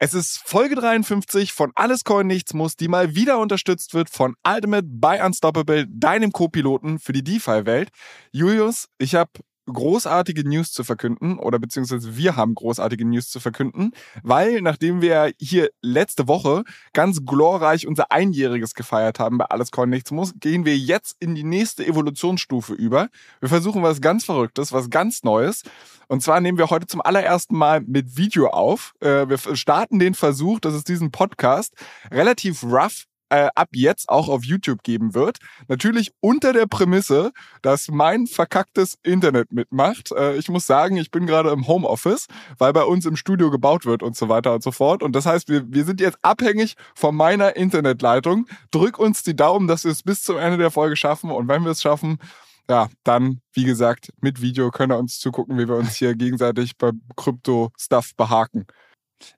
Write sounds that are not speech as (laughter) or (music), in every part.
Es ist Folge 53 von Alles Coin Nichts Muss, die mal wieder unterstützt wird von Ultimate by Unstoppable, deinem Co-Piloten für die DeFi-Welt. Julius, ich habe großartige News zu verkünden oder beziehungsweise wir haben großartige News zu verkünden, weil nachdem wir hier letzte Woche ganz glorreich unser Einjähriges gefeiert haben bei Alles Coin Nichts Muss, gehen wir jetzt in die nächste Evolutionsstufe über. Wir versuchen was ganz Verrücktes, was ganz Neues. Und zwar nehmen wir heute zum allerersten Mal mit Video auf. Äh, wir starten den Versuch, dass es diesen Podcast relativ rough äh, ab jetzt auch auf YouTube geben wird. Natürlich unter der Prämisse, dass mein verkacktes Internet mitmacht. Äh, ich muss sagen, ich bin gerade im Homeoffice, weil bei uns im Studio gebaut wird und so weiter und so fort. Und das heißt, wir, wir sind jetzt abhängig von meiner Internetleitung. Drück uns die Daumen, dass wir es bis zum Ende der Folge schaffen. Und wenn wir es schaffen, ja, dann, wie gesagt, mit Video können wir uns zugucken, wie wir uns hier gegenseitig beim Krypto-Stuff behaken.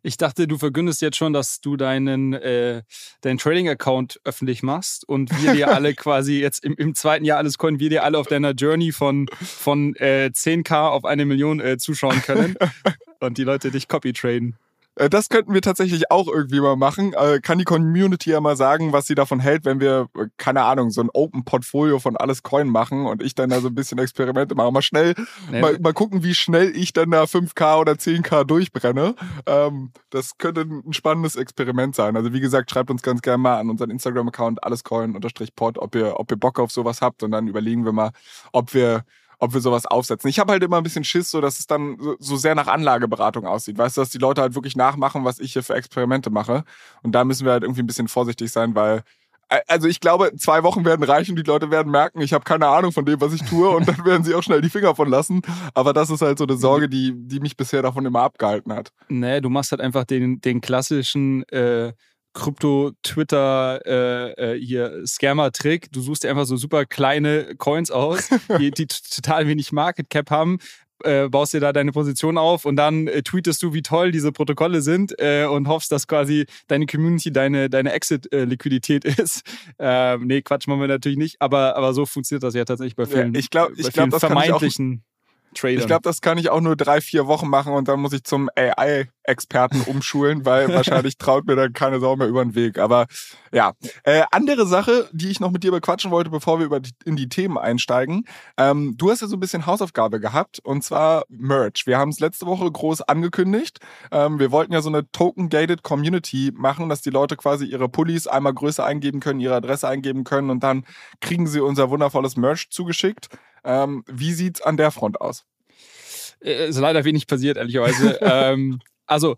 Ich dachte, du verkündest jetzt schon, dass du deinen, äh, deinen Trading-Account öffentlich machst und wir dir alle (laughs) quasi jetzt im, im, zweiten Jahr alles können, wir dir alle auf deiner Journey von, von äh, 10k auf eine Million äh, zuschauen können (laughs) und die Leute dich copy-traden. Äh, das könnten wir tatsächlich auch irgendwie mal machen. Äh, kann die Community ja mal sagen, was sie davon hält, wenn wir, äh, keine Ahnung, so ein Open-Portfolio von alles Coin machen und ich dann da so ein bisschen Experimente mache. Mal schnell, nee. mal, mal gucken, wie schnell ich dann da 5K oder 10K durchbrenne. Ähm, das könnte ein spannendes Experiment sein. Also wie gesagt, schreibt uns ganz gerne mal an unseren Instagram-Account allescoin-pod, ob ihr, ob ihr Bock auf sowas habt und dann überlegen wir mal, ob wir ob wir sowas aufsetzen. Ich habe halt immer ein bisschen Schiss, so dass es dann so sehr nach Anlageberatung aussieht. Weißt du, dass die Leute halt wirklich nachmachen, was ich hier für Experimente mache. Und da müssen wir halt irgendwie ein bisschen vorsichtig sein, weil also ich glaube, zwei Wochen werden reichen, die Leute werden merken, ich habe keine Ahnung von dem, was ich tue und dann (laughs) werden sie auch schnell die Finger von lassen. Aber das ist halt so eine Sorge, die, die mich bisher davon immer abgehalten hat. Nee, du machst halt einfach den, den klassischen äh, Krypto-Twitter äh, äh, hier Scammer-Trick. Du suchst dir einfach so super kleine Coins aus, (laughs) die, die total wenig Market Cap haben, äh, baust dir da deine Position auf und dann äh, tweetest du, wie toll diese Protokolle sind äh, und hoffst, dass quasi deine Community deine, deine Exit-Liquidität (laughs) ist. Ähm, nee, Quatsch machen wir natürlich nicht, aber, aber so funktioniert das ja tatsächlich bei vielen, ja, ich glaub, ich glaub, das vermeintlichen. Tradern. Ich glaube, das kann ich auch nur drei, vier Wochen machen und dann muss ich zum AI-Experten umschulen, weil (laughs) wahrscheinlich traut mir dann keine Sau mehr über den Weg. Aber ja, äh, andere Sache, die ich noch mit dir bequatschen wollte, bevor wir über die, in die Themen einsteigen. Ähm, du hast ja so ein bisschen Hausaufgabe gehabt und zwar Merch. Wir haben es letzte Woche groß angekündigt. Ähm, wir wollten ja so eine Token-Gated Community machen, dass die Leute quasi ihre Pullis einmal Größe eingeben können, ihre Adresse eingeben können und dann kriegen sie unser wundervolles Merch zugeschickt. Ähm, wie sieht's an der Front aus? Äh, ist leider wenig passiert, ehrlicherweise. (laughs) ähm, also,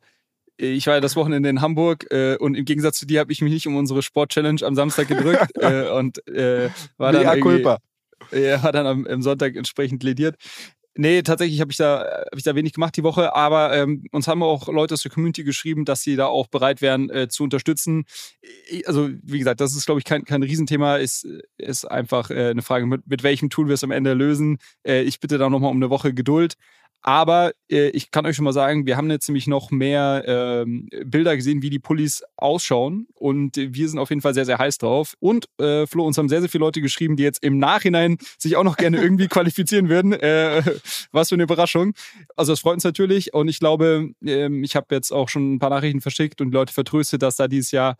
ich war ja das Wochenende in Hamburg äh, und im Gegensatz zu dir habe ich mich nicht um unsere Sport-Challenge am Samstag gedrückt (laughs) äh, und äh, war, dann. Äh, war dann am, am Sonntag entsprechend lediert. Nee, tatsächlich habe ich da hab ich da wenig gemacht die Woche, aber ähm, uns haben auch Leute aus der Community geschrieben, dass sie da auch bereit wären äh, zu unterstützen. Also wie gesagt, das ist glaube ich kein, kein Riesenthema, ist ist einfach äh, eine Frage mit, mit welchem Tool wir es am Ende lösen. Äh, ich bitte da nochmal um eine Woche Geduld. Aber äh, ich kann euch schon mal sagen, wir haben jetzt nämlich noch mehr ähm, Bilder gesehen, wie die Pullis ausschauen. Und wir sind auf jeden Fall sehr, sehr heiß drauf. Und äh, Flo, uns haben sehr, sehr viele Leute geschrieben, die jetzt im Nachhinein sich auch noch gerne irgendwie (laughs) qualifizieren würden. Äh, was für eine Überraschung. Also das freut uns natürlich. Und ich glaube, ähm, ich habe jetzt auch schon ein paar Nachrichten verschickt und Leute vertröstet, dass da dieses Jahr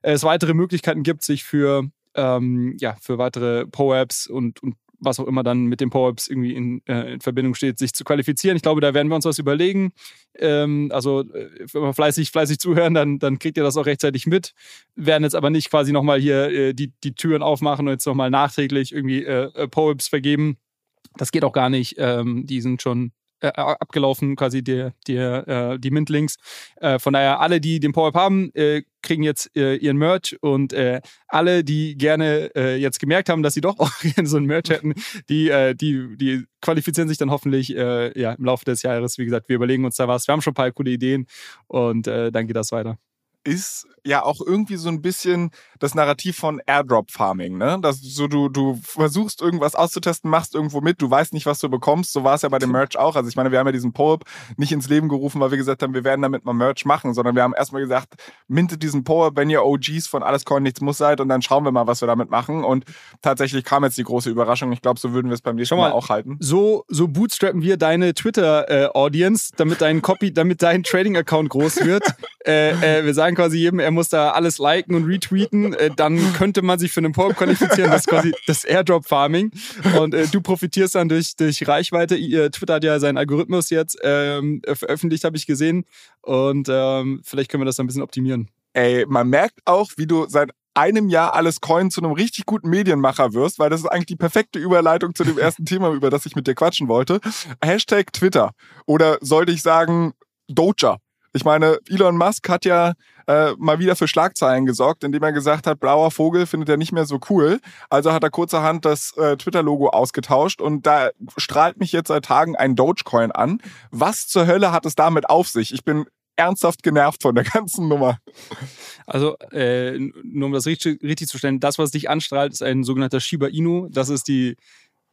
äh, es weitere Möglichkeiten gibt, sich für ähm, ja, für weitere Po-Apps und, und was auch immer dann mit den Power-Ups irgendwie in, äh, in, Verbindung steht, sich zu qualifizieren. Ich glaube, da werden wir uns was überlegen. Ähm, also, äh, wenn wir fleißig, fleißig zuhören, dann, dann kriegt ihr das auch rechtzeitig mit. Werden jetzt aber nicht quasi nochmal hier äh, die, die Türen aufmachen und jetzt nochmal nachträglich irgendwie äh, äh Power-Ups vergeben. Das geht auch gar nicht. Ähm, die sind schon äh, abgelaufen, quasi die, die, äh, die Mint-Links. Äh, von daher, alle, die den Power-Up haben, äh, kriegen jetzt äh, ihren Merch und äh, alle, die gerne jetzt gemerkt haben, dass sie doch (laughs) auch so ein Merch hätten, die, die, die qualifizieren sich dann hoffentlich ja, im Laufe des Jahres. Wie gesagt, wir überlegen uns da was. Wir haben schon ein paar coole Ideen und dann geht das weiter ist ja auch irgendwie so ein bisschen das Narrativ von Airdrop Farming, ne? Dass so du, du versuchst irgendwas auszutesten, machst irgendwo mit, du weißt nicht, was du bekommst. So war es ja bei dem Merch auch. Also ich meine, wir haben ja diesen Po-Up nicht ins Leben gerufen, weil wir gesagt haben, wir werden damit mal Merch machen, sondern wir haben erstmal gesagt, mintet diesen Po-Up, wenn ihr OGs von Alles Coin nichts muss seid und dann schauen wir mal, was wir damit machen. Und tatsächlich kam jetzt die große Überraschung. Ich glaube, so würden wir es beim nächsten mal, mal, auch halten. So, so bootstrappen wir deine Twitter-Audience, äh, damit dein Copy, damit dein Trading-Account groß wird. (laughs) äh, äh, wir sagen quasi jedem, er muss da alles liken und retweeten, äh, dann könnte man sich für einen Poem qualifizieren. Das ist quasi das Airdrop-Farming. Und äh, du profitierst dann durch, durch Reichweite. Twitter hat ja seinen Algorithmus jetzt ähm, veröffentlicht, habe ich gesehen. Und ähm, vielleicht können wir das ein bisschen optimieren. Ey, man merkt auch, wie du seit einem Jahr alles Coin zu einem richtig guten Medienmacher wirst, weil das ist eigentlich die perfekte Überleitung zu dem ersten Thema, über das ich mit dir quatschen wollte. Hashtag Twitter. Oder sollte ich sagen Doja? Ich meine, Elon Musk hat ja äh, mal wieder für Schlagzeilen gesorgt, indem er gesagt hat, blauer Vogel findet er nicht mehr so cool. Also hat er kurzerhand das äh, Twitter-Logo ausgetauscht und da strahlt mich jetzt seit Tagen ein Dogecoin an. Was zur Hölle hat es damit auf sich? Ich bin ernsthaft genervt von der ganzen Nummer. Also, äh, nur um das richtig, richtig zu stellen, das, was dich anstrahlt, ist ein sogenannter Shiba Inu. Das ist die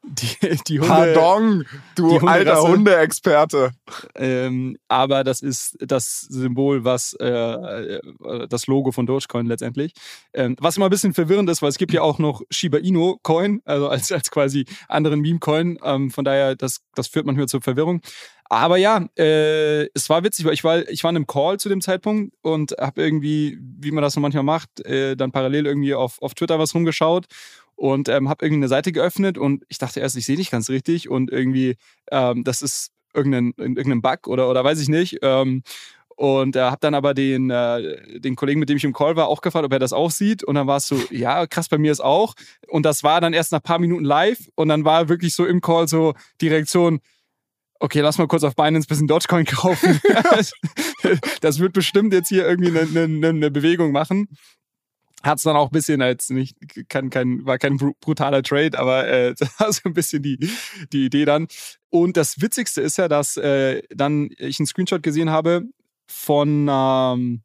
die, die Hunde. Pardon, du Hunde alter Hundeexperte. Ähm, aber das ist das Symbol, was äh, äh, das Logo von Dogecoin letztendlich. Ähm, was immer ein bisschen verwirrend ist, weil es gibt ja auch noch Shiba Inu Coin, also als, als quasi anderen Meme-Coin. Ähm, von daher, das, das führt manchmal zur Verwirrung. Aber ja, äh, es war witzig, weil ich war, ich war in einem Call zu dem Zeitpunkt und habe irgendwie, wie man das so manchmal macht, äh, dann parallel irgendwie auf, auf Twitter was rumgeschaut und ähm, habe irgendwie eine Seite geöffnet und ich dachte erst, ich sehe nicht ganz richtig und irgendwie, ähm, das ist irgendein, irgendein Bug oder, oder weiß ich nicht. Ähm, und äh, habe dann aber den, äh, den Kollegen, mit dem ich im Call war, auch gefragt, ob er das auch sieht. Und dann war es so, ja, krass, bei mir ist auch. Und das war dann erst nach ein paar Minuten live. Und dann war wirklich so im Call so die Reaktion, okay, lass mal kurz auf Binance ein bisschen Dogecoin (laughs) kaufen. das wird bestimmt jetzt hier irgendwie eine, eine, eine Bewegung machen hat es dann auch ein bisschen als nicht, kein, kein, war kein brutaler Trade, aber äh, (laughs) das war so ein bisschen die, die Idee dann. Und das Witzigste ist ja, dass äh, dann ich einen Screenshot gesehen habe von ähm,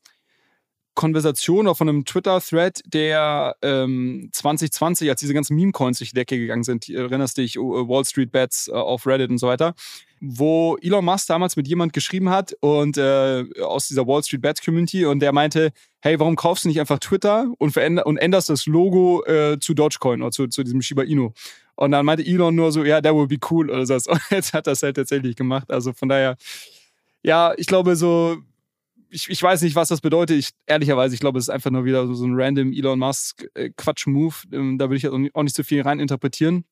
Konversation oder von einem Twitter-Thread, der ähm, 2020, als diese ganzen Meme-Coins durch die Decke gegangen sind, erinnerst dich, Wall Street Bets äh, auf Reddit und so weiter, wo Elon Musk damals mit jemand geschrieben hat und äh, aus dieser Wall Street Bets Community und der meinte, hey, warum kaufst du nicht einfach Twitter und, und änderst das Logo äh, zu Dogecoin oder zu, zu diesem Shiba Inu? Und dann meinte Elon nur so, ja, that would be cool oder so. (laughs) Und jetzt hat er es halt tatsächlich gemacht. Also von daher, ja, ich glaube so, ich, ich weiß nicht, was das bedeutet. Ich, ehrlicherweise, ich glaube, es ist einfach nur wieder so, ein random Elon Musk-Quatsch-Move. Äh, ähm, da würde ich auch nicht so viel rein interpretieren.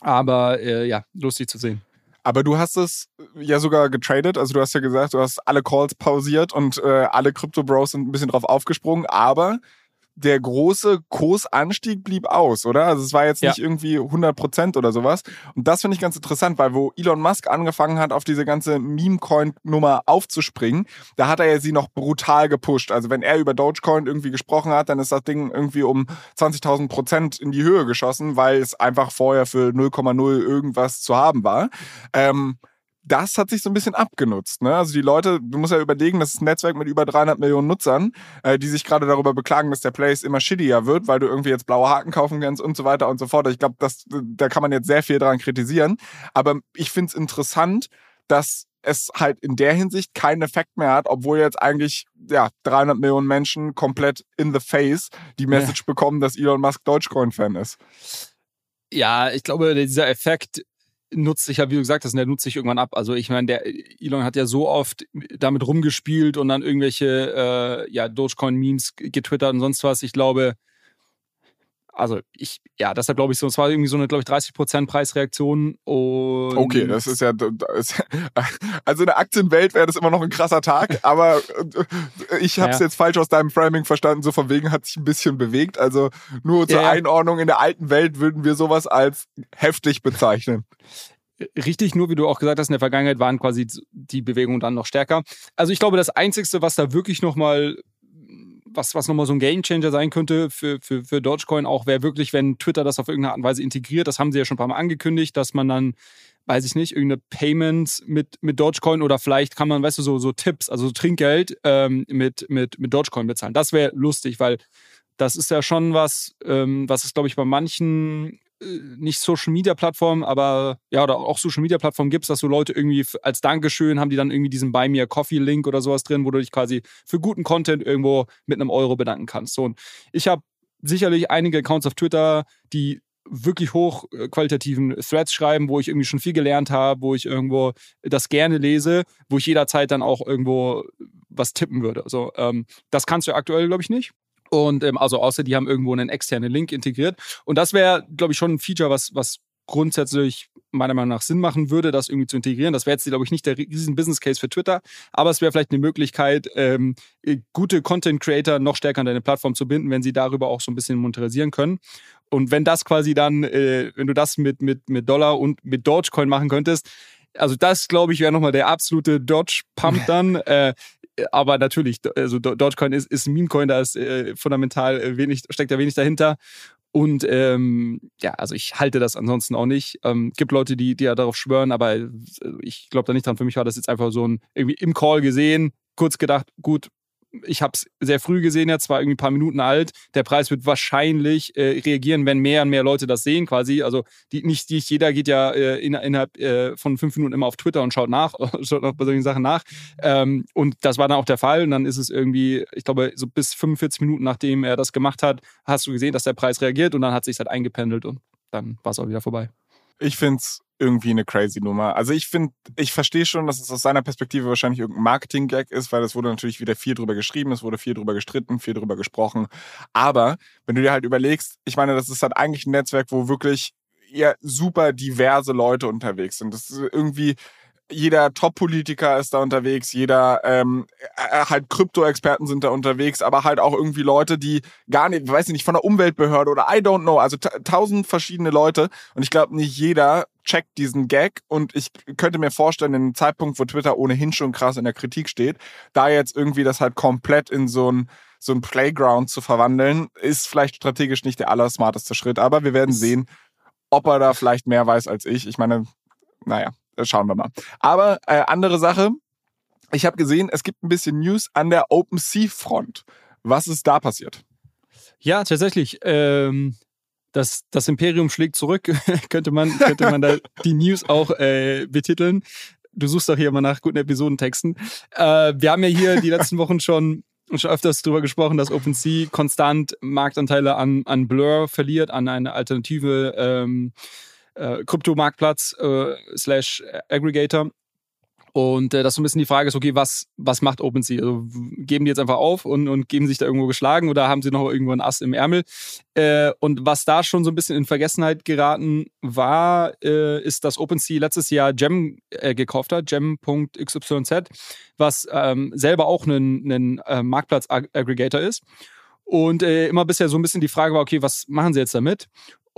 Aber äh, ja, lustig zu sehen. Aber du hast es ja sogar getradet. Also du hast ja gesagt, du hast alle Calls pausiert und äh, alle Crypto-Bros sind ein bisschen drauf aufgesprungen. Aber der große Kursanstieg blieb aus, oder? Also es war jetzt nicht ja. irgendwie 100 Prozent oder sowas. Und das finde ich ganz interessant, weil wo Elon Musk angefangen hat, auf diese ganze Meme-Coin-Nummer aufzuspringen, da hat er ja sie noch brutal gepusht. Also wenn er über Dogecoin irgendwie gesprochen hat, dann ist das Ding irgendwie um 20.000 Prozent in die Höhe geschossen, weil es einfach vorher für 0,0 irgendwas zu haben war. Ähm, das hat sich so ein bisschen abgenutzt. Ne? Also die Leute, du musst ja überlegen, das ist ein Netzwerk mit über 300 Millionen Nutzern, äh, die sich gerade darüber beklagen, dass der Place immer shittier wird, weil du irgendwie jetzt blaue Haken kaufen kannst und so weiter und so fort. Ich glaube, da kann man jetzt sehr viel dran kritisieren. Aber ich finde es interessant, dass es halt in der Hinsicht keinen Effekt mehr hat, obwohl jetzt eigentlich ja 300 Millionen Menschen komplett in the face die Message ja. bekommen, dass Elon Musk Dogecoin-Fan ist. Ja, ich glaube, dieser Effekt nutzt sich ja, wie du gesagt hast, der nutzt sich irgendwann ab. Also ich meine, der Elon hat ja so oft damit rumgespielt und dann irgendwelche äh, ja, Dogecoin-Memes getwittert und sonst was. Ich glaube, also ich, ja, deshalb glaube ich so, es war irgendwie so eine, glaube ich, 30% Preisreaktion. Und okay, das ist ja, (laughs) also in der Aktienwelt wäre das immer noch ein krasser Tag, (laughs) aber äh, ich habe es ja. jetzt falsch aus deinem Framing verstanden, so von wegen hat sich ein bisschen bewegt. Also nur zur ja, ja. Einordnung, in der alten Welt würden wir sowas als heftig bezeichnen. Richtig, nur wie du auch gesagt hast, in der Vergangenheit waren quasi die Bewegungen dann noch stärker. Also ich glaube, das Einzige, was da wirklich nochmal was, was nochmal so ein Gamechanger sein könnte für, für, für Dogecoin auch, wäre wirklich, wenn Twitter das auf irgendeine Art und Weise integriert. Das haben sie ja schon ein paar Mal angekündigt, dass man dann, weiß ich nicht, irgendeine Payments mit, mit Dogecoin oder vielleicht kann man, weißt du, so, so Tipps, also so Trinkgeld ähm, mit, mit, mit Dogecoin bezahlen. Das wäre lustig, weil das ist ja schon was, ähm, was es, glaube ich, bei manchen nicht Social Media Plattformen, aber ja, oder auch Social Media Plattformen gibt es, dass so Leute irgendwie als Dankeschön haben die dann irgendwie diesen Buy Me a Coffee Link oder sowas drin, wo du dich quasi für guten Content irgendwo mit einem Euro bedanken kannst. So, und ich habe sicherlich einige Accounts auf Twitter, die wirklich hochqualitativen Threads schreiben, wo ich irgendwie schon viel gelernt habe, wo ich irgendwo das gerne lese, wo ich jederzeit dann auch irgendwo was tippen würde. Also ähm, das kannst du aktuell, glaube ich, nicht. Und ähm, also außer die haben irgendwo einen externen Link integriert. Und das wäre, glaube ich, schon ein Feature, was, was grundsätzlich meiner Meinung nach Sinn machen würde, das irgendwie zu integrieren. Das wäre jetzt, glaube ich, nicht der riesen Business Case für Twitter, aber es wäre vielleicht eine Möglichkeit, ähm, äh, gute Content Creator noch stärker an deine Plattform zu binden, wenn sie darüber auch so ein bisschen monetarisieren können. Und wenn das quasi dann, äh, wenn du das mit, mit, mit Dollar und mit Dogecoin machen könntest, also das, glaube ich, wäre nochmal der absolute Dodge-Pump (laughs) dann. äh, aber natürlich, also Dogecoin ist, ist ein Meme-Coin, da ist äh, fundamental äh, wenig, steckt da wenig dahinter. Und ähm, ja, also ich halte das ansonsten auch nicht. Ähm, gibt Leute, die, die ja darauf schwören, aber äh, ich glaube da nicht dran. Für mich war das jetzt einfach so ein irgendwie im Call gesehen, kurz gedacht, gut, ich habe es sehr früh gesehen, jetzt war irgendwie ein paar Minuten alt. Der Preis wird wahrscheinlich äh, reagieren, wenn mehr und mehr Leute das sehen, quasi. Also die, nicht, nicht jeder geht ja äh, innerhalb äh, von fünf Minuten immer auf Twitter und schaut nach, (laughs) schaut noch bei solchen Sachen nach. Ähm, und das war dann auch der Fall. Und dann ist es irgendwie, ich glaube, so bis 45 Minuten nachdem er das gemacht hat, hast du gesehen, dass der Preis reagiert und dann hat sich halt eingependelt und dann war es auch wieder vorbei. Ich finde es irgendwie eine crazy Nummer. Also ich finde, ich verstehe schon, dass es aus seiner Perspektive wahrscheinlich irgendein Marketing-Gag ist, weil es wurde natürlich wieder viel drüber geschrieben, es wurde viel drüber gestritten, viel drüber gesprochen. Aber wenn du dir halt überlegst, ich meine, das ist halt eigentlich ein Netzwerk, wo wirklich eher super diverse Leute unterwegs sind. Das ist irgendwie jeder Top-Politiker ist da unterwegs, jeder ähm, äh, halt Krypto-Experten sind da unterwegs, aber halt auch irgendwie Leute, die gar nicht, weiß ich nicht, von der Umweltbehörde oder I don't know, also tausend verschiedene Leute. Und ich glaube, nicht jeder checkt diesen Gag und ich könnte mir vorstellen, in einem Zeitpunkt, wo Twitter ohnehin schon krass in der Kritik steht, da jetzt irgendwie das halt komplett in so ein so ein Playground zu verwandeln, ist vielleicht strategisch nicht der allersmarteste Schritt, aber wir werden sehen, ob er da vielleicht mehr weiß als ich. Ich meine, naja, äh, schauen wir mal. Aber äh, andere Sache, ich habe gesehen, es gibt ein bisschen News an der OpenSea-Front. Was ist da passiert? Ja, tatsächlich. Ähm, das, das Imperium schlägt zurück, (laughs) könnte, man, könnte man da (laughs) die News auch äh, betiteln. Du suchst doch hier mal nach guten Episodentexten. Äh, wir haben ja hier die letzten (laughs) Wochen schon schon öfters darüber gesprochen, dass OpenSea konstant Marktanteile an, an Blur verliert, an eine alternative ähm, äh, Kryptomarktplatz äh, slash Aggregator. Und äh, das so ein bisschen die Frage ist, okay, was, was macht OpenSea? Also, geben die jetzt einfach auf und, und geben sich da irgendwo geschlagen oder haben sie noch irgendwo ein Ass im Ärmel? Äh, und was da schon so ein bisschen in Vergessenheit geraten war, äh, ist, dass OpenSea letztes Jahr Gem äh, gekauft hat, gem.xyz, was ähm, selber auch ein, ein äh, Marktplatz-Aggregator ist. Und äh, immer bisher so ein bisschen die Frage war, okay, was machen sie jetzt damit?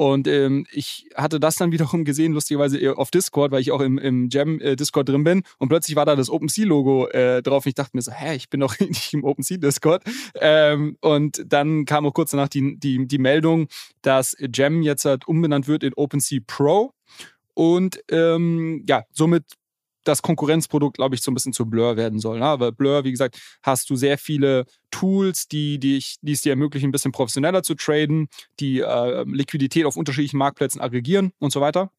Und ähm, ich hatte das dann wiederum gesehen, lustigerweise auf Discord, weil ich auch im, Jam-Discord äh, drin bin. Und plötzlich war da das OpenSea-Logo äh, drauf. Und ich dachte mir so, hä, ich bin doch (laughs) nicht im OpenSea-Discord. Ähm, und dann kam auch kurz danach die, die, die Meldung, dass Jam jetzt halt umbenannt wird in OpenSea Pro. Und ähm, ja, somit das Konkurrenzprodukt, glaube ich, so ein bisschen zu Blur werden soll. Ne? Aber Blur, wie gesagt, hast du sehr viele Tools, die, die, ich, die es dir ermöglichen, ein bisschen professioneller zu traden, die äh, Liquidität auf unterschiedlichen Marktplätzen aggregieren und so weiter.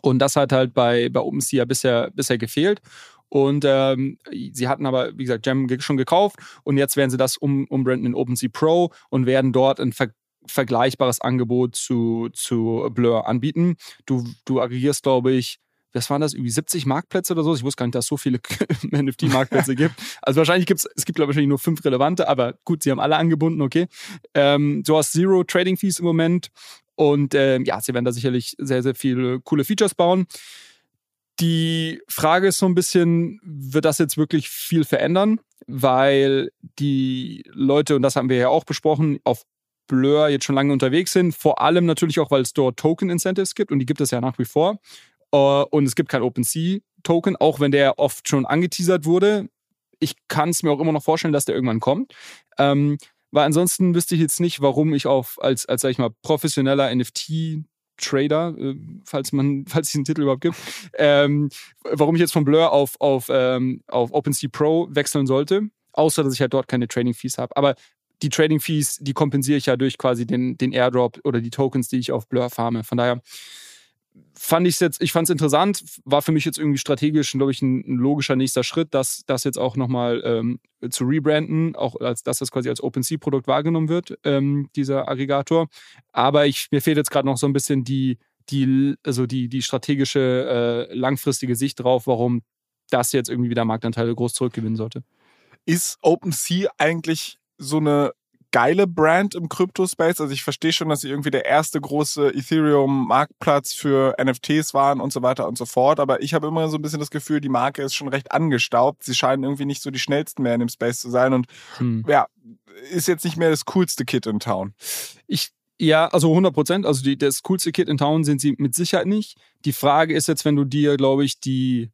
Und das hat halt bei, bei OpenSea bisher, bisher gefehlt. Und ähm, sie hatten aber, wie gesagt, Gem schon gekauft und jetzt werden sie das um, umbranden in OpenSea Pro und werden dort ein ver vergleichbares Angebot zu, zu Blur anbieten. Du, du aggregierst, glaube ich, was waren das, irgendwie 70 Marktplätze oder so? Ich wusste gar nicht, dass es so viele (laughs) NFT-Marktplätze gibt. Also wahrscheinlich gibt es, es gibt wahrscheinlich nur fünf relevante, aber gut, sie haben alle angebunden, okay. Ähm, du hast Zero Trading Fees im Moment und ähm, ja, sie werden da sicherlich sehr, sehr viele coole Features bauen. Die Frage ist so ein bisschen, wird das jetzt wirklich viel verändern? Weil die Leute, und das haben wir ja auch besprochen, auf Blur jetzt schon lange unterwegs sind. Vor allem natürlich auch, weil es dort Token-Incentives gibt und die gibt es ja nach wie vor. Uh, und es gibt kein OpenSea-Token, auch wenn der oft schon angeteasert wurde. Ich kann es mir auch immer noch vorstellen, dass der irgendwann kommt. Ähm, weil ansonsten wüsste ich jetzt nicht, warum ich auf als, als sag ich mal, professioneller NFT Trader, äh, falls man, (laughs) falls es diesen Titel überhaupt gibt, ähm, warum ich jetzt von Blur auf, auf, ähm, auf OpenSea Pro wechseln sollte, außer dass ich halt dort keine Trading Fees habe. Aber die Trading Fees, die kompensiere ich ja durch quasi den, den Airdrop oder die Tokens, die ich auf Blur farme. Von daher fand ich jetzt, ich fand es interessant, war für mich jetzt irgendwie strategisch, glaube ich, ein, ein, logischer nächster Schritt, das, das jetzt auch nochmal ähm, zu rebranden, auch als dass das quasi als OpenSea-Produkt wahrgenommen wird, ähm, dieser Aggregator. Aber ich, mir fehlt jetzt gerade noch so ein bisschen die, die, also die, die strategische, äh, langfristige Sicht drauf, warum das jetzt irgendwie wieder Marktanteile groß zurückgewinnen sollte. Ist OpenSea eigentlich so eine geile Brand im Crypto-Space. Also ich verstehe schon, dass sie irgendwie der erste große Ethereum-Marktplatz für NFTs waren und so weiter und so fort. Aber ich habe immer so ein bisschen das Gefühl, die Marke ist schon recht angestaubt. Sie scheinen irgendwie nicht so die schnellsten mehr in dem Space zu sein und hm. ja, ist jetzt nicht mehr das coolste Kit in Town. Ich ja, also 100 Prozent. Also die, das coolste Kit in Town sind sie mit Sicherheit nicht. Die Frage ist jetzt, wenn du dir, glaube ich, die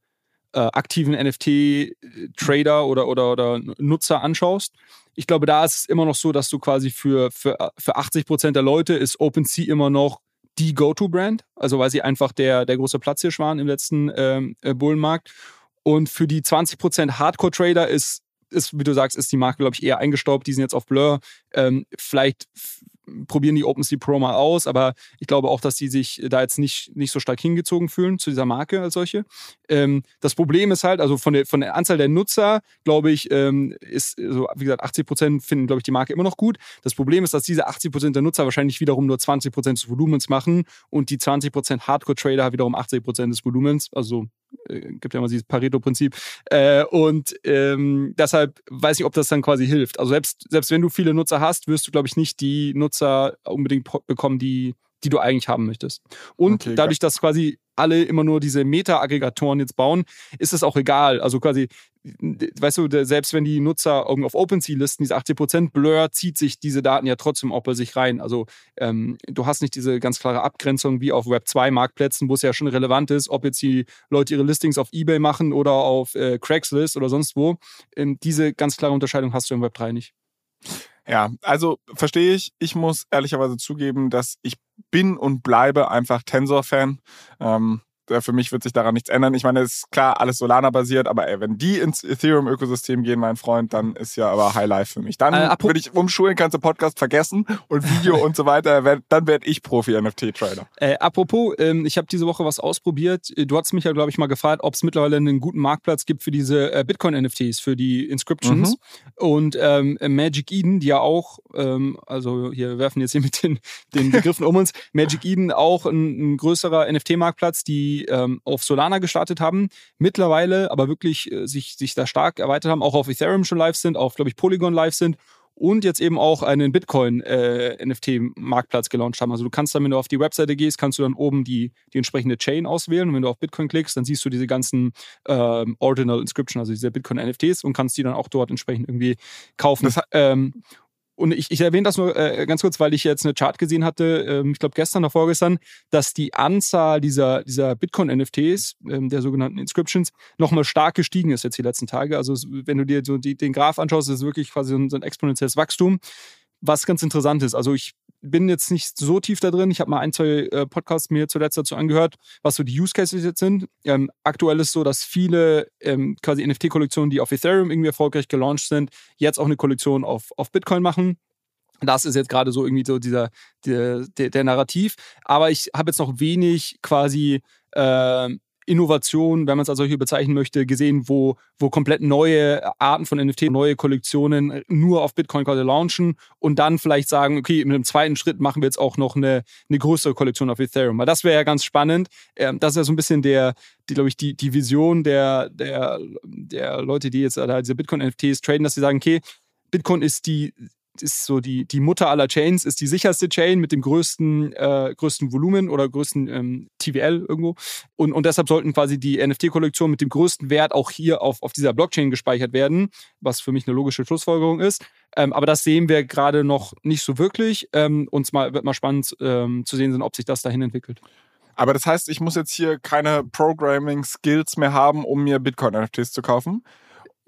äh, aktiven NFT-Trader oder, oder, oder Nutzer anschaust, ich glaube, da ist es immer noch so, dass du quasi für, für, für 80 Prozent der Leute ist OpenSea immer noch die Go-To-Brand, also weil sie einfach der, der große Platzhirsch waren im letzten ähm, äh, Bullenmarkt. Und für die 20 Prozent Hardcore-Trader ist, ist, wie du sagst, ist die Marke, glaube ich, eher eingestaubt. Die sind jetzt auf Blur. Ähm, vielleicht probieren die OpenSea Pro mal aus, aber ich glaube auch, dass die sich da jetzt nicht, nicht so stark hingezogen fühlen zu dieser Marke als solche. Ähm, das Problem ist halt, also von der, von der Anzahl der Nutzer, glaube ich, ähm, ist so, wie gesagt, 80 Prozent finden, glaube ich, die Marke immer noch gut. Das Problem ist, dass diese 80 Prozent der Nutzer wahrscheinlich wiederum nur 20 Prozent des Volumens machen und die 20 Prozent Hardcore-Trader wiederum 80 Prozent des Volumens, also gibt ja immer dieses Pareto-Prinzip. Äh, und ähm, deshalb weiß ich, ob das dann quasi hilft. Also selbst, selbst wenn du viele Nutzer hast, wirst du, glaube ich, nicht die Nutzer unbedingt bekommen, die, die du eigentlich haben möchtest. Und okay, dadurch, dass quasi alle immer nur diese Meta-Aggregatoren jetzt bauen, ist es auch egal. Also quasi, weißt du, selbst wenn die Nutzer irgendwie auf OpenSea listen, diese 80% Blur, zieht sich diese Daten ja trotzdem auch bei sich rein. Also ähm, du hast nicht diese ganz klare Abgrenzung wie auf Web 2 Marktplätzen, wo es ja schon relevant ist, ob jetzt die Leute ihre Listings auf Ebay machen oder auf äh, Craigslist oder sonst wo. Ähm, diese ganz klare Unterscheidung hast du im Web 3 nicht. Ja, also verstehe ich. Ich muss ehrlicherweise zugeben, dass ich bin und bleibe einfach Tensor-Fan. Ähm, äh, für mich wird sich daran nichts ändern. Ich meine, es ist klar, alles Solana-basiert, aber ey, wenn die ins Ethereum-Ökosystem gehen, mein Freund, dann ist ja aber High Life für mich. Dann äh, würde ich umschulen, kannst du Podcast vergessen und Video (laughs) und so weiter. Dann werde ich Profi-NFT-Trader. Äh, apropos, ähm, ich habe diese Woche was ausprobiert. Du hast mich ja, glaube ich, mal gefragt, ob es mittlerweile einen guten Marktplatz gibt für diese äh, Bitcoin-NFTs, für die Inscriptions. Mhm. Und ähm, Magic Eden, die ja auch, ähm, also hier werfen jetzt hier mit den, den (laughs) Begriffen um uns, Magic Eden auch ein, ein größerer NFT-Marktplatz, die ähm, auf Solana gestartet haben, mittlerweile aber wirklich äh, sich, sich da stark erweitert haben, auch auf Ethereum schon live sind, auf, glaube ich, Polygon live sind und jetzt eben auch einen Bitcoin-NFT-Marktplatz äh, gelauncht haben. Also du kannst dann, wenn du auf die Webseite gehst, kannst du dann oben die, die entsprechende Chain auswählen. Und wenn du auf Bitcoin klickst, dann siehst du diese ganzen ähm, Ordinal Inscription, also diese Bitcoin-NFTs und kannst die dann auch dort entsprechend irgendwie kaufen. Das, ähm, und ich, ich erwähne das nur äh, ganz kurz, weil ich jetzt eine Chart gesehen hatte, ähm, ich glaube gestern oder vorgestern, dass die Anzahl dieser, dieser Bitcoin-NFTs, ähm, der sogenannten Inscriptions, nochmal stark gestiegen ist jetzt die letzten Tage. Also wenn du dir so die, den Graph anschaust, ist es wirklich quasi so ein, so ein exponentielles Wachstum was ganz interessant ist. Also ich bin jetzt nicht so tief da drin. Ich habe mal ein, zwei äh, Podcasts mir zuletzt dazu angehört, was so die Use Cases jetzt sind. Ähm, aktuell ist so, dass viele ähm, quasi NFT-Kollektionen, die auf Ethereum irgendwie erfolgreich gelauncht sind, jetzt auch eine Kollektion auf, auf Bitcoin machen. Das ist jetzt gerade so irgendwie so dieser der, der, der Narrativ. Aber ich habe jetzt noch wenig quasi äh, Innovation, wenn man es als solche bezeichnen möchte, gesehen, wo, wo komplett neue Arten von NFT, neue Kollektionen nur auf Bitcoin quasi launchen und dann vielleicht sagen, okay, mit einem zweiten Schritt machen wir jetzt auch noch eine, eine größere Kollektion auf Ethereum. Weil das wäre ja ganz spannend. Ähm, das ist ja so ein bisschen der, die, glaube ich, die, die Vision der, der, der Leute, die jetzt da diese Bitcoin-NFTs traden, dass sie sagen, okay, Bitcoin ist die ist so die, die Mutter aller Chains, ist die sicherste Chain mit dem größten, äh, größten Volumen oder größten ähm, TVL irgendwo. Und, und deshalb sollten quasi die NFT-Kollektionen mit dem größten Wert auch hier auf, auf dieser Blockchain gespeichert werden, was für mich eine logische Schlussfolgerung ist. Ähm, aber das sehen wir gerade noch nicht so wirklich. Ähm, und es wird mal spannend ähm, zu sehen sein, ob sich das dahin entwickelt. Aber das heißt, ich muss jetzt hier keine Programming-Skills mehr haben, um mir Bitcoin-NFTs zu kaufen.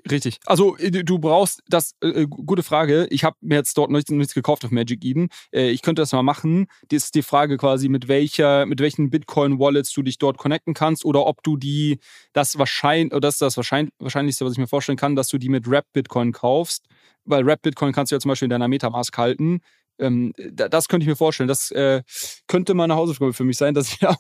Richtig. Also äh, du brauchst das, äh, äh, gute Frage. Ich habe mir jetzt dort nichts, nichts gekauft auf Magic Eden. Äh, ich könnte das mal machen. Das ist die Frage quasi, mit welcher, mit welchen Bitcoin-Wallets du dich dort connecten kannst oder ob du die, das wahrscheinlich, oder das ist das wahrscheinlich, wahrscheinlichste, was ich mir vorstellen kann, dass du die mit Rap Bitcoin kaufst. Weil Rap Bitcoin kannst du ja zum Beispiel in deiner Metamask halten ähm, das könnte ich mir vorstellen. Das äh, könnte mal eine Hausaufgabe für mich sein, dass ich (laughs) ja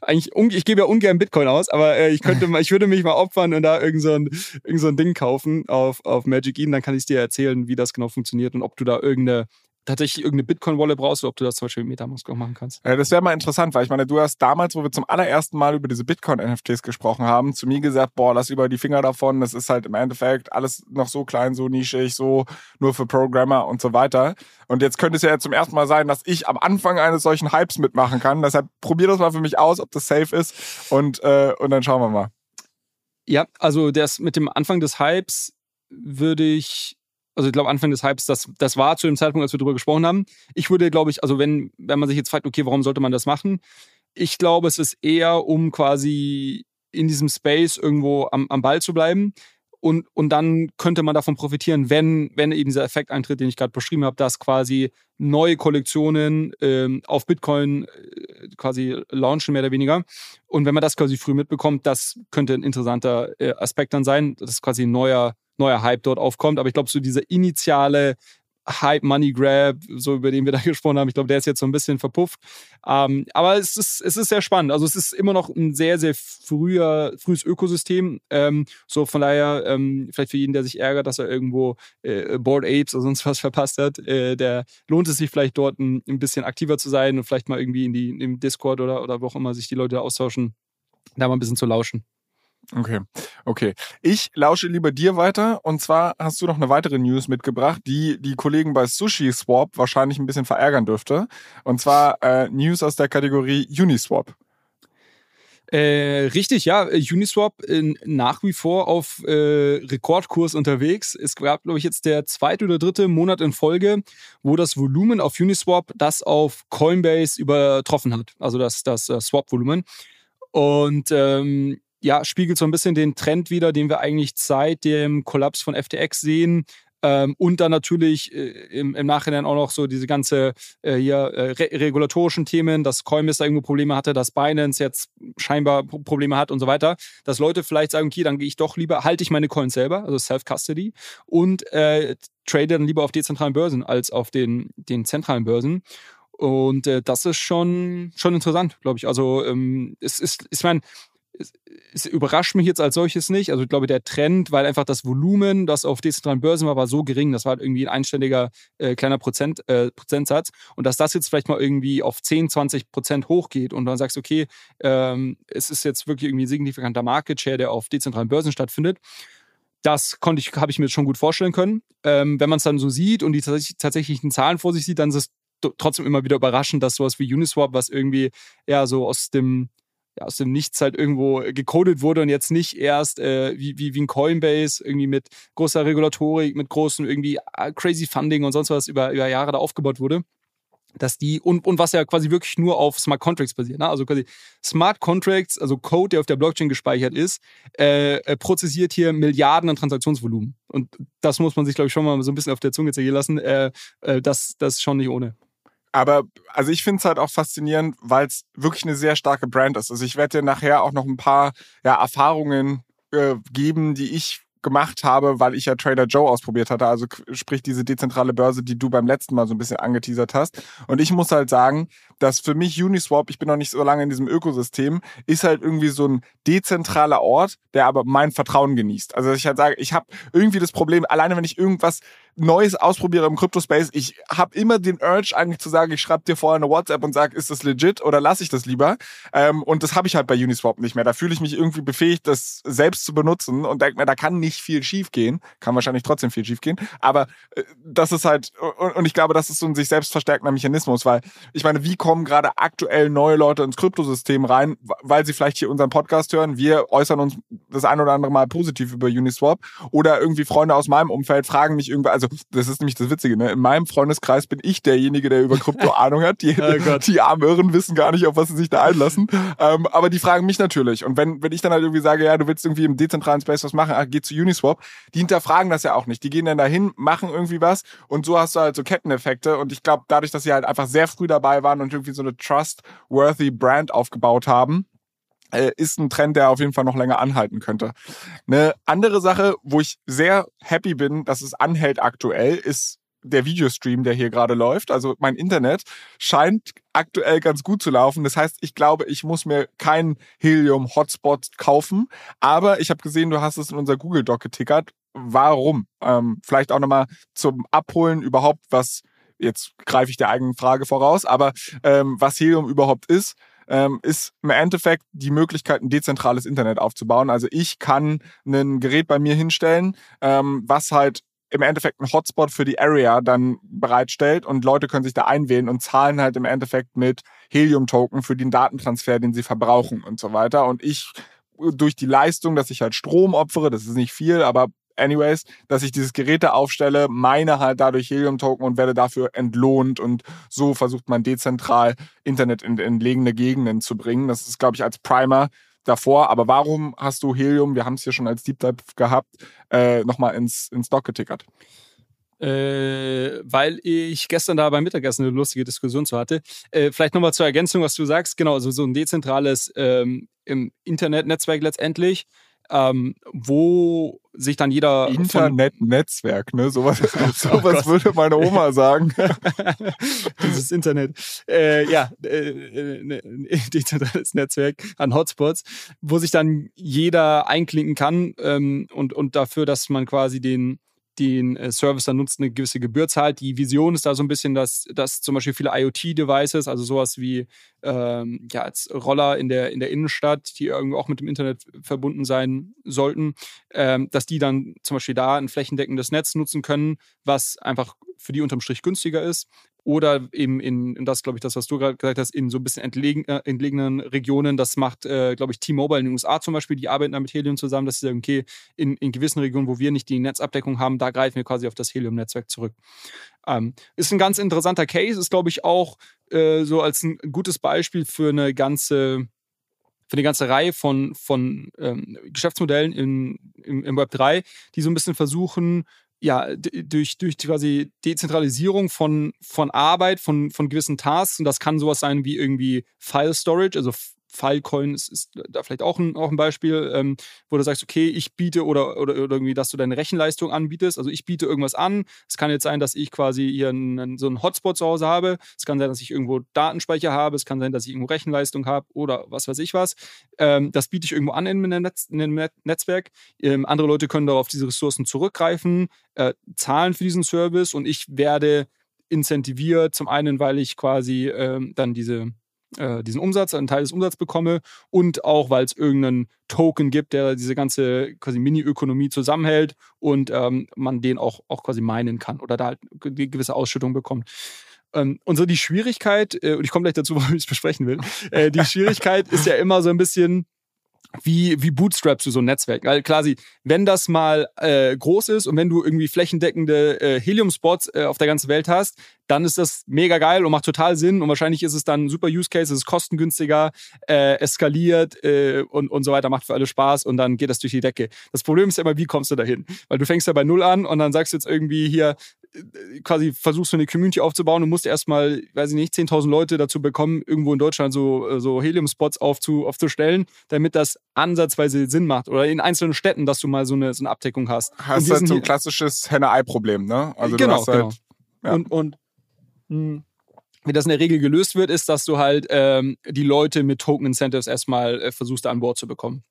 eigentlich, ich gebe ja ungern Bitcoin aus, aber äh, ich könnte (laughs) mal, ich würde mich mal opfern und da irgend so ein, irgend so ein Ding kaufen auf, auf Magic Eden, dann kann ich dir erzählen, wie das genau funktioniert und ob du da irgendeine tatsächlich irgendeine Bitcoin-Wallet brauchst oder ob du das zum Beispiel mit Metamask auch machen kannst. Ja, das wäre mal interessant, weil ich meine, du hast damals, wo wir zum allerersten Mal über diese Bitcoin-NFTs gesprochen haben, zu mir gesagt, boah, lass über die Finger davon, das ist halt im Endeffekt alles noch so klein, so nischig, so nur für Programmer und so weiter. Und jetzt könnte es ja zum ersten Mal sein, dass ich am Anfang eines solchen Hypes mitmachen kann. Deshalb probier das mal für mich aus, ob das safe ist und, äh, und dann schauen wir mal. Ja, also das mit dem Anfang des Hypes würde ich also ich glaube Anfang des Hypes, das, das war zu dem Zeitpunkt, als wir darüber gesprochen haben. Ich würde, glaube ich, also wenn, wenn man sich jetzt fragt, okay, warum sollte man das machen? Ich glaube, es ist eher, um quasi in diesem Space irgendwo am, am Ball zu bleiben. Und, und dann könnte man davon profitieren, wenn, wenn eben dieser Effekt eintritt, den ich gerade beschrieben habe, dass quasi neue Kollektionen ähm, auf Bitcoin äh, quasi launchen, mehr oder weniger. Und wenn man das quasi früh mitbekommt, das könnte ein interessanter äh, Aspekt dann sein. Das ist quasi ein neuer, neuer Hype dort aufkommt. Aber ich glaube, so dieser initiale Hype Money Grab, so über den wir da (laughs) gesprochen haben, ich glaube, der ist jetzt so ein bisschen verpufft. Ähm, aber es ist, es ist sehr spannend. Also es ist immer noch ein sehr, sehr früher, frühes Ökosystem. Ähm, so von daher, ähm, vielleicht für jeden, der sich ärgert, dass er irgendwo äh, Board Apes oder sonst was (laughs) verpasst hat, äh, der lohnt es sich vielleicht dort ein, ein bisschen aktiver zu sein und vielleicht mal irgendwie in die, im Discord oder, oder wo auch immer sich die Leute austauschen, da mal ein bisschen zu lauschen. Okay, okay. Ich lausche lieber dir weiter. Und zwar hast du noch eine weitere News mitgebracht, die die Kollegen bei Sushi Swap wahrscheinlich ein bisschen verärgern dürfte. Und zwar äh, News aus der Kategorie Uniswap. Äh, richtig, ja. Uniswap in, nach wie vor auf äh, Rekordkurs unterwegs. Es gab, glaube ich, jetzt der zweite oder dritte Monat in Folge, wo das Volumen auf Uniswap das auf Coinbase übertroffen hat. Also das, das uh, Swap-Volumen. Und ähm, ja, spiegelt so ein bisschen den Trend wieder, den wir eigentlich seit dem Kollaps von FTX sehen. Ähm, und dann natürlich äh, im, im, Nachhinein auch noch so diese ganze äh, hier, äh, re regulatorischen Themen, dass Coinbase da irgendwo Probleme hatte, dass Binance jetzt scheinbar Probleme hat und so weiter. Dass Leute vielleicht sagen, okay, dann gehe ich doch lieber, halte ich meine Coins selber, also Self-Custody, und äh, trade dann lieber auf dezentralen Börsen als auf den, den zentralen Börsen. Und äh, das ist schon, schon interessant, glaube ich. Also ähm, es ist, ich meine, es, es, überrascht mich jetzt als solches nicht. Also ich glaube, der Trend, weil einfach das Volumen, das auf dezentralen Börsen war, war so gering, das war halt irgendwie ein einständiger äh, kleiner Prozent, äh, Prozentsatz. Und dass das jetzt vielleicht mal irgendwie auf 10, 20 Prozent hochgeht und dann sagst, okay, ähm, es ist jetzt wirklich irgendwie ein signifikanter Market Share, der auf dezentralen Börsen stattfindet. Das konnte ich, habe ich mir schon gut vorstellen können. Ähm, wenn man es dann so sieht und die tatsächlichen Zahlen vor sich sieht, dann ist es trotzdem immer wieder überraschend, dass sowas wie Uniswap, was irgendwie ja so aus dem aus dem Nichts halt irgendwo gecodet wurde und jetzt nicht erst äh, wie, wie, wie ein Coinbase irgendwie mit großer Regulatorik, mit großem irgendwie äh, crazy Funding und sonst was über, über Jahre da aufgebaut wurde dass die und, und was ja quasi wirklich nur auf Smart Contracts basiert. Ne? Also quasi Smart Contracts, also Code, der auf der Blockchain gespeichert ist, äh, äh, prozessiert hier Milliarden an Transaktionsvolumen. Und das muss man sich, glaube ich, schon mal so ein bisschen auf der Zunge zergehen lassen. Äh, äh, das, das ist schon nicht ohne. Aber also ich finde es halt auch faszinierend, weil es wirklich eine sehr starke Brand ist. Also ich werde dir nachher auch noch ein paar ja, Erfahrungen äh, geben, die ich gemacht habe, weil ich ja Trader Joe ausprobiert hatte, also sprich diese dezentrale Börse, die du beim letzten Mal so ein bisschen angeteasert hast. Und ich muss halt sagen, dass für mich Uniswap, ich bin noch nicht so lange in diesem Ökosystem, ist halt irgendwie so ein dezentraler Ort, der aber mein Vertrauen genießt. Also ich halt sage, ich habe irgendwie das Problem, alleine wenn ich irgendwas Neues ausprobiere im Crypto-Space, ich habe immer den Urge eigentlich zu sagen, ich schreibe dir vorher eine WhatsApp und sage, ist das legit oder lasse ich das lieber? Ähm, und das habe ich halt bei Uniswap nicht mehr. Da fühle ich mich irgendwie befähigt, das selbst zu benutzen und denke mir, da kann nicht viel schief gehen. Kann wahrscheinlich trotzdem viel schief gehen. Aber äh, das ist halt, und, und ich glaube, das ist so ein sich selbst verstärkender Mechanismus, weil ich meine, wie kommen gerade aktuell neue Leute ins Kryptosystem rein, weil sie vielleicht hier unseren Podcast hören? Wir äußern uns das ein oder andere Mal positiv über Uniswap oder irgendwie Freunde aus meinem Umfeld fragen mich irgendwie, also das ist nämlich das Witzige, ne? In meinem Freundeskreis bin ich derjenige, der über Krypto (laughs) Ahnung hat. Die, oh die armen Irren wissen gar nicht, auf was sie sich da einlassen. Ähm, aber die fragen mich natürlich. Und wenn, wenn ich dann halt irgendwie sage, ja, du willst irgendwie im dezentralen Space was machen, ach, geh zu Uniswap, die hinterfragen das ja auch nicht. Die gehen dann dahin, machen irgendwie was und so hast du halt so Ketteneffekte. Und ich glaube, dadurch, dass sie halt einfach sehr früh dabei waren und irgendwie so eine trustworthy Brand aufgebaut haben, ist ein Trend, der auf jeden Fall noch länger anhalten könnte. Eine andere Sache, wo ich sehr happy bin, dass es anhält aktuell, ist der Videostream, der hier gerade läuft. Also mein Internet scheint aktuell ganz gut zu laufen. Das heißt, ich glaube, ich muss mir keinen Helium-Hotspot kaufen. Aber ich habe gesehen, du hast es in unser Google Doc getickert. Warum? Ähm, vielleicht auch nochmal zum Abholen überhaupt, was, jetzt greife ich der eigenen Frage voraus, aber ähm, was Helium überhaupt ist ähm, ist im Endeffekt die Möglichkeit, ein dezentrales Internet aufzubauen. Also ich kann ein Gerät bei mir hinstellen, ähm, was halt im Endeffekt einen Hotspot für die Area dann bereitstellt und Leute können sich da einwählen und zahlen halt im Endeffekt mit Helium-Token für den Datentransfer, den sie verbrauchen und so weiter. Und ich durch die Leistung, dass ich halt Strom opfere, das ist nicht viel, aber anyways, dass ich dieses Gerät da aufstelle, meine halt dadurch Helium-Token und werde dafür entlohnt und so versucht man dezentral Internet in entlegene Gegenden zu bringen. Das ist, glaube ich, als Primer davor. Aber warum hast du Helium, wir haben es hier schon als Deep Dive gehabt, äh, nochmal ins, ins Dock getickert? Äh, weil ich gestern da beim Mittagessen eine lustige Diskussion zu hatte. Äh, vielleicht nochmal zur Ergänzung, was du sagst. Genau, also so ein dezentrales ähm, Internetnetzwerk letztendlich ähm, wo sich dann jeder Internet-Netzwerk, ne? Sowas, (laughs) oh sowas würde meine Oma sagen. (laughs) Dieses Internet. Äh, ja, äh, äh, (laughs) dezentrales Netzwerk an Hotspots, wo sich dann jeder einklinken kann ähm, und, und dafür, dass man quasi den den äh, Service dann nutzt, eine gewisse Gebühr zahlt. Die Vision ist da so ein bisschen, dass, dass zum Beispiel viele IoT-Devices, also sowas wie ähm, ja, als Roller in der, in der Innenstadt, die irgendwie auch mit dem Internet verbunden sein sollten, ähm, dass die dann zum Beispiel da ein flächendeckendes Netz nutzen können, was einfach für die unterm Strich günstiger ist oder eben in, in das, glaube ich, das, was du gerade gesagt hast, in so ein bisschen entlegen, äh, entlegenen Regionen. Das macht, äh, glaube ich, T-Mobile in den USA zum Beispiel, die arbeiten da mit Helium zusammen, dass sie sagen, okay, in, in gewissen Regionen, wo wir nicht die Netzabdeckung haben, da greifen wir quasi auf das Helium-Netzwerk zurück. Ähm, ist ein ganz interessanter Case, ist, glaube ich, auch äh, so als ein gutes Beispiel für eine ganze für eine ganze Reihe von, von ähm, Geschäftsmodellen in, im, im Web 3, die so ein bisschen versuchen, ja, durch, durch quasi Dezentralisierung von, von Arbeit, von, von gewissen Tasks, und das kann sowas sein wie irgendwie File Storage, also Filecoin ist, ist da vielleicht auch ein, auch ein Beispiel, ähm, wo du sagst, okay, ich biete oder, oder, oder, irgendwie, dass du deine Rechenleistung anbietest. Also ich biete irgendwas an. Es kann jetzt sein, dass ich quasi hier einen, so einen Hotspot zu Hause habe. Es kann sein, dass ich irgendwo Datenspeicher habe. Es kann sein, dass ich irgendwo Rechenleistung habe oder was weiß ich was. Ähm, das biete ich irgendwo an in einem, Netz, Netzwerk. Ähm, andere Leute können darauf diese Ressourcen zurückgreifen, äh, zahlen für diesen Service und ich werde incentiviert, zum einen, weil ich quasi ähm, dann diese äh, diesen Umsatz, einen Teil des Umsatzes bekomme und auch, weil es irgendeinen Token gibt, der diese ganze quasi Mini-Ökonomie zusammenhält und ähm, man den auch, auch quasi meinen kann oder da halt eine gewisse Ausschüttung bekommt. Ähm, und so die Schwierigkeit, äh, und ich komme gleich dazu, (laughs) warum ich es besprechen will, äh, die Schwierigkeit ist ja immer so ein bisschen, wie, wie bootstrapst du so ein Netzwerk? Weil quasi, wenn das mal äh, groß ist und wenn du irgendwie flächendeckende äh, Helium-Spots äh, auf der ganzen Welt hast, dann ist das mega geil und macht total Sinn und wahrscheinlich ist es dann super Use Case, es ist kostengünstiger, äh, eskaliert äh, und, und so weiter, macht für alle Spaß und dann geht das durch die Decke. Das Problem ist ja immer, wie kommst du dahin? Weil du fängst ja bei Null an und dann sagst du jetzt irgendwie hier, quasi versuchst du eine Community aufzubauen und musst erstmal, weiß ich nicht, 10.000 Leute dazu bekommen, irgendwo in Deutschland so, äh, so Helium-Spots aufzu, aufzustellen, damit das ansatzweise Sinn macht. Oder in einzelnen Städten, dass du mal so eine, so eine Abdeckung hast. Hast halt so ein klassisches Henne-Ei-Problem, ne? Also genau, du hast halt, genau. Ja. Und, und mh, hm, wie das in der Regel gelöst wird, ist, dass du halt ähm, die Leute mit Token-Incentives erstmal äh, versuchst, an Bord zu bekommen.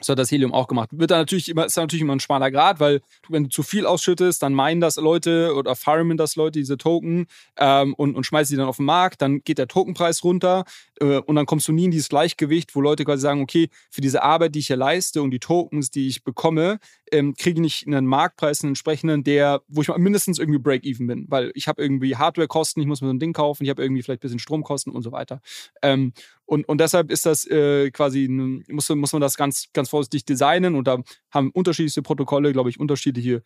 So hat das Helium auch gemacht. Wird dann natürlich immer, ist dann natürlich immer ein schmaler Grad, weil wenn du zu viel ausschüttest, dann meinen das Leute oder farmen das Leute diese Token ähm, und, und schmeißen die dann auf den Markt, dann geht der Tokenpreis runter äh, und dann kommst du nie in dieses Gleichgewicht, wo Leute quasi sagen, okay, für diese Arbeit, die ich hier leiste und die Tokens, die ich bekomme, ähm, kriege ich einen Marktpreis, einen entsprechenden, der, wo ich mindestens irgendwie Break-Even bin, weil ich habe irgendwie Hardware-Kosten, ich muss mir so ein Ding kaufen, ich habe irgendwie vielleicht ein bisschen Stromkosten und so weiter. Ähm, Und, und deshalb ist das äh, quasi, muss, muss man das ganz, ganz vorsichtig designen und da haben unterschiedlichste Protokolle, glaube ich, unterschiedliche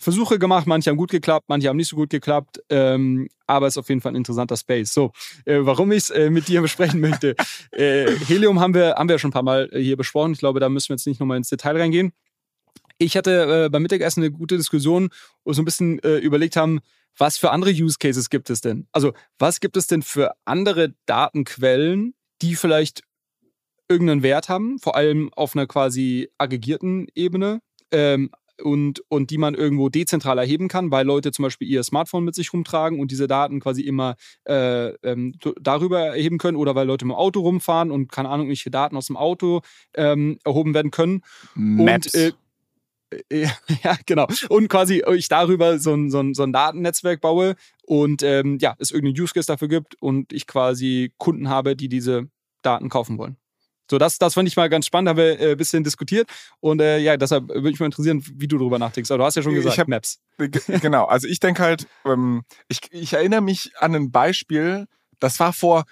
Versuche gemacht. Manche haben gut geklappt, manche haben nicht so gut geklappt, ähm, aber es ist auf jeden Fall ein interessanter Space. So, äh, warum ich es äh, mit dir besprechen möchte. Äh, Helium haben wir, haben wir schon ein paar Mal äh, hier besprochen. Ich glaube, da müssen wir jetzt nicht nochmal ins Detail reingehen. Ich hatte äh, beim Mittagessen eine gute Diskussion, wo wir so ein bisschen äh, überlegt haben, was für andere Use Cases gibt es denn? Also, was gibt es denn für andere Datenquellen, die vielleicht irgendeinen Wert haben, vor allem auf einer quasi aggregierten Ebene ähm, und, und die man irgendwo dezentral erheben kann, weil Leute zum Beispiel ihr Smartphone mit sich rumtragen und diese Daten quasi immer äh, ähm, darüber erheben können oder weil Leute im Auto rumfahren und keine Ahnung, welche Daten aus dem Auto ähm, erhoben werden können. Maps. Und, äh, (laughs) ja, genau. Und quasi ich darüber so ein, so ein, so ein Datennetzwerk baue und ähm, ja, es irgendeinen Use Case dafür gibt und ich quasi Kunden habe, die diese Daten kaufen wollen. So, das, das fand ich mal ganz spannend, haben wir äh, ein bisschen diskutiert. Und äh, ja, deshalb würde mich mal interessieren, wie du darüber nachdenkst. Aber du hast ja schon gesagt, ich hab, Maps. Genau, also ich denke halt, ähm, ich, ich erinnere mich an ein Beispiel, das war vor,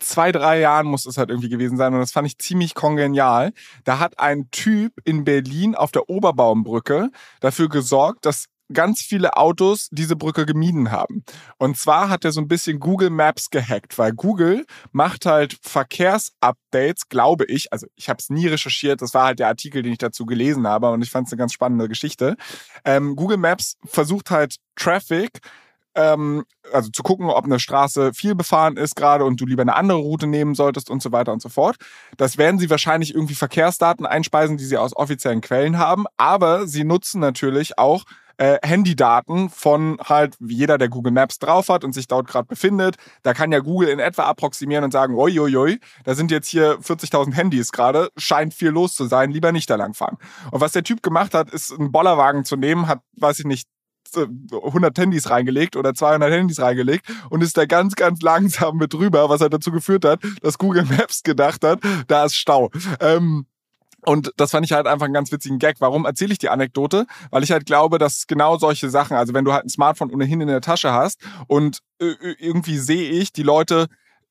zwei, drei Jahren muss es halt irgendwie gewesen sein und das fand ich ziemlich kongenial. Da hat ein Typ in Berlin auf der Oberbaumbrücke dafür gesorgt, dass ganz viele Autos diese Brücke gemieden haben. Und zwar hat er so ein bisschen Google Maps gehackt, weil Google macht halt Verkehrsupdates, glaube ich. Also ich habe es nie recherchiert, das war halt der Artikel, den ich dazu gelesen habe und ich fand es eine ganz spannende Geschichte. Ähm, Google Maps versucht halt Traffic ähm, also zu gucken, ob eine Straße viel befahren ist gerade und du lieber eine andere Route nehmen solltest und so weiter und so fort. Das werden sie wahrscheinlich irgendwie Verkehrsdaten einspeisen, die sie aus offiziellen Quellen haben, aber sie nutzen natürlich auch äh, Handydaten von halt jeder, der Google Maps drauf hat und sich dort gerade befindet. Da kann ja Google in etwa approximieren und sagen, oi, oi, oi, da sind jetzt hier 40.000 Handys gerade, scheint viel los zu sein, lieber nicht da lang fahren. Und was der Typ gemacht hat, ist einen Bollerwagen zu nehmen, hat, weiß ich nicht, 100 Handys reingelegt oder 200 Handys reingelegt und ist da ganz, ganz langsam mit drüber, was halt dazu geführt hat, dass Google Maps gedacht hat, da ist Stau. Ähm, und das fand ich halt einfach einen ganz witzigen Gag. Warum erzähle ich die Anekdote? Weil ich halt glaube, dass genau solche Sachen, also wenn du halt ein Smartphone ohnehin in der Tasche hast und äh, irgendwie sehe ich, die Leute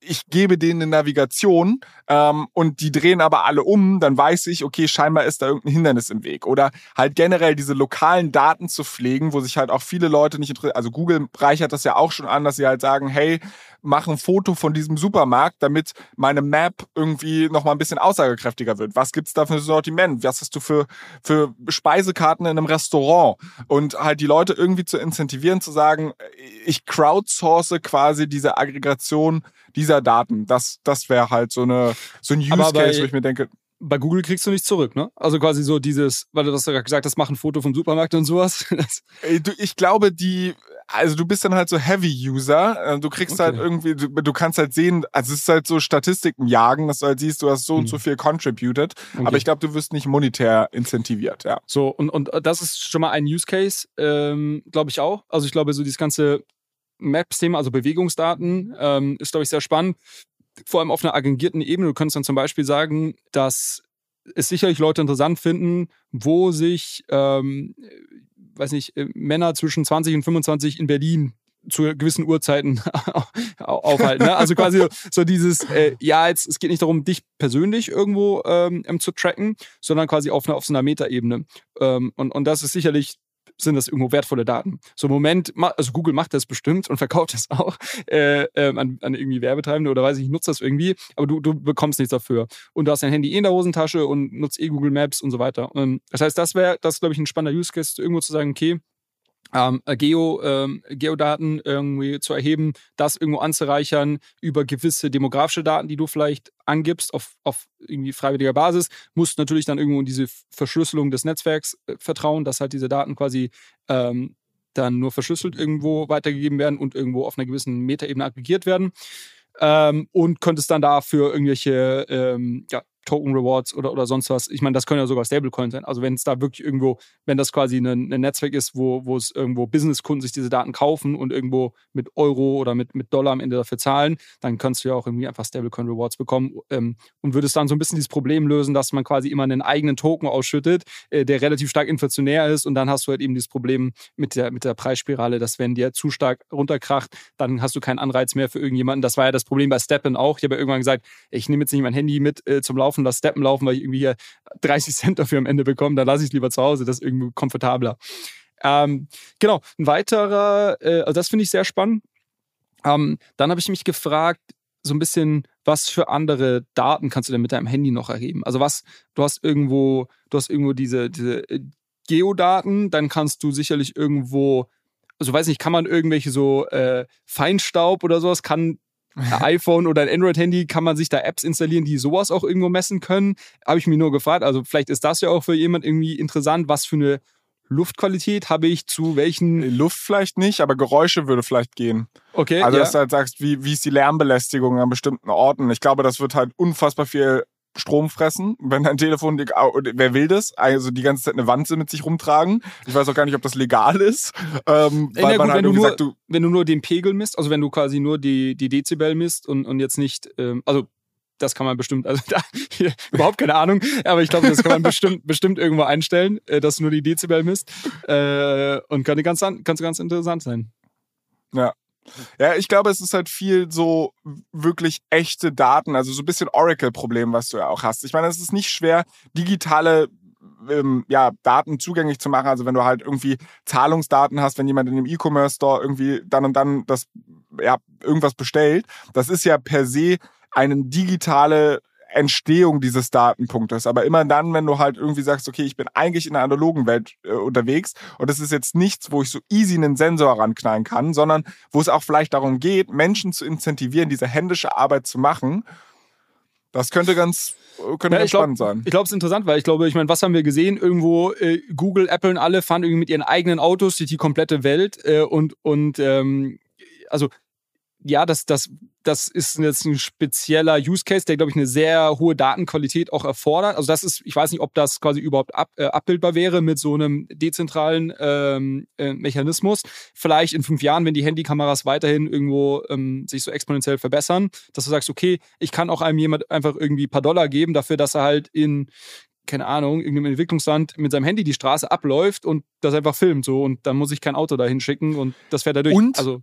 ich gebe denen eine Navigation ähm, und die drehen aber alle um, dann weiß ich, okay, scheinbar ist da irgendein Hindernis im Weg. Oder halt generell diese lokalen Daten zu pflegen, wo sich halt auch viele Leute nicht interessieren. Also Google reichert das ja auch schon an, dass sie halt sagen, hey, mach ein Foto von diesem Supermarkt, damit meine Map irgendwie noch mal ein bisschen aussagekräftiger wird. Was gibt's da für ein Sortiment? Was hast du für, für Speisekarten in einem Restaurant? Und halt die Leute irgendwie zu incentivieren, zu sagen, ich crowdsource quasi diese Aggregation dieser Daten. Das, das wäre halt so eine, so ein Use Case, bei, wo ich mir denke, bei Google kriegst du nicht zurück, ne? Also quasi so dieses, weil du hast ja gesagt hast, mach ein Foto vom Supermarkt und sowas. (laughs) ich glaube, die also du bist dann halt so Heavy-User. Äh, du kriegst halt okay. halt irgendwie, du, du, kannst halt sehen, also es ist halt so Statistiken jagen, dass du halt siehst, du hast so hm. und so hm. viel contributed. Okay. Aber ich glaube, du wirst nicht monetär incentiviert, ja. So, und, und das ist schon mal ein Use Case, ähm, glaube ich auch. Also ich glaube, so dieses ganze Maps-Thema, also Bewegungsdaten, ähm, ist, glaube ich, sehr spannend. Vor allem auf einer aggregierten Ebene. Du könntest dann zum Beispiel sagen, dass es sicherlich Leute interessant finden, wo sich ähm, weiß nicht, äh, Männer zwischen 20 und 25 in Berlin zu gewissen Uhrzeiten (laughs) aufhalten. Ne? Also quasi so dieses, äh, ja, jetzt es geht nicht darum, dich persönlich irgendwo ähm, zu tracken, sondern quasi auf, einer, auf so einer Metaebene. Ähm, und, und das ist sicherlich sind das irgendwo wertvolle Daten. So im Moment, also Google macht das bestimmt und verkauft das auch (laughs) äh, äh, an, an, irgendwie Werbetreibende oder weiß ich, nutze das irgendwie, aber du, du bekommst nichts dafür. Und du hast dein Handy eh in der Hosentasche und nutzt eh Google Maps und so weiter. Und das heißt, das wäre, das glaube ich, ein spannender Use Case, irgendwo zu sagen, okay, ähm, äh, Geo, ähm, Geodaten irgendwie zu erheben, das irgendwo anzureichern über gewisse demografische Daten, die du vielleicht angibst auf, auf irgendwie freiwilliger Basis, musst natürlich dann irgendwo in diese Verschlüsselung des Netzwerks äh, vertrauen, dass halt diese Daten quasi ähm, dann nur verschlüsselt irgendwo weitergegeben werden und irgendwo auf einer gewissen Metaebene aggregiert werden. Ähm, und könntest dann dafür irgendwelche ähm, ja, Token Rewards oder, oder sonst was. Ich meine, das können ja sogar Stablecoins sein. Also wenn es da wirklich irgendwo, wenn das quasi ein, ein Netzwerk ist, wo, wo es irgendwo Businesskunden sich diese Daten kaufen und irgendwo mit Euro oder mit, mit Dollar am Ende dafür zahlen, dann kannst du ja auch irgendwie einfach Stablecoin Rewards bekommen ähm, und würdest dann so ein bisschen dieses Problem lösen, dass man quasi immer einen eigenen Token ausschüttet, äh, der relativ stark inflationär ist und dann hast du halt eben dieses Problem mit der, mit der Preisspirale, dass wenn der zu stark runterkracht, dann hast du keinen Anreiz mehr für irgendjemanden. Das war ja das Problem bei Steppen auch. Ich habe ja irgendwann gesagt, ich nehme jetzt nicht mein Handy mit äh, zum Laufen, lass Steppen laufen, weil ich irgendwie hier 30 Cent dafür am Ende bekomme. Dann lasse ich es lieber zu Hause, das ist irgendwie komfortabler. Ähm, genau, ein weiterer, äh, also das finde ich sehr spannend. Ähm, dann habe ich mich gefragt, so ein bisschen, was für andere Daten kannst du denn mit deinem Handy noch erheben? Also was, du hast irgendwo, du hast irgendwo diese, diese äh, Geodaten, dann kannst du sicherlich irgendwo, also weiß nicht, kann man irgendwelche so äh, Feinstaub oder sowas, kann iPhone oder ein Android-Handy, kann man sich da Apps installieren, die sowas auch irgendwo messen können? Habe ich mir nur gefragt. Also vielleicht ist das ja auch für jemand irgendwie interessant, was für eine Luftqualität habe ich zu welchen. Luft vielleicht nicht, aber Geräusche würde vielleicht gehen. Okay. Also, ja. dass du halt sagst, wie, wie ist die Lärmbelästigung an bestimmten Orten. Ich glaube, das wird halt unfassbar viel Strom fressen, wenn dein Telefon, wer will das? Also die ganze Zeit eine Wanze mit sich rumtragen. Ich weiß auch gar nicht, ob das legal ist. Ähm, ja, weil gut, man halt wenn, du nur, sagt, du, wenn du nur den Pegel misst, also wenn du quasi nur die, die Dezibel misst und, und jetzt nicht, ähm, also das kann man bestimmt, also (laughs) da, hier, überhaupt keine Ahnung, aber ich glaube, das kann man bestimmt, (laughs) bestimmt irgendwo einstellen, äh, dass du nur die Dezibel misst äh, und könnte ganz, an- könnte ganz interessant sein. Ja. Ja, ich glaube, es ist halt viel so wirklich echte Daten, also so ein bisschen Oracle-Problem, was du ja auch hast. Ich meine, es ist nicht schwer, digitale ähm, ja, Daten zugänglich zu machen. Also wenn du halt irgendwie Zahlungsdaten hast, wenn jemand in einem E-Commerce-Store irgendwie dann und dann das, ja, irgendwas bestellt, das ist ja per se eine digitale Entstehung dieses Datenpunktes. Aber immer dann, wenn du halt irgendwie sagst, okay, ich bin eigentlich in der analogen Welt äh, unterwegs und das ist jetzt nichts, wo ich so easy einen Sensor ranknallen kann, sondern wo es auch vielleicht darum geht, Menschen zu incentivieren, diese händische Arbeit zu machen. Das könnte ganz, äh, könnte Ja, ganz glaub- spannend sein. Ich glaube, es ist interessant, weil ich glaube, ich meine, was haben wir gesehen? Irgendwo äh, Google, Apple und alle fahren irgendwie mit ihren eigenen Autos durch die komplette Welt äh, und, und ähm, also ja, das, das, das ist jetzt ein spezieller Use Case, der, glaube ich, eine sehr hohe Datenqualität auch erfordert. Also das ist, ich weiß nicht, ob das quasi überhaupt ab, äh, abbildbar wäre mit so einem dezentralen ähm, äh, Mechanismus. Vielleicht in fünf Jahren, wenn die Handykameras weiterhin irgendwo ähm, sich so exponentiell verbessern, dass du sagst, okay, ich kann auch einem jemand einfach irgendwie ein paar Dollar geben dafür, dass er halt in keine Ahnung, irgendeinem Entwicklungsland mit seinem Handy die Straße abläuft und das einfach filmt so und dann muss ich kein Auto dahin schicken und das fährt dadurch. Und also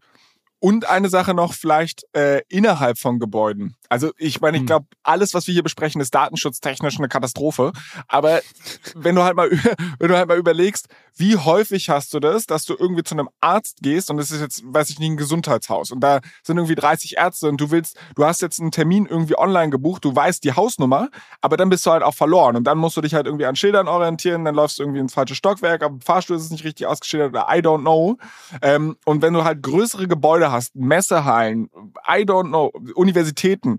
Und eine Sache noch vielleicht äh, innerhalb von Gebäuden. Also ich meine, ich Hm. glaube, alles, was wir hier besprechen, ist datenschutztechnisch eine Katastrophe. Aber (laughs) wenn du halt mal, (laughs) wenn du halt mal überlegst, wie häufig hast du das, dass du irgendwie zu einem Arzt gehst und es ist jetzt, weiß ich nicht, ein Gesundheitshaus und da sind irgendwie 30 Ärzte und du willst, du hast jetzt einen Termin irgendwie online gebucht, du weißt die Hausnummer, aber dann bist du halt auch verloren und dann musst du dich halt irgendwie an Schildern orientieren, dann läufst du irgendwie ins falsche Stockwerk, im Fahrstuhl ist es nicht richtig ausgeschildert oder I don't know. Ähm, und wenn du halt größere Gebäude hast, Messehallen, I don't know, Universitäten,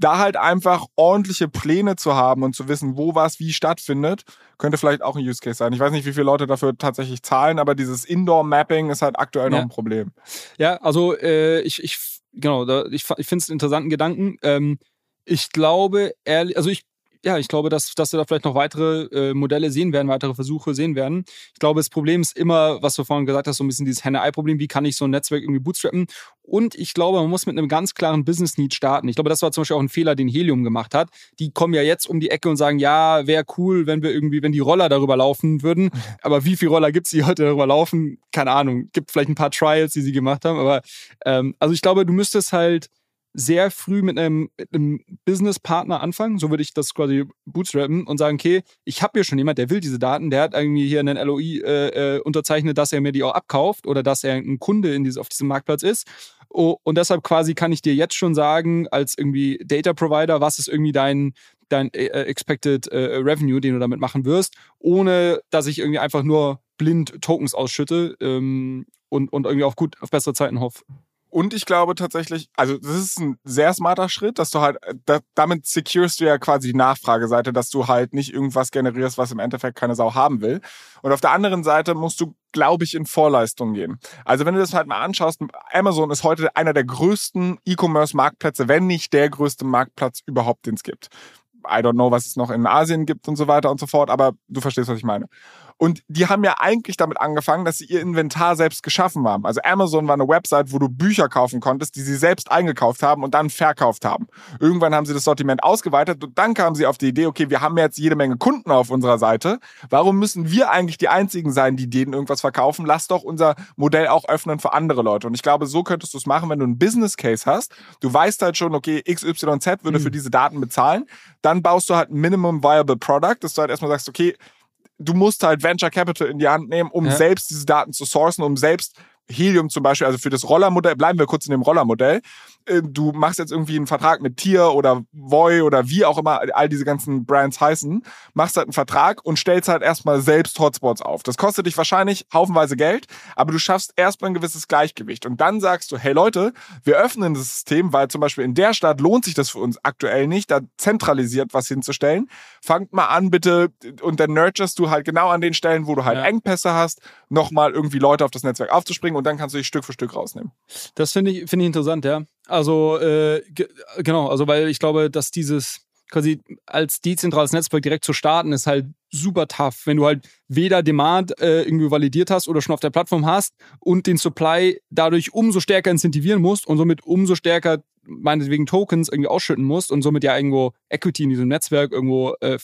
da halt einfach ordentliche Pläne zu haben und zu wissen, wo was wie stattfindet, könnte vielleicht auch ein Use Case sein. Ich weiß nicht, wie viele Leute dafür tatsächlich zahlen, aber dieses Indoor-Mapping ist halt aktuell noch Ja. ein Problem. Ja, also äh, ich, ich, genau, da, ich, ich finde es einen interessanten Gedanken. Ähm, ich glaube, ehrlich, also ich, ja, ich glaube, dass, dass wir da vielleicht noch weitere äh, Modelle sehen werden, weitere Versuche sehen werden. Ich glaube, das Problem ist immer, was du vorhin gesagt hast, so ein bisschen dieses Henne-Ei-Problem, wie kann ich so ein Netzwerk irgendwie bootstrappen? Und ich glaube, man muss mit einem ganz klaren Business-Need starten. Ich glaube, das war zum Beispiel auch ein Fehler, den Helium gemacht hat. Die kommen ja jetzt um die Ecke und sagen, ja, wäre cool, wenn wir irgendwie, wenn die Roller darüber laufen würden. (laughs) Aber wie viele Roller gibt's, die heute darüber laufen? Keine Ahnung. Gibt vielleicht ein paar Trials, die sie gemacht haben. Aber ähm, also ich glaube, du müsstest halt sehr früh mit einem, einem Businesspartner anfangen, so würde ich das quasi bootstrappen und sagen, okay, ich habe hier schon jemand, der will diese Daten, der hat irgendwie hier einen LOI äh, äh, unterzeichnet, dass er mir die auch abkauft oder dass er ein Kunde in diese, auf diesem Marktplatz ist. Oh, und deshalb quasi kann ich dir jetzt schon sagen, als irgendwie Data Provider, was ist irgendwie dein, dein äh, Expected äh, Revenue, den du damit machen wirst, ohne dass ich irgendwie einfach nur blind Tokens ausschütte ähm, und, und irgendwie auf gut, auf bessere Zeiten hoffe. Und ich glaube tatsächlich, also das ist ein sehr smarter Schritt, dass du halt, da, damit securest du ja quasi die Nachfrageseite, dass du halt nicht irgendwas generierst, was im Endeffekt keine Sau haben will. Und auf der anderen Seite musst du, glaube ich, in Vorleistung gehen. Also wenn du das halt mal anschaust, Amazon ist heute einer der größten E-Commerce-Marktplätze, wenn nicht der größte Marktplatz überhaupt, den es gibt. I don't know, was es noch in Asien gibt und so weiter und so fort, aber du verstehst, was ich meine. Und die haben ja eigentlich damit angefangen, dass sie ihr Inventar selbst geschaffen haben. Also Amazon war eine Website, wo du Bücher kaufen konntest, die sie selbst eingekauft haben und dann verkauft haben. Irgendwann haben sie das Sortiment ausgeweitet und dann kamen sie auf die Idee, okay, wir haben jetzt jede Menge Kunden auf unserer Seite. Warum müssen wir eigentlich die einzigen sein, die denen irgendwas verkaufen? Lass doch unser Modell auch öffnen für andere Leute. Und ich glaube, so könntest du es machen, wenn du einen Business Case hast. Du weißt halt schon, okay, XYZ würde mhm. für diese Daten bezahlen. Dann baust du halt ein Minimum Viable Product, dass du halt erstmal sagst, okay, du musst halt Venture Capital in die Hand nehmen, um ja. selbst diese Daten zu sourcen, um selbst Helium zum Beispiel, also für das Rollermodell, bleiben wir kurz in dem Rollermodell. Äh, du machst jetzt irgendwie einen Vertrag mit Tier oder Voy oder wie auch immer all diese ganzen Brands heißen, machst halt einen Vertrag und stellst halt erstmal selbst Hotspots auf. Das kostet dich wahrscheinlich haufenweise Geld, aber du schaffst erstmal ein gewisses Gleichgewicht. Und dann sagst du, hey Leute, wir öffnen das System, weil zum Beispiel in der Stadt lohnt sich das für uns aktuell nicht, da zentralisiert was hinzustellen. Fangt mal an, bitte, und dann nurturest du halt genau an den Stellen, wo du halt ja. Engpässe hast, nochmal irgendwie Leute auf das Netzwerk aufzuspringen und dann kannst du dich Stück für Stück rausnehmen. Das finde ich, finde ich interessant, ja. Also, äh, genau, also weil ich glaube, dass dieses quasi als dezentrales Netzwerk direkt zu starten, ist halt super tough, wenn du halt weder Demand äh, irgendwie validiert hast oder schon auf der Plattform hast und den Supply dadurch umso stärker incentivieren musst und somit umso stärker meinetwegen Tokens irgendwie ausschütten musst und somit ja irgendwo Equity in diesem Netzwerk irgendwo äh,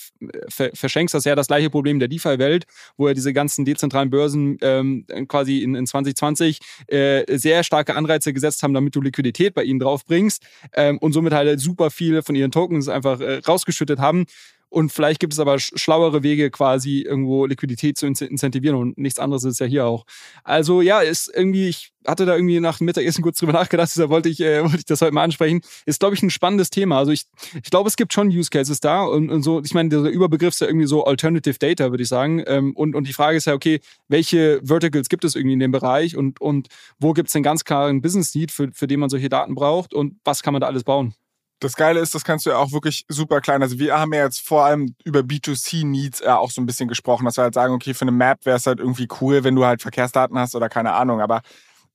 ver verschenkst. Das ist ja das gleiche Problem der DeFi-Welt, wo ja diese ganzen dezentralen Börsen ähm, quasi in, in 2020 äh, sehr starke Anreize gesetzt haben, damit du Liquidität bei ihnen draufbringst ähm, und somit halt super viele von ihren Tokens einfach äh, rausgeschüttet haben. Und vielleicht gibt es aber schlauere Wege, quasi irgendwo Liquidität zu incentivieren und nichts anderes ist ja hier auch. Also ja, ist irgendwie, ich hatte da irgendwie nach dem Mittagessen kurz drüber (laughs) nachgedacht, deshalb wollte ich, äh, wollte ich das heute mal ansprechen. Ist, glaube ich, ein spannendes Thema. Also ich, ich glaube, es gibt schon Use Cases da und, und so, ich meine, der Überbegriff ist ja irgendwie so Alternative Data, würde ich sagen. Ähm, und, und die Frage ist ja, okay, welche Verticals gibt es irgendwie in dem Bereich und, und wo gibt es denn ganz klar einen Business Need, für, für den man solche Daten braucht und was kann man da alles bauen? Das Geile ist, das kannst du ja auch wirklich super klein. Also wir haben ja jetzt vor allem über B2C-Needs äh, auch so ein bisschen gesprochen, dass wir halt sagen, okay, für eine Map wäre es halt irgendwie cool, wenn du halt Verkehrsdaten hast oder keine Ahnung. Aber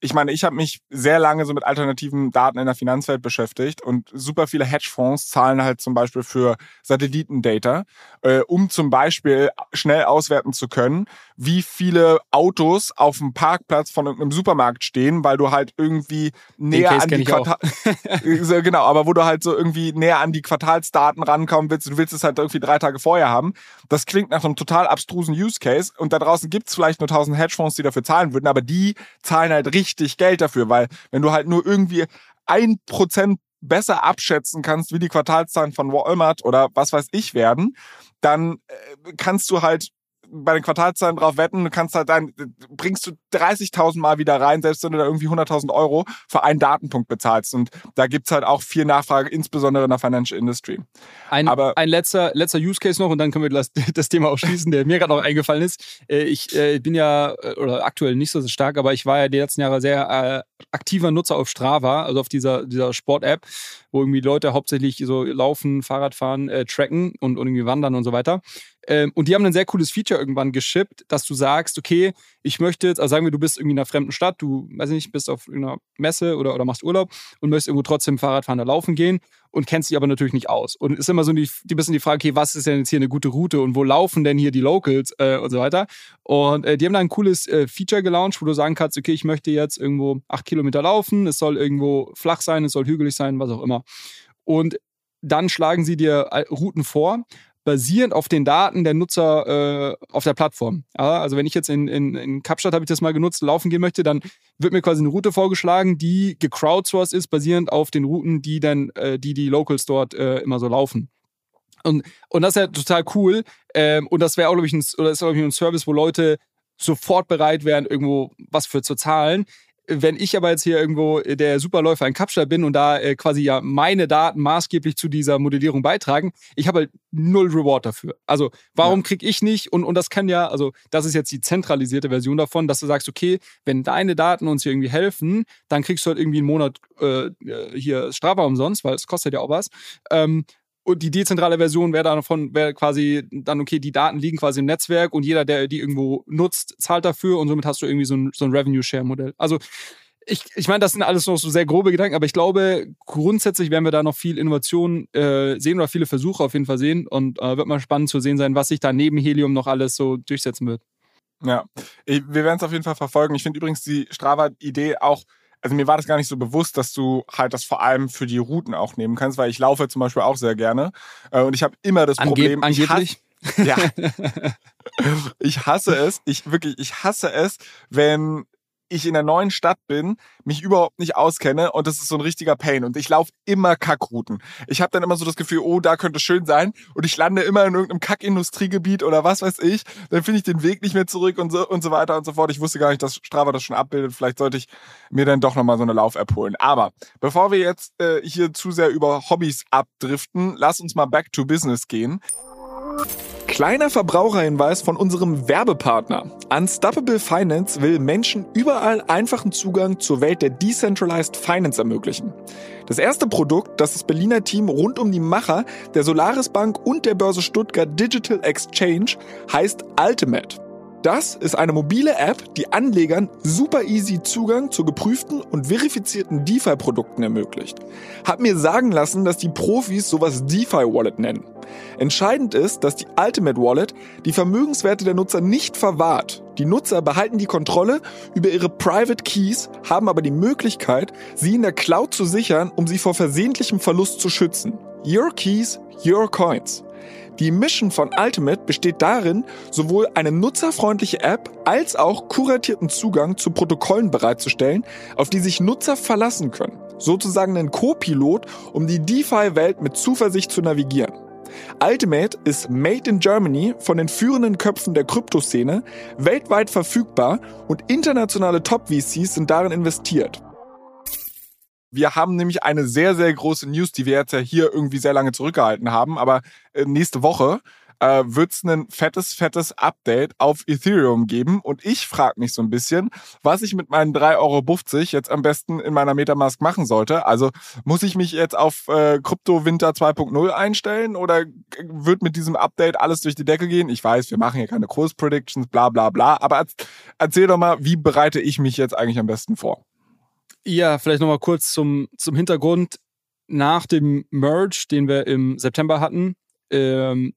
ich meine, ich habe mich sehr lange so mit alternativen Daten in der Finanzwelt beschäftigt und super viele Hedgefonds zahlen halt zum Beispiel für Satellitendata, äh, um zum Beispiel schnell auswerten zu können, wie viele Autos auf dem Parkplatz von irgendeinem Supermarkt stehen, weil du halt irgendwie näher an die Quartal (laughs) (laughs) genau, aber wo du halt so irgendwie näher an die Quartalsdaten rankommen willst, du willst es halt irgendwie drei Tage vorher haben. Das klingt nach einem total abstrusen Use Case und da draußen gibt's vielleicht nur tausend Hedgefonds, die dafür zahlen würden, aber die zahlen halt richtig Geld dafür, weil wenn du halt nur irgendwie ein Prozent besser abschätzen kannst, wie die Quartalszahlen von Walmart oder was weiß ich werden, dann äh, kannst du halt bei den Quartalszahlen drauf wetten, du kannst halt dann, bringst du 30.000 Mal wieder rein, selbst wenn du da irgendwie 100.000 Euro für einen Datenpunkt bezahlst. Und da gibt's halt auch viel Nachfrage, insbesondere in der Financial Industry. Ein, Aber, ein letzter, letzter Use Case noch und dann können wir das, (laughs) das Thema auch schließen, der mir gerade noch eingefallen ist. Äh, ich äh, bin ja, äh, oder aktuell nicht so stark, aber ich war ja die letzten Jahre sehr aktiver Nutzer auf Strava, also auf dieser, dieser Sport-App, wo irgendwie Leute hauptsächlich so laufen, Fahrradfahren, äh, tracken und, und irgendwie wandern und so weiter. Ähm, und die haben ein sehr cooles Feature irgendwann geschippt, dass du sagst, okay, ich möchte jetzt, also sagen wir, du bist irgendwie in einer fremden Stadt, du, weiß ich nicht, bist auf einer Messe oder, oder machst Urlaub und möchtest irgendwo trotzdem Fahrradfahren da laufen gehen und kennst dich aber natürlich nicht aus. Und ist immer so die, die bisschen die Frage, okay, was ist denn jetzt hier eine gute Route und wo laufen denn hier die Locals äh, und so weiter. Und äh, die haben da ein cooles äh, Feature gelauncht, wo du sagen kannst, okay, ich möchte jetzt irgendwo acht Kilometer laufen, es soll irgendwo flach sein, es soll hügelig sein, was auch immer. Und dann schlagen sie dir äh, Routen vor, basierend auf den Daten der Nutzer äh, auf der Plattform. Ja, also wenn ich jetzt in, in, in Kapstadt habe ich das mal genutzt, laufen gehen möchte, dann wird mir quasi eine Route vorgeschlagen, die gecrowdsourced ist, basierend auf den Routen, die dann, äh, die die Locals dort äh, immer so laufen. Und, und das ist ja total cool. Ähm, und das wäre auch, glaube ich, ein, oder ist, glaube ich, ein Service, wo Leute sofort bereit wären, irgendwo was für zu zahlen wenn ich aber jetzt hier irgendwo der Superläufer in Kapstadt bin und da äh, quasi ja meine Daten maßgeblich zu dieser Modellierung beitragen, ich habe halt null Reward dafür. Also warum ja. kriege ich nicht, und, und das kann ja, also das ist jetzt die zentralisierte Version davon, dass du sagst, okay, wenn deine Daten uns hier irgendwie helfen, dann kriegst du halt irgendwie einen Monat äh, äh hier Strava umsonst, weil es kostet ja auch was. Ähm, und die dezentrale Version wäre dann von, wäre quasi dann, okay, die Daten liegen quasi im Netzwerk und jeder, der die irgendwo nutzt, zahlt dafür und somit hast du irgendwie so ein, so ein Revenue-Share-Modell. Also ich, ich meine, das sind alles noch so sehr grobe Gedanken, aber ich glaube, grundsätzlich werden wir da noch viel Innovation äh, sehen oder viele Versuche auf jeden Fall sehen und äh, wird mal spannend zu sehen sein, was sich da neben Helium noch alles so durchsetzen wird. Ja, wir werden es auf jeden Fall verfolgen. Ich finde übrigens die Strava-Idee auch, also mir war das gar nicht so bewusst, dass du halt das vor allem für die Routen auch nehmen kannst, weil ich laufe zum Beispiel auch sehr gerne äh, und ich habe immer das Angeb Problem, angeblich. ja, (laughs) ich hasse es, ich wirklich, ich hasse es, wenn ich in der neuen Stadt bin, mich überhaupt nicht auskenne und das ist so ein richtiger Pain und ich laufe immer Kackrouten. Ich habe dann immer so das Gefühl, oh, da könnte schön sein und ich lande immer in irgendeinem Kackindustriegebiet oder was weiß ich. Dann finde ich den Weg nicht mehr zurück und so und so weiter und so fort. Ich wusste gar nicht, dass Strava das schon abbildet. Vielleicht sollte ich mir dann doch nochmal so eine Lauf-App holen. Aber bevor wir jetzt äh, hier zu sehr über Hobbys abdriften, lass uns mal back to business gehen. Kleiner Verbraucherhinweis von unserem Werbepartner. Unstoppable Finance will Menschen überall einfachen Zugang zur Welt der Decentralized Finance ermöglichen. Das erste Produkt, das das Berliner Team rund um die Macher der Solaris Bank und der Börse Stuttgart Digital Exchange heißt Ultimate. Das ist eine mobile App, die Anlegern super easy Zugang zu geprüften und verifizierten DeFi-Produkten ermöglicht. Hab mir sagen lassen, dass die Profis sowas DeFi-Wallet nennen. Entscheidend ist, dass die Ultimate Wallet die Vermögenswerte der Nutzer nicht verwahrt. Die Nutzer behalten die Kontrolle über ihre Private Keys, haben aber die Möglichkeit, sie in der Cloud zu sichern, um sie vor versehentlichem Verlust zu schützen. Your Keys, Your Coins. Die Mission von Ultimate besteht darin, sowohl eine nutzerfreundliche App als auch kuratierten Zugang zu Protokollen bereitzustellen, auf die sich Nutzer verlassen können. Sozusagen ein Co-Pilot, um die DeFi-Welt mit Zuversicht zu navigieren. Ultimate ist made in Germany von den führenden Köpfen der Kryptoszene, weltweit verfügbar und internationale Top-VCs sind darin investiert. Wir haben nämlich eine sehr, sehr große News, die wir jetzt ja hier irgendwie sehr lange zurückgehalten haben. Aber äh, nächste Woche äh, wird es ein fettes, fettes Update auf Ethereum geben. Und ich frage mich so ein bisschen, was ich mit meinen 3,50 Euro jetzt am besten in meiner Metamask machen sollte. Also muss ich mich jetzt auf äh, Krypto Winter 2.0 einstellen oder wird mit diesem Update alles durch die Decke gehen? Ich weiß, wir machen hier keine Kurs-Predictions, bla bla bla. Aber erzähl doch mal, wie bereite ich mich jetzt eigentlich am besten vor? Ja, vielleicht nochmal kurz zum, zum Hintergrund. Nach dem Merge, den wir im September hatten, ähm,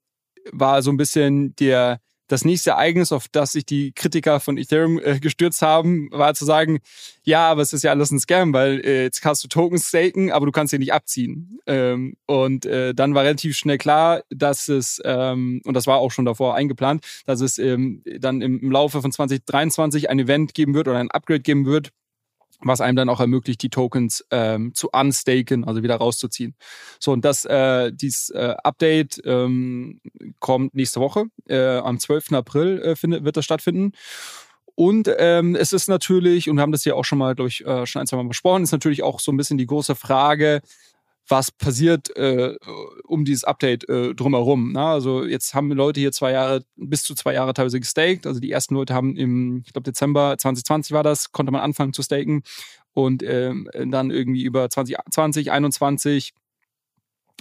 war so ein bisschen der, das nächste Ereignis, auf das sich die Kritiker von Ethereum äh, gestürzt haben, war zu sagen, ja, aber es ist ja alles ein Scam, weil äh, jetzt kannst du Tokens staken, aber du kannst sie nicht abziehen. Ähm, und äh, dann war relativ schnell klar, dass es, ähm, und das war auch schon davor eingeplant, dass es ähm, dann im, im Laufe von 2023 ein Event geben wird oder ein Upgrade geben wird, was einem dann auch ermöglicht, die Tokens ähm, zu unstaken, also wieder rauszuziehen. So, und das, äh, dieses äh, Update ähm, kommt nächste Woche. Äh, am 12. April äh, findet, wird das stattfinden. Und ähm, es ist natürlich, und wir haben das ja auch schon mal, glaube ich, äh, schon ein, zwei Mal besprochen, ist natürlich auch so ein bisschen die große Frage, was passiert äh, um dieses Update äh, drumherum. Ne? Also jetzt haben Leute hier zwei Jahre, bis zu zwei Jahre teilweise gestaked. Also die ersten Leute haben im, ich glaube Dezember 2020 war das, konnte man anfangen zu staken und ähm, dann irgendwie über 2020, 21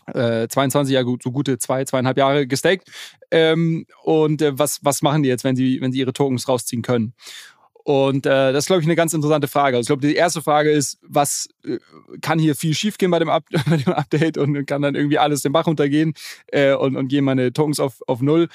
äh, 22, ja so gute zwei, zweieinhalb Jahre gestaked. Ähm, und äh, was, was machen die jetzt, wenn sie, wenn sie ihre Tokens rausziehen können? Und äh, das ist, glaube ich, eine ganz interessante Frage. Also ich glaube, die erste Frage ist, was äh, kann hier viel schiefgehen bei (laughs) bei dem Update und kann dann irgendwie alles den Bach runtergehen äh, und, und gehen meine Tokens auf, auf Null.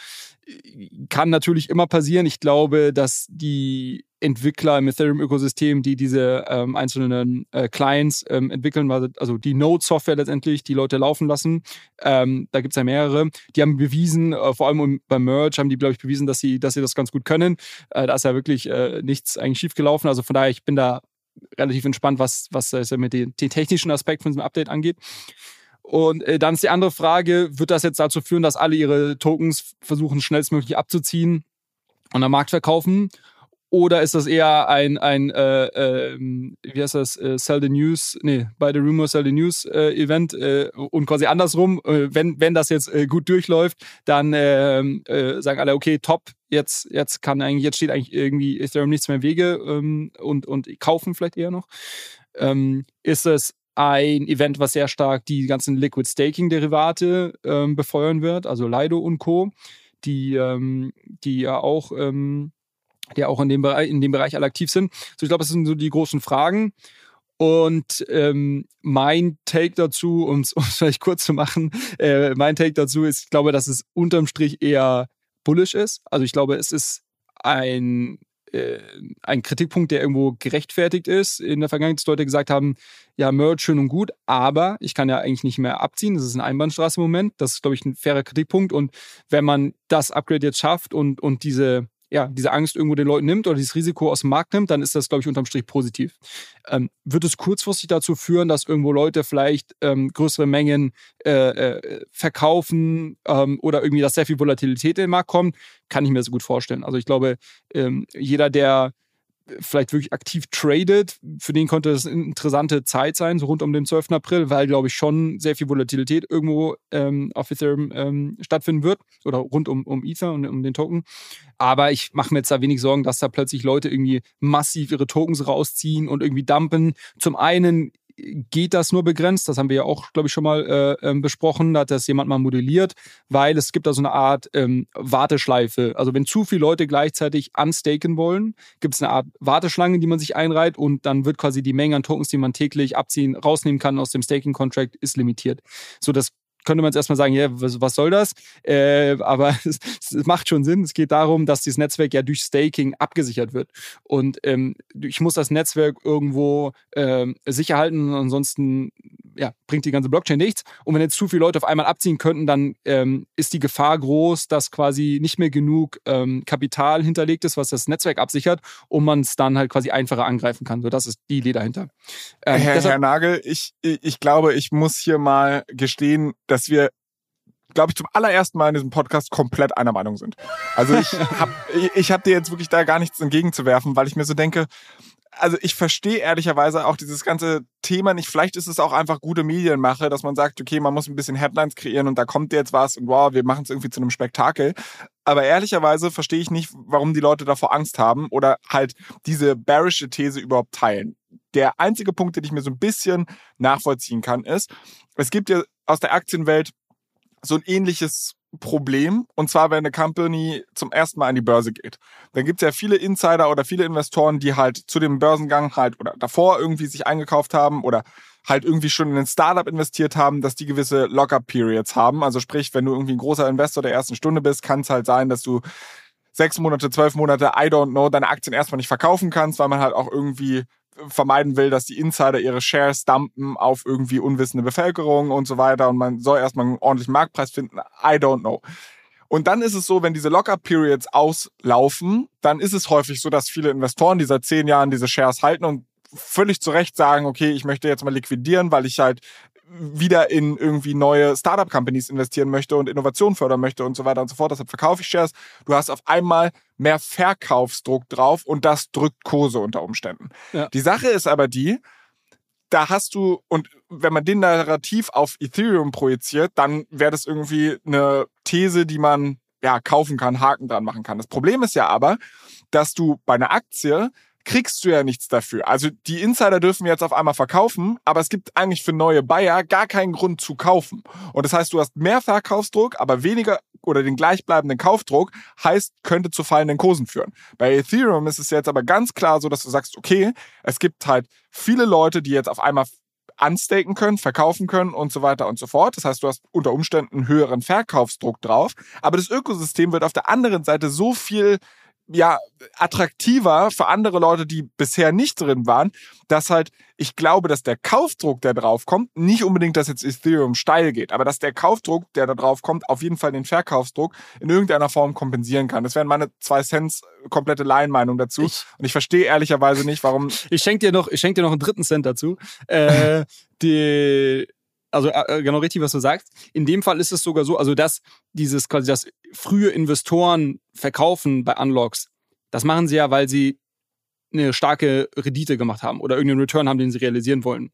Kann natürlich immer passieren. Ich glaube, dass die Entwickler im Ethereum-Ökosystem, die diese ähm, einzelnen äh, Clients ähm, entwickeln, also die Node-Software letztendlich, die Leute laufen lassen. Ähm, da gibt es ja mehrere. Die haben bewiesen, äh, vor allem beim Merge haben die, glaube ich, bewiesen, dass sie, dass sie das ganz gut können. Äh, da ist ja wirklich äh, nichts eigentlich schief gelaufen. Also von daher, ich bin da relativ entspannt, was, was äh, mit den, den technischen Aspekt von diesem Update angeht. Und äh, dann ist die andere Frage, wird das jetzt dazu führen, dass alle ihre Tokens versuchen, schnellstmöglich abzuziehen und am Markt verkaufen? Oder ist das eher ein, ein äh, äh, wie heißt das, äh, Sell the News, nee, bei the Rumor Sell the News äh, Event äh, und quasi andersrum, äh, wenn, wenn das jetzt äh, gut durchläuft, dann äh, äh, sagen alle, okay, top, jetzt, jetzt kann eigentlich, jetzt steht eigentlich irgendwie Ethereum nichts mehr im Wege ähm, und, und kaufen vielleicht eher noch. Ähm, ist es ein Event, was sehr stark die ganzen Liquid Staking Derivate ähm, befeuern wird, also Lido und Co., die, ähm, die ja auch ähm, die auch in dem Bereich, in dem Bereich alle aktiv sind. So, ich glaube, das sind so die großen Fragen. Und ähm, mein Take dazu, um es (laughs) vielleicht kurz zu machen, äh, mein Take dazu ist, ich glaube, dass es unterm Strich eher bullish ist. Also ich glaube, es ist ein, äh, ein Kritikpunkt, der irgendwo gerechtfertigt ist. In der Vergangenheit, dass Leute gesagt haben, ja, Merge schön und gut, aber ich kann ja eigentlich nicht mehr abziehen. Das ist ein Einbahnstraße im Moment. Das ist, glaube ich, ein fairer Kritikpunkt. Und wenn man das Upgrade jetzt schafft und, und diese ja, diese Angst irgendwo den Leuten nimmt oder dieses Risiko aus dem Markt nimmt, dann ist das, glaube ich, unterm Strich positiv. Ähm, wird es kurzfristig dazu führen, dass irgendwo Leute vielleicht ähm, größere Mengen äh, äh, verkaufen ähm, oder irgendwie, dass sehr viel Volatilität in den Markt kommt? Kann ich mir so gut vorstellen. Also ich glaube, ähm, jeder, der vielleicht wirklich aktiv tradet, für den konnte das eine interessante Zeit sein, so rund um den 12. April, weil, glaube ich, schon sehr viel Volatilität irgendwo ähm, auf Ethereum ähm, stattfinden wird oder rund um, um Ether und um den Token. Aber ich mache mir jetzt da wenig Sorgen, dass da plötzlich Leute irgendwie massiv ihre Tokens rausziehen und irgendwie dumpen. Zum einen geht das nur begrenzt. Das haben wir ja auch, glaube ich, schon mal äh, ähm, besprochen. Da hat das jemand mal modelliert, weil es gibt da so eine Art ähm, Warteschleife. Also wenn zu viele Leute gleichzeitig unstaken wollen, gibt es eine Art Warteschlange, die man sich einreiht und dann wird quasi die Menge an Tokens, die man täglich abziehen, rausnehmen kann aus dem Staking-Contract, ist limitiert. So, das könnte man jetzt erstmal sagen, ja, was, was soll das? Äh, aber (laughs) es, es, macht schon Sinn. Es geht darum, dass dieses Netzwerk ja durch Staking abgesichert wird. Und ähm, ich muss das Netzwerk irgendwo ähm, sicher halten, ansonsten ja, bringt die ganze Blockchain nichts. Und wenn jetzt zu viele Leute auf einmal abziehen könnten, dann ähm, ist die Gefahr groß, dass quasi nicht mehr genug ähm, Kapital hinterlegt ist, was das Netzwerk absichert, und man es dann halt quasi einfacher angreifen kann. So, das ist die Idee dahinter. Ähm, Herr, Herr Nagel, ich, ich glaube, ich muss hier mal gestehen, dass wir glaube ich, zum allerersten Mal in diesem Podcast komplett einer Meinung sind. Also ich (laughs) habe ich hab dir jetzt wirklich da gar nichts entgegenzuwerfen, weil ich mir so denke, also ich verstehe ehrlicherweise auch dieses ganze Thema nicht. Vielleicht ist es auch einfach gute Medienmache, dass man sagt, okay, man muss ein bisschen Headlines kreieren und da kommt jetzt was und wow, wir machen es irgendwie zu einem Spektakel. Aber ehrlicherweise verstehe ich nicht, warum die Leute davor Angst haben oder halt diese bearische These überhaupt teilen. Der einzige Punkt, den ich mir so ein bisschen nachvollziehen kann, ist, es gibt ja aus der Aktienwelt so ein ähnliches Problem. Und zwar, wenn eine Company zum ersten Mal an die Börse geht. Dann gibt es ja viele Insider oder viele Investoren, die halt zu dem Börsengang halt oder davor irgendwie sich eingekauft haben oder halt irgendwie schon in ein Startup investiert haben, dass die gewisse Lockup-Periods haben. Also sprich, wenn du irgendwie ein großer Investor der ersten Stunde bist, kann es halt sein, dass du sechs Monate, zwölf Monate, I don't know, deine Aktien erstmal nicht verkaufen kannst, weil man halt auch irgendwie vermeiden will, dass die Insider ihre Shares dumpen auf irgendwie unwissende Bevölkerung und so weiter und man soll erstmal einen ordentlichen Marktpreis finden. I don't know. Und dann ist es so, wenn diese Lockup-Periods auslaufen, dann ist es häufig so, dass viele Investoren, die seit zehn Jahren diese Shares halten und völlig zu Recht sagen, okay, ich möchte jetzt mal liquidieren, weil ich halt wieder in irgendwie neue Startup-Companies investieren möchte und Innovation fördern möchte und so weiter und so fort. Deshalb verkaufe ich Shares. Du hast auf einmal mehr Verkaufsdruck drauf und das drückt Kurse unter Umständen. Ja. Die Sache ist aber die, da hast du, und wenn man den Narrativ auf Ethereum projiziert, dann wäre das irgendwie eine These, die man ja kaufen kann, Haken dran machen kann. Das Problem ist ja aber, dass du bei einer Aktie kriegst du ja nichts dafür. Also die Insider dürfen jetzt auf einmal verkaufen, aber es gibt eigentlich für neue Buyer gar keinen Grund zu kaufen. Und das heißt, du hast mehr Verkaufsdruck, aber weniger oder den gleichbleibenden Kaufdruck, heißt, könnte zu fallenden Kursen führen. Bei Ethereum ist es jetzt aber ganz klar so, dass du sagst, okay, es gibt halt viele Leute, die jetzt auf einmal unstaken können, verkaufen können und so weiter und so fort. Das heißt, du hast unter Umständen einen höheren Verkaufsdruck drauf. Aber das Ökosystem wird auf der anderen Seite so viel ja attraktiver für andere Leute, die bisher nicht drin waren, dass halt ich glaube, dass der Kaufdruck, der drauf kommt, nicht unbedingt, dass jetzt Ethereum steil geht, aber dass der Kaufdruck, der da drauf kommt, auf jeden Fall den Verkaufsdruck in irgendeiner Form kompensieren kann. Das wären meine zwei Cents komplette Laienmeinung dazu. Ich, und ich verstehe ehrlicherweise nicht, warum. (laughs) Ich schenke dir noch, ich schenke dir noch einen dritten Cent dazu. Äh, die also äh, genau richtig, was du sagst. In dem Fall ist es sogar so, also dass dieses quasi das frühe Investoren verkaufen bei Unlocks, das machen sie ja, weil sie eine starke Rendite gemacht haben oder irgendeinen Return haben, den sie realisieren wollen.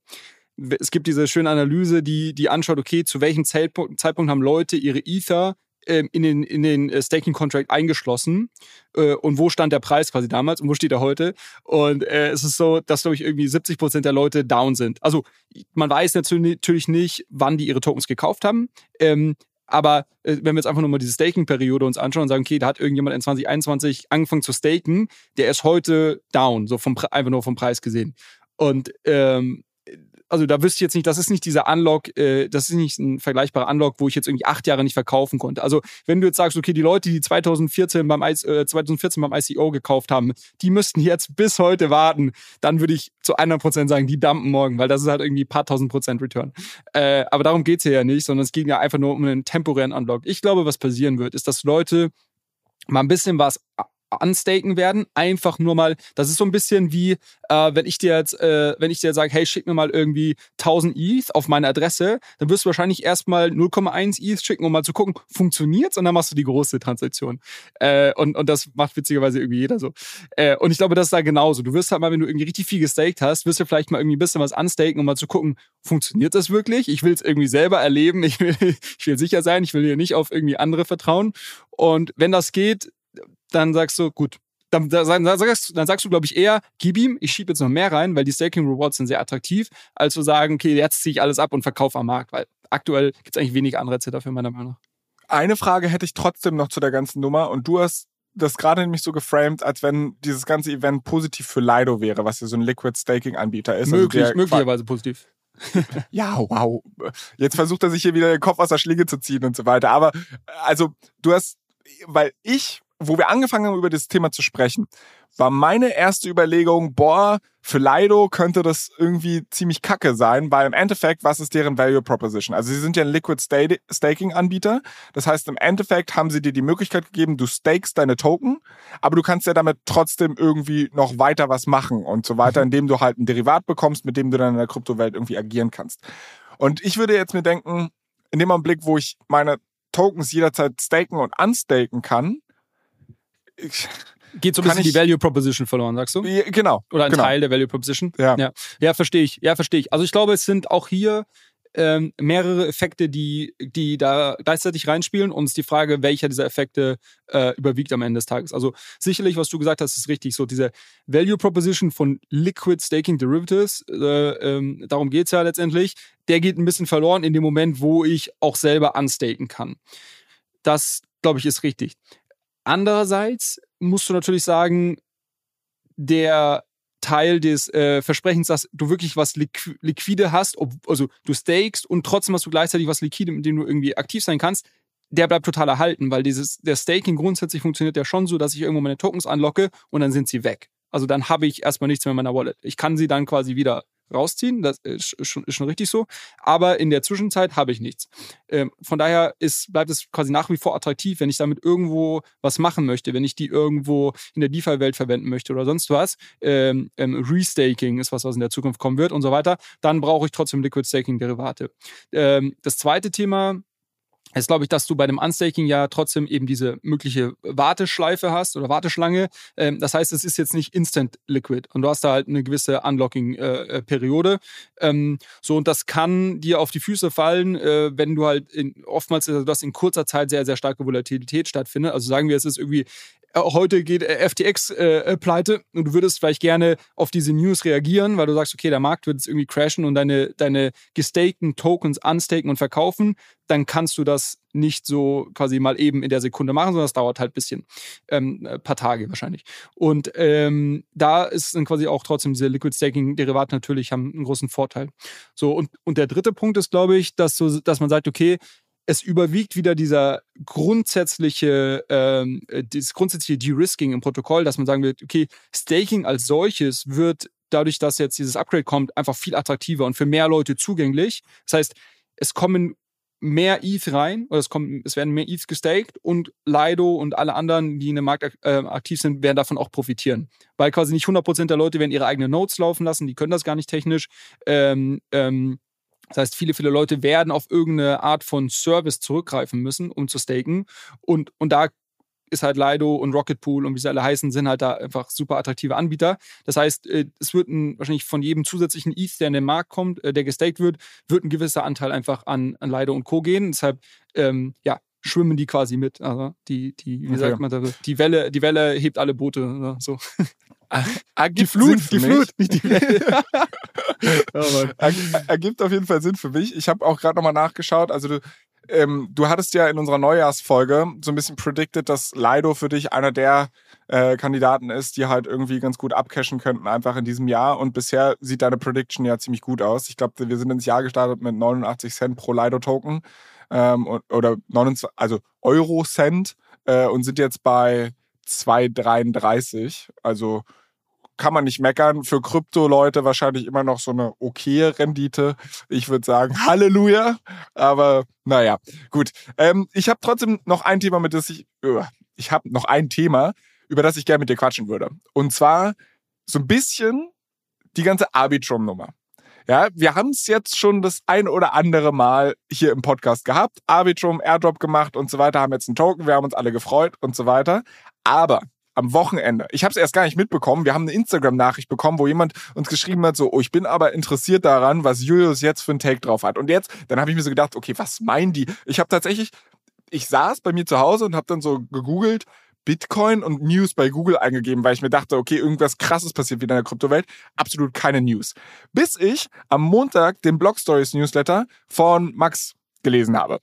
Es gibt diese schöne Analyse, die, die anschaut, okay, zu welchem Zeitpunkt, Zeitpunkt haben Leute ihre Ether ähm, in den, in den äh, Staking Contract eingeschlossen äh, und wo stand der Preis quasi damals und wo steht er heute. Und äh, es ist so, dass, glaube ich, irgendwie 70 Prozent der Leute down sind. Also man weiß natürlich nicht, wann die ihre Tokens gekauft haben. Ähm, Aber wenn wir jetzt einfach nur mal diese Staking-Periode uns anschauen und sagen, okay, da hat irgendjemand in 2021 angefangen zu staken, der ist heute down, so vom einfach nur vom Preis gesehen. Und ähm, also da wüsste ich jetzt nicht, das ist nicht dieser Unlock, äh, das ist nicht ein vergleichbarer Unlock, wo ich jetzt irgendwie acht Jahre nicht verkaufen konnte. Also wenn du jetzt sagst, okay, die Leute, die 2014 beim, äh, 2014 beim ICO gekauft haben, die müssten jetzt bis heute warten, dann würde ich zu 100% sagen, die dumpen morgen, weil das ist halt irgendwie ein paar tausend Prozent Return. Äh, aber darum geht's hier ja nicht, sondern es ging ja einfach nur um einen temporären Unlock. Ich glaube, was passieren wird, ist, dass Leute mal ein bisschen was unstaken werden. Einfach nur mal, das ist so ein bisschen wie, äh, wenn ich dir jetzt, äh, wenn ich dir sage, hey, schick mir mal irgendwie 1000 ETH auf meine Adresse, dann wirst du wahrscheinlich erstmal 0,1 ETH schicken, um mal zu gucken, funktioniert's und dann machst du die große Transaktion. Äh, und, und das macht witzigerweise irgendwie jeder so. Äh, und ich glaube, das ist da genauso. Du wirst halt mal, wenn du irgendwie richtig viel gestaked hast, wirst du vielleicht mal irgendwie ein bisschen was unstaken, um mal zu gucken, funktioniert das wirklich? Ich will es irgendwie selber erleben. (laughs) Ich will, ich will sicher sein. Ich will hier nicht auf irgendwie andere vertrauen. Und wenn das geht, dann sagst du, gut, dann, dann, dann sagst, dann sagst du, glaube ich, eher, gib ihm, ich schiebe jetzt noch mehr rein, weil die Staking Rewards sind sehr attraktiv, als zu sagen, okay, jetzt ziehe ich alles ab und verkaufe am Markt, weil aktuell gibt es eigentlich wenig Anreize dafür, meiner Meinung nach. Eine Frage hätte ich trotzdem noch zu der ganzen Nummer und du hast das gerade nämlich so geframed, als wenn dieses ganze Event positiv für Lido wäre, was ja so ein Liquid Staking Anbieter ist. Also Möglich, also möglicherweise positiv. (laughs) ja, wow. Jetzt versucht er sich hier wieder den Kopf aus der Schlinge zu ziehen und so weiter. Aber also, du hast, weil ich wo wir angefangen haben, über das Thema zu sprechen, war meine erste Überlegung, boah, für Lido könnte das irgendwie ziemlich kacke sein, weil im Endeffekt, was ist deren Value Proposition? Also sie sind ja ein Liquid Staking Anbieter. Das heißt, im Endeffekt haben sie dir die Möglichkeit gegeben, du stakest deine Token, aber du kannst ja damit trotzdem irgendwie noch weiter was machen und so weiter, mhm. indem du halt ein Derivat bekommst, mit dem du dann in der Kryptowelt irgendwie agieren kannst. Und ich würde jetzt mir denken, in dem Augenblick, wo ich meine Tokens jederzeit staken und unstaken kann, Geht so ein bisschen die Value Proposition verloren, sagst du? Genau. Oder ein genau. Teil der Value Proposition? Ja. Ja, ja verstehe ich. Ja, verstehe ich. Also ich glaube, es sind auch hier ähm, mehrere Effekte, die, die da gleichzeitig reinspielen. Und es ist die Frage, welcher dieser Effekte äh, überwiegt am Ende des Tages. Also sicherlich, was du gesagt hast, ist richtig. So diese Value Proposition von Liquid Staking Derivatives, äh, ähm, darum geht's ja letztendlich, der geht ein bisschen verloren in dem Moment, wo ich auch selber unstaken kann. Das, glaube ich, ist richtig. Andererseits musst du natürlich sagen, der Teil des äh, Versprechens, dass du wirklich was liqu liquide hast, ob, also du stakest und trotzdem hast du gleichzeitig was liquide, mit dem du irgendwie aktiv sein kannst, der bleibt total erhalten, weil dieses, der Staking grundsätzlich funktioniert ja schon so, dass ich irgendwo meine Tokens anlocke und dann sind sie weg. Also dann habe ich erstmal nichts mehr in meiner Wallet. Ich kann sie dann quasi wieder rausziehen. Das ist schon, ist schon richtig so. Aber in der Zwischenzeit habe ich nichts. Ähm, von daher ist, bleibt es quasi nach wie vor attraktiv, wenn ich damit irgendwo was machen möchte, wenn ich die irgendwo in der DeFi-Welt verwenden möchte oder sonst was. Ähm, ähm, Restaking ist was, was in der Zukunft kommen wird und so weiter. Dann brauche ich trotzdem Liquid Staking-Derivate. Ähm, das zweite Thema ist, glaube ich, dass du bei dem Unstaking ja trotzdem eben diese mögliche Warteschleife hast oder Warteschlange. Ähm, das heißt, es ist jetzt nicht Instant Liquid und du hast da halt eine gewisse Unlocking-Periode. Äh, ähm, so, und das kann dir auf die Füße fallen, äh, wenn du halt in, oftmals, also das in kurzer Zeit sehr, sehr starke Volatilität stattfindet. Also sagen wir, es ist irgendwie äh, heute geht äh, FTX äh, äh, pleite und du würdest vielleicht gerne auf diese News reagieren, weil du sagst, okay, der Markt wird jetzt irgendwie crashen und deine, deine gestakten Tokens unstaken und verkaufen, dann kannst du das nicht so quasi mal eben in der Sekunde machen, sondern das dauert halt ein bisschen, ähm, ein paar Tage wahrscheinlich. Und ähm, da ist dann quasi auch trotzdem diese Liquid Staking Derivate natürlich haben einen großen Vorteil. So und, und der dritte Punkt ist, glaube ich, dass so, dass man sagt, okay, es überwiegt wieder dieser grundsätzliche, ähm, äh, dieses grundsätzliche De-Risking im Protokoll, dass man sagen wird, okay, Staking als solches wird dadurch, dass jetzt dieses Upgrade kommt, einfach viel attraktiver und für mehr Leute zugänglich. Das heißt, es kommen mehr ETH rein, oder es, kommen, es werden mehr ETH gestaked und Lido und alle anderen, die in dem Markt äh, aktiv sind, werden davon auch profitieren. Weil quasi nicht 100% der Leute werden ihre eigenen Nodes laufen lassen, die können das gar nicht technisch. Ähm, ähm, das heißt, viele, viele Leute werden auf irgendeine Art von Service zurückgreifen müssen, um zu staken. Und, und da ist halt Lido und Rocket Pool und wie sie alle heißen, sind halt da einfach super attraktive Anbieter. Das heißt, äh, es wird ein, wahrscheinlich von jedem zusätzlichen ETH, der in den Markt kommt, äh, der gestaked wird, wird ein gewisser Anteil einfach an, an Lido und Co. gehen. Deshalb, ähm, ja, schwimmen die quasi mit. Also die, die, wie okay. sagt man da, die Welle, die Welle hebt alle Boote. So. (laughs) die Flut, die Flut, nicht die Welle. (laughs) (laughs) ergibt auf jeden Fall Sinn für mich. Ich habe auch gerade nochmal nachgeschaut. Also du, ähm, du hattest ja in unserer Neujahrsfolge so ein bisschen predicted, dass Lido für dich einer der äh, Kandidaten ist, die halt irgendwie ganz gut abcashen könnten, einfach in diesem Jahr. Und bisher sieht deine Prediction ja ziemlich gut aus. Ich glaube, wir sind ins Jahr gestartet mit 89 Cent pro Lido-Token ähm, oder 29, also Euro-Cent äh, und sind jetzt bei 2,33. Also kann man nicht meckern. Für Krypto-Leute wahrscheinlich immer noch so eine okay Rendite. Ich würde sagen, (laughs) Halleluja. Aber naja, gut. Ähm, ich habe trotzdem noch ein Thema, mit das ich. Uh, ich habe noch ein Thema, über das ich gerne mit dir quatschen würde. Und zwar so ein bisschen die ganze Arbitrum-Nummer. Ja, wir haben es jetzt schon das ein oder andere Mal hier im Podcast gehabt. Arbitrum, Airdrop gemacht und so weiter, haben jetzt einen Token, wir haben uns alle gefreut und so weiter. Aber am Wochenende. Ich habe es erst gar nicht mitbekommen. Wir haben eine Instagram-Nachricht bekommen, wo jemand uns geschrieben hat, so, oh, ich bin aber interessiert daran, was Julius jetzt für einen Take drauf hat. Und jetzt, dann habe ich mir so gedacht, okay, was meinen die? Ich habe tatsächlich, ich saß bei mir zu Hause und habe dann so gegoogelt, Bitcoin und News bei Google eingegeben, weil ich mir dachte, okay, irgendwas krasses passiert wieder in der Kryptowelt. Absolut keine News. Bis ich am Montag den Blog Stories Newsletter von Max gelesen habe.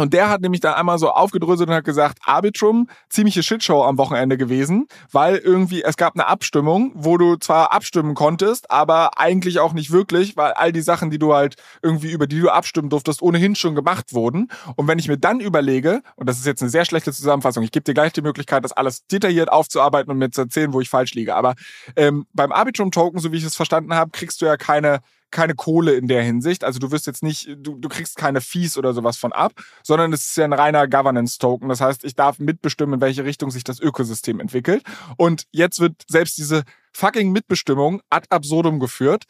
Und der hat nämlich dann einmal so aufgedröselt und hat gesagt, Arbitrum, ziemliche Shitshow am Wochenende gewesen, weil irgendwie es gab eine Abstimmung, wo du zwar abstimmen konntest, aber eigentlich auch nicht wirklich, weil all die Sachen, die du halt irgendwie über die du abstimmen durftest, ohnehin schon gemacht wurden. Und wenn ich mir dann überlege, und das ist jetzt eine sehr schlechte Zusammenfassung, ich gebe dir gleich die Möglichkeit, das alles detailliert aufzuarbeiten und mir zu erzählen, wo ich falsch liege. Aber ähm, beim Arbitrum-Token, so wie ich es verstanden habe, kriegst du ja keine keine Kohle in der Hinsicht. Also du wirst jetzt nicht, du, du kriegst keine Fees oder sowas von ab, sondern es ist ja ein reiner Governance-Token. Das heißt, ich darf mitbestimmen, in welche Richtung sich das Ökosystem entwickelt. Und jetzt wird selbst diese fucking Mitbestimmung ad absurdum geführt.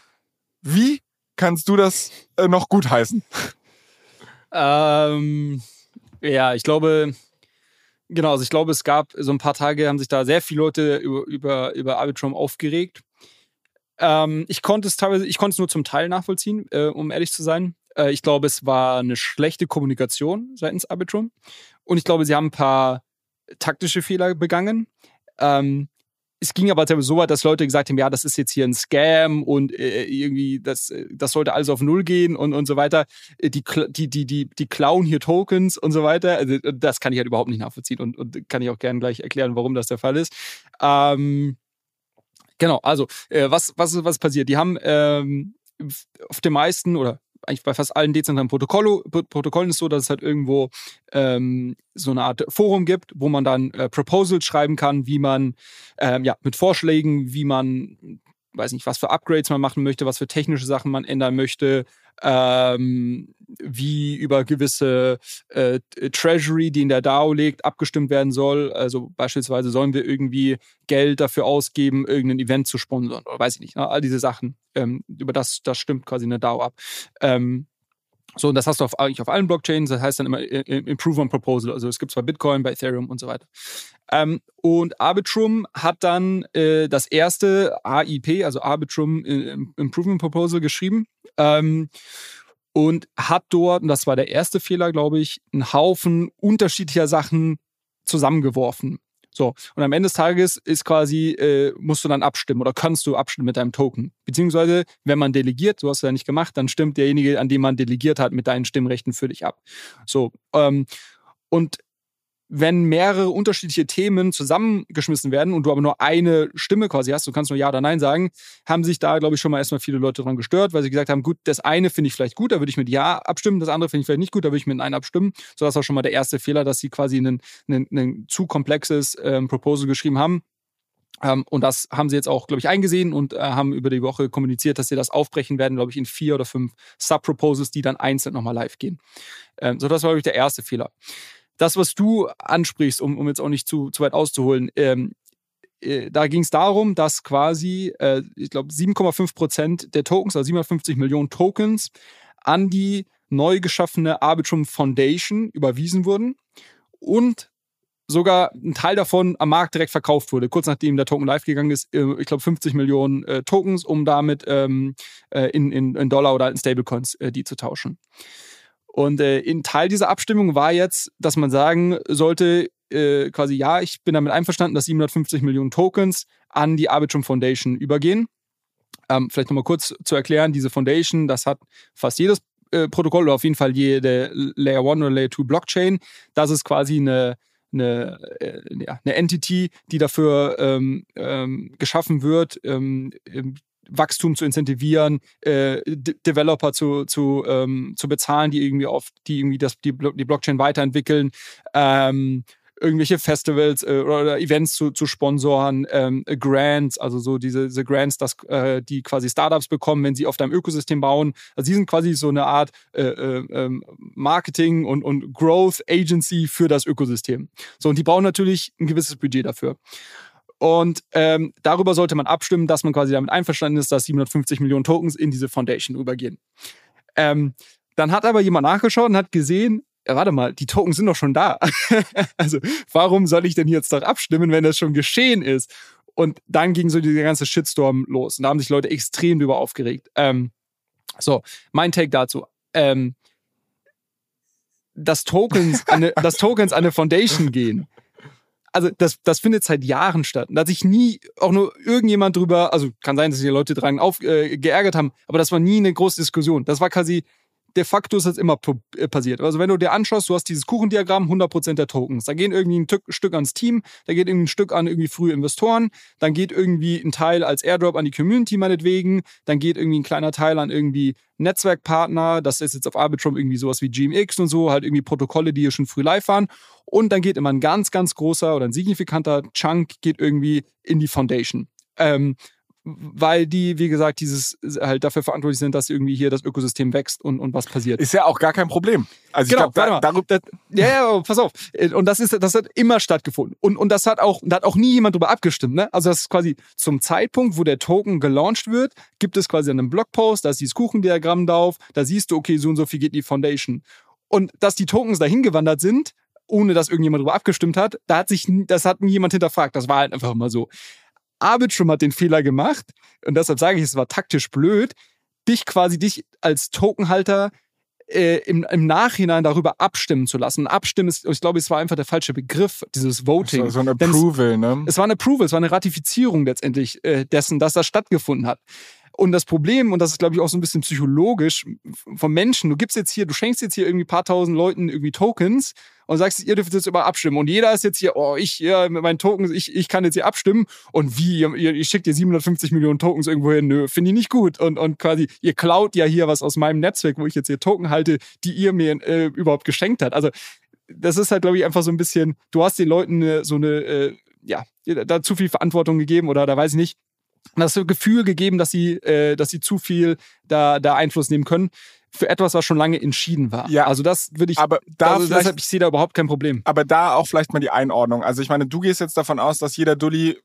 Wie kannst du das äh, noch gutheißen? Ähm, ja, ich glaube, genau, also ich glaube, es gab so ein paar Tage, haben sich da sehr viele Leute über, über, über Arbitrum aufgeregt. Ähm, ich konnte es teilweise, ich konnte es nur zum Teil nachvollziehen, äh, um ehrlich zu sein. Äh, ich glaube, es war eine schlechte Kommunikation seitens Arbitrum. Und ich glaube, sie haben ein paar taktische Fehler begangen. Ähm, es ging aber so weit, dass Leute gesagt haben, ja, das ist jetzt hier ein Scam und äh, irgendwie, das, äh, das sollte alles auf Null gehen und, und so weiter. Äh, die, die, die, die, die klauen hier Tokens und so weiter. Also, das kann ich halt überhaupt nicht nachvollziehen und, und kann ich auch gerne gleich erklären, warum das der Fall ist. Ähm, Genau, also äh, was, was, was passiert? Die haben ähm, auf den meisten oder eigentlich bei fast allen dezentralen Protokolle, Protokollen ist so, dass es halt irgendwo ähm, so eine Art Forum gibt, wo man dann äh, Proposals schreiben kann, wie man ähm, ja mit Vorschlägen, wie man weiß nicht, was für Upgrades man machen möchte, was für technische Sachen man ändern möchte, ähm, wie über gewisse äh, Treasury, die in der DAO liegt, abgestimmt werden soll. Also beispielsweise sollen wir irgendwie Geld dafür ausgeben, irgendein Event zu sponsern oder weiß ich nicht. Ne? All diese Sachen, ähm, über das, das stimmt quasi eine DAO ab. Ähm, so, und das hast du auf, eigentlich auf allen Blockchains, das heißt dann immer äh, äh, Improve on Proposal. Also es gibt zwar Bitcoin, bei Ethereum und so weiter. Ähm, und Arbitrum hat dann äh, das erste AIP, also Arbitrum äh, Improvement Proposal, geschrieben. Ähm, und hat dort, und das war der erste Fehler, glaube ich, einen Haufen unterschiedlicher Sachen zusammengeworfen. So, und am Ende des Tages ist quasi, äh, musst du dann abstimmen oder kannst du abstimmen mit deinem Token. Beziehungsweise, wenn man delegiert, so hast du ja nicht gemacht, dann stimmt derjenige, an dem man delegiert hat, mit deinen Stimmrechten für dich ab. So, ähm, und wenn mehrere unterschiedliche Themen zusammengeschmissen werden und du aber nur eine Stimme quasi hast, du kannst nur Ja oder Nein sagen, haben sich da, glaube ich, schon mal erstmal viele Leute dran gestört, weil sie gesagt haben, gut, das eine finde ich vielleicht gut, da würde ich mit Ja abstimmen, das andere finde ich vielleicht nicht gut, da würde ich mit Nein abstimmen. So, das war schon mal der erste Fehler, dass sie quasi ein zu komplexes ähm, Proposal geschrieben haben. Ähm, und das haben sie jetzt auch, glaube ich, eingesehen und äh, haben über die Woche kommuniziert, dass sie das aufbrechen werden, glaube ich, in vier oder fünf Sub-Proposals, die dann einzeln nochmal live gehen. Ähm, so, das war, glaube ich, der erste Fehler das, was du ansprichst, um, um jetzt auch nicht zu, zu weit auszuholen, ähm, äh, da ging es darum, dass quasi, äh, ich glaube, 7,5 Prozent der Tokens, also 750 Millionen Tokens, an die neu geschaffene Arbitrum Foundation überwiesen wurden und sogar ein Teil davon am Markt direkt verkauft wurde, kurz nachdem der Token live gegangen ist. Äh, ich glaube, 50 Millionen äh, Tokens, um damit ähm, äh, in, in, in, Dollar oder in Stablecoins die zu tauschen. Und äh, ein Teil dieser Abstimmung war jetzt, dass man sagen sollte, äh, quasi, ja, ich bin damit einverstanden, dass 750 Millionen Tokens an die Arbitrum Foundation übergehen. Ähm, vielleicht nochmal kurz zu erklären, diese Foundation, das hat fast jedes äh, Protokoll oder auf jeden Fall jede Layer 1 oder Layer 2 Blockchain. Das ist quasi eine, eine, äh, ja, eine Entity, die dafür ähm, ähm, geschaffen wird, ähm, Wachstum zu incentivieren, äh, Developer zu, zu, ähm, zu bezahlen, die irgendwie auf, die irgendwie das, die, die Blockchain weiterentwickeln, ähm, irgendwelche Festivals äh, oder Events zu, zu sponsoren, ähm, Grants, also so diese, diese Grants, dass, äh, die quasi Startups bekommen, wenn sie auf deinem Ökosystem bauen. Also die sind quasi so eine Art äh, äh, ähm, Marketing und, und Growth Agency für das Ökosystem. So, und die brauchen natürlich ein gewisses Budget dafür. Und ähm, darüber sollte man abstimmen, dass man quasi damit einverstanden ist, dass 750 Millionen Tokens in diese Foundation übergehen. Ähm, dann hat aber jemand nachgeschaut und hat gesehen, ja, warte mal, die Tokens sind doch schon da. (laughs) also warum soll ich denn jetzt doch abstimmen, wenn das schon geschehen ist? Und dann ging so dieser ganze Shitstorm los. Und da haben sich Leute extrem drüber aufgeregt. Ähm, so, mein Take dazu. Ähm, dass Tokens, eine, dass Tokens an eine Foundation gehen, also das, das findet seit Jahren statt. Da hat sich nie auch nur irgendjemand drüber, also kann sein, dass sich die Leute dran auf, äh, geärgert haben, aber das war nie eine große Diskussion. Das war quasi de facto ist das immer äh, passiert. Also wenn du dir anschaust, du hast dieses Kuchendiagramm, 100% der Tokens. Da gehen irgendwie ein Stück ans Team, da geht irgendwie ein Stück an irgendwie frühe Investoren, dann geht irgendwie ein Teil als Airdrop an die Community meinetwegen, dann geht irgendwie ein kleiner Teil an irgendwie Netzwerkpartner, das ist jetzt auf Arbitrum irgendwie sowas wie GMX und so, halt irgendwie Protokolle, die hier schon früh live waren. Und dann geht immer ein ganz, ganz großer oder ein signifikanter Chunk geht irgendwie in die Foundation. Ähm, weil die, wie gesagt, dieses halt dafür verantwortlich sind, dass irgendwie hier das Ökosystem wächst und, und was passiert. Ist ja auch gar kein Problem. Also genau, ich glaube, da, da, ja, ja, pass auf. Und das ist, das hat immer stattgefunden. Und, und das hat auch, da hat auch nie jemand drüber abgestimmt, ne? Also das ist quasi zum Zeitpunkt, wo der Token gelauncht wird, gibt es quasi einen Blogpost, da ist dieses Kuchendiagramm drauf, da siehst du, okay, so und so viel geht in die Foundation. Und dass die Tokens dahin gewandert sind, ohne dass irgendjemand darüber abgestimmt hat, da hat sich, das hat nie jemand hinterfragt. Das war halt einfach immer so. Arbitrum hat den Fehler gemacht, und deshalb sage ich, es war taktisch blöd, dich quasi, dich als Tokenhalter äh, im, im Nachhinein darüber abstimmen zu lassen. Abstimmen ist, ich glaube, es war einfach der falsche Begriff, dieses Voting. So, so ein Approval, es, ne? Es war ein Approval, es war eine Ratifizierung letztendlich äh, dessen, dass das stattgefunden hat. Und das Problem, und das ist, glaube ich, auch so ein bisschen psychologisch vom Menschen, du gibst jetzt hier, du schenkst jetzt hier irgendwie ein paar tausend Leuten irgendwie Tokens und sagst, ihr dürft jetzt über abstimmen. Und jeder ist jetzt hier, oh, ich, ja, mit meinen Tokens, ich, ich kann jetzt hier abstimmen. Und wie, ihr, ihr schickt ihr 750 Millionen Tokens irgendwo hin? Nö, finde ich nicht gut. Und, und quasi, ihr klaut ja hier was aus meinem Netzwerk, wo ich jetzt hier Token halte, die ihr mir äh, überhaupt geschenkt habt. Also, das ist halt, glaube ich, einfach so ein bisschen, du hast den Leuten äh, so eine, äh, ja, da zu viel Verantwortung gegeben oder da weiß ich nicht, das Gefühl gegeben, dass sie, äh, dass sie zu viel da, da Einfluss nehmen können für etwas, was schon lange entschieden war. Ja, also das würde ich. Aber da also deshalb ich sehe da überhaupt kein Problem. Aber da auch vielleicht mal die Einordnung. Also ich meine, du gehst jetzt davon aus, dass jeder Dulli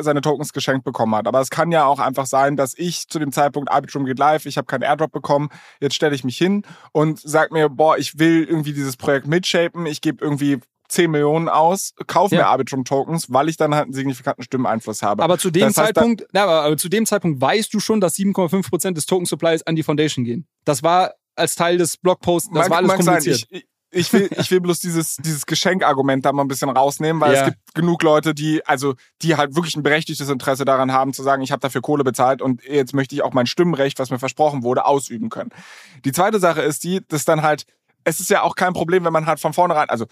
seine Tokens geschenkt bekommen hat. Aber es kann ja auch einfach sein, dass ich zu dem Zeitpunkt Arbitrum geht live, ich habe keinen Airdrop bekommen, jetzt stelle ich mich hin und sag mir, boah, ich will irgendwie dieses Projekt mitshapen, ich gebe irgendwie 10 Millionen aus, kaufe ja. mir Arbitrum-Tokens, weil ich dann halt einen signifikanten Stimmeneinfluss habe. Aber zu dem das heißt, Zeitpunkt, na, aber zu dem Zeitpunkt weißt du schon, dass 7,5% des Token-Supplies an die Foundation gehen. Das war als Teil des Blogposts, das mag, war alles kommuniziert. Sein, ich, ich will, ich will bloß dieses, (laughs) dieses Geschenkargument da mal ein bisschen rausnehmen, weil ja. es gibt genug Leute, die, also, die halt wirklich ein berechtigtes Interesse daran haben, zu sagen, ich habe dafür Kohle bezahlt und jetzt möchte ich auch mein Stimmrecht, was mir versprochen wurde, ausüben können. Die zweite Sache ist die, dass dann halt, es ist ja auch kein Problem, wenn man halt von vornherein, also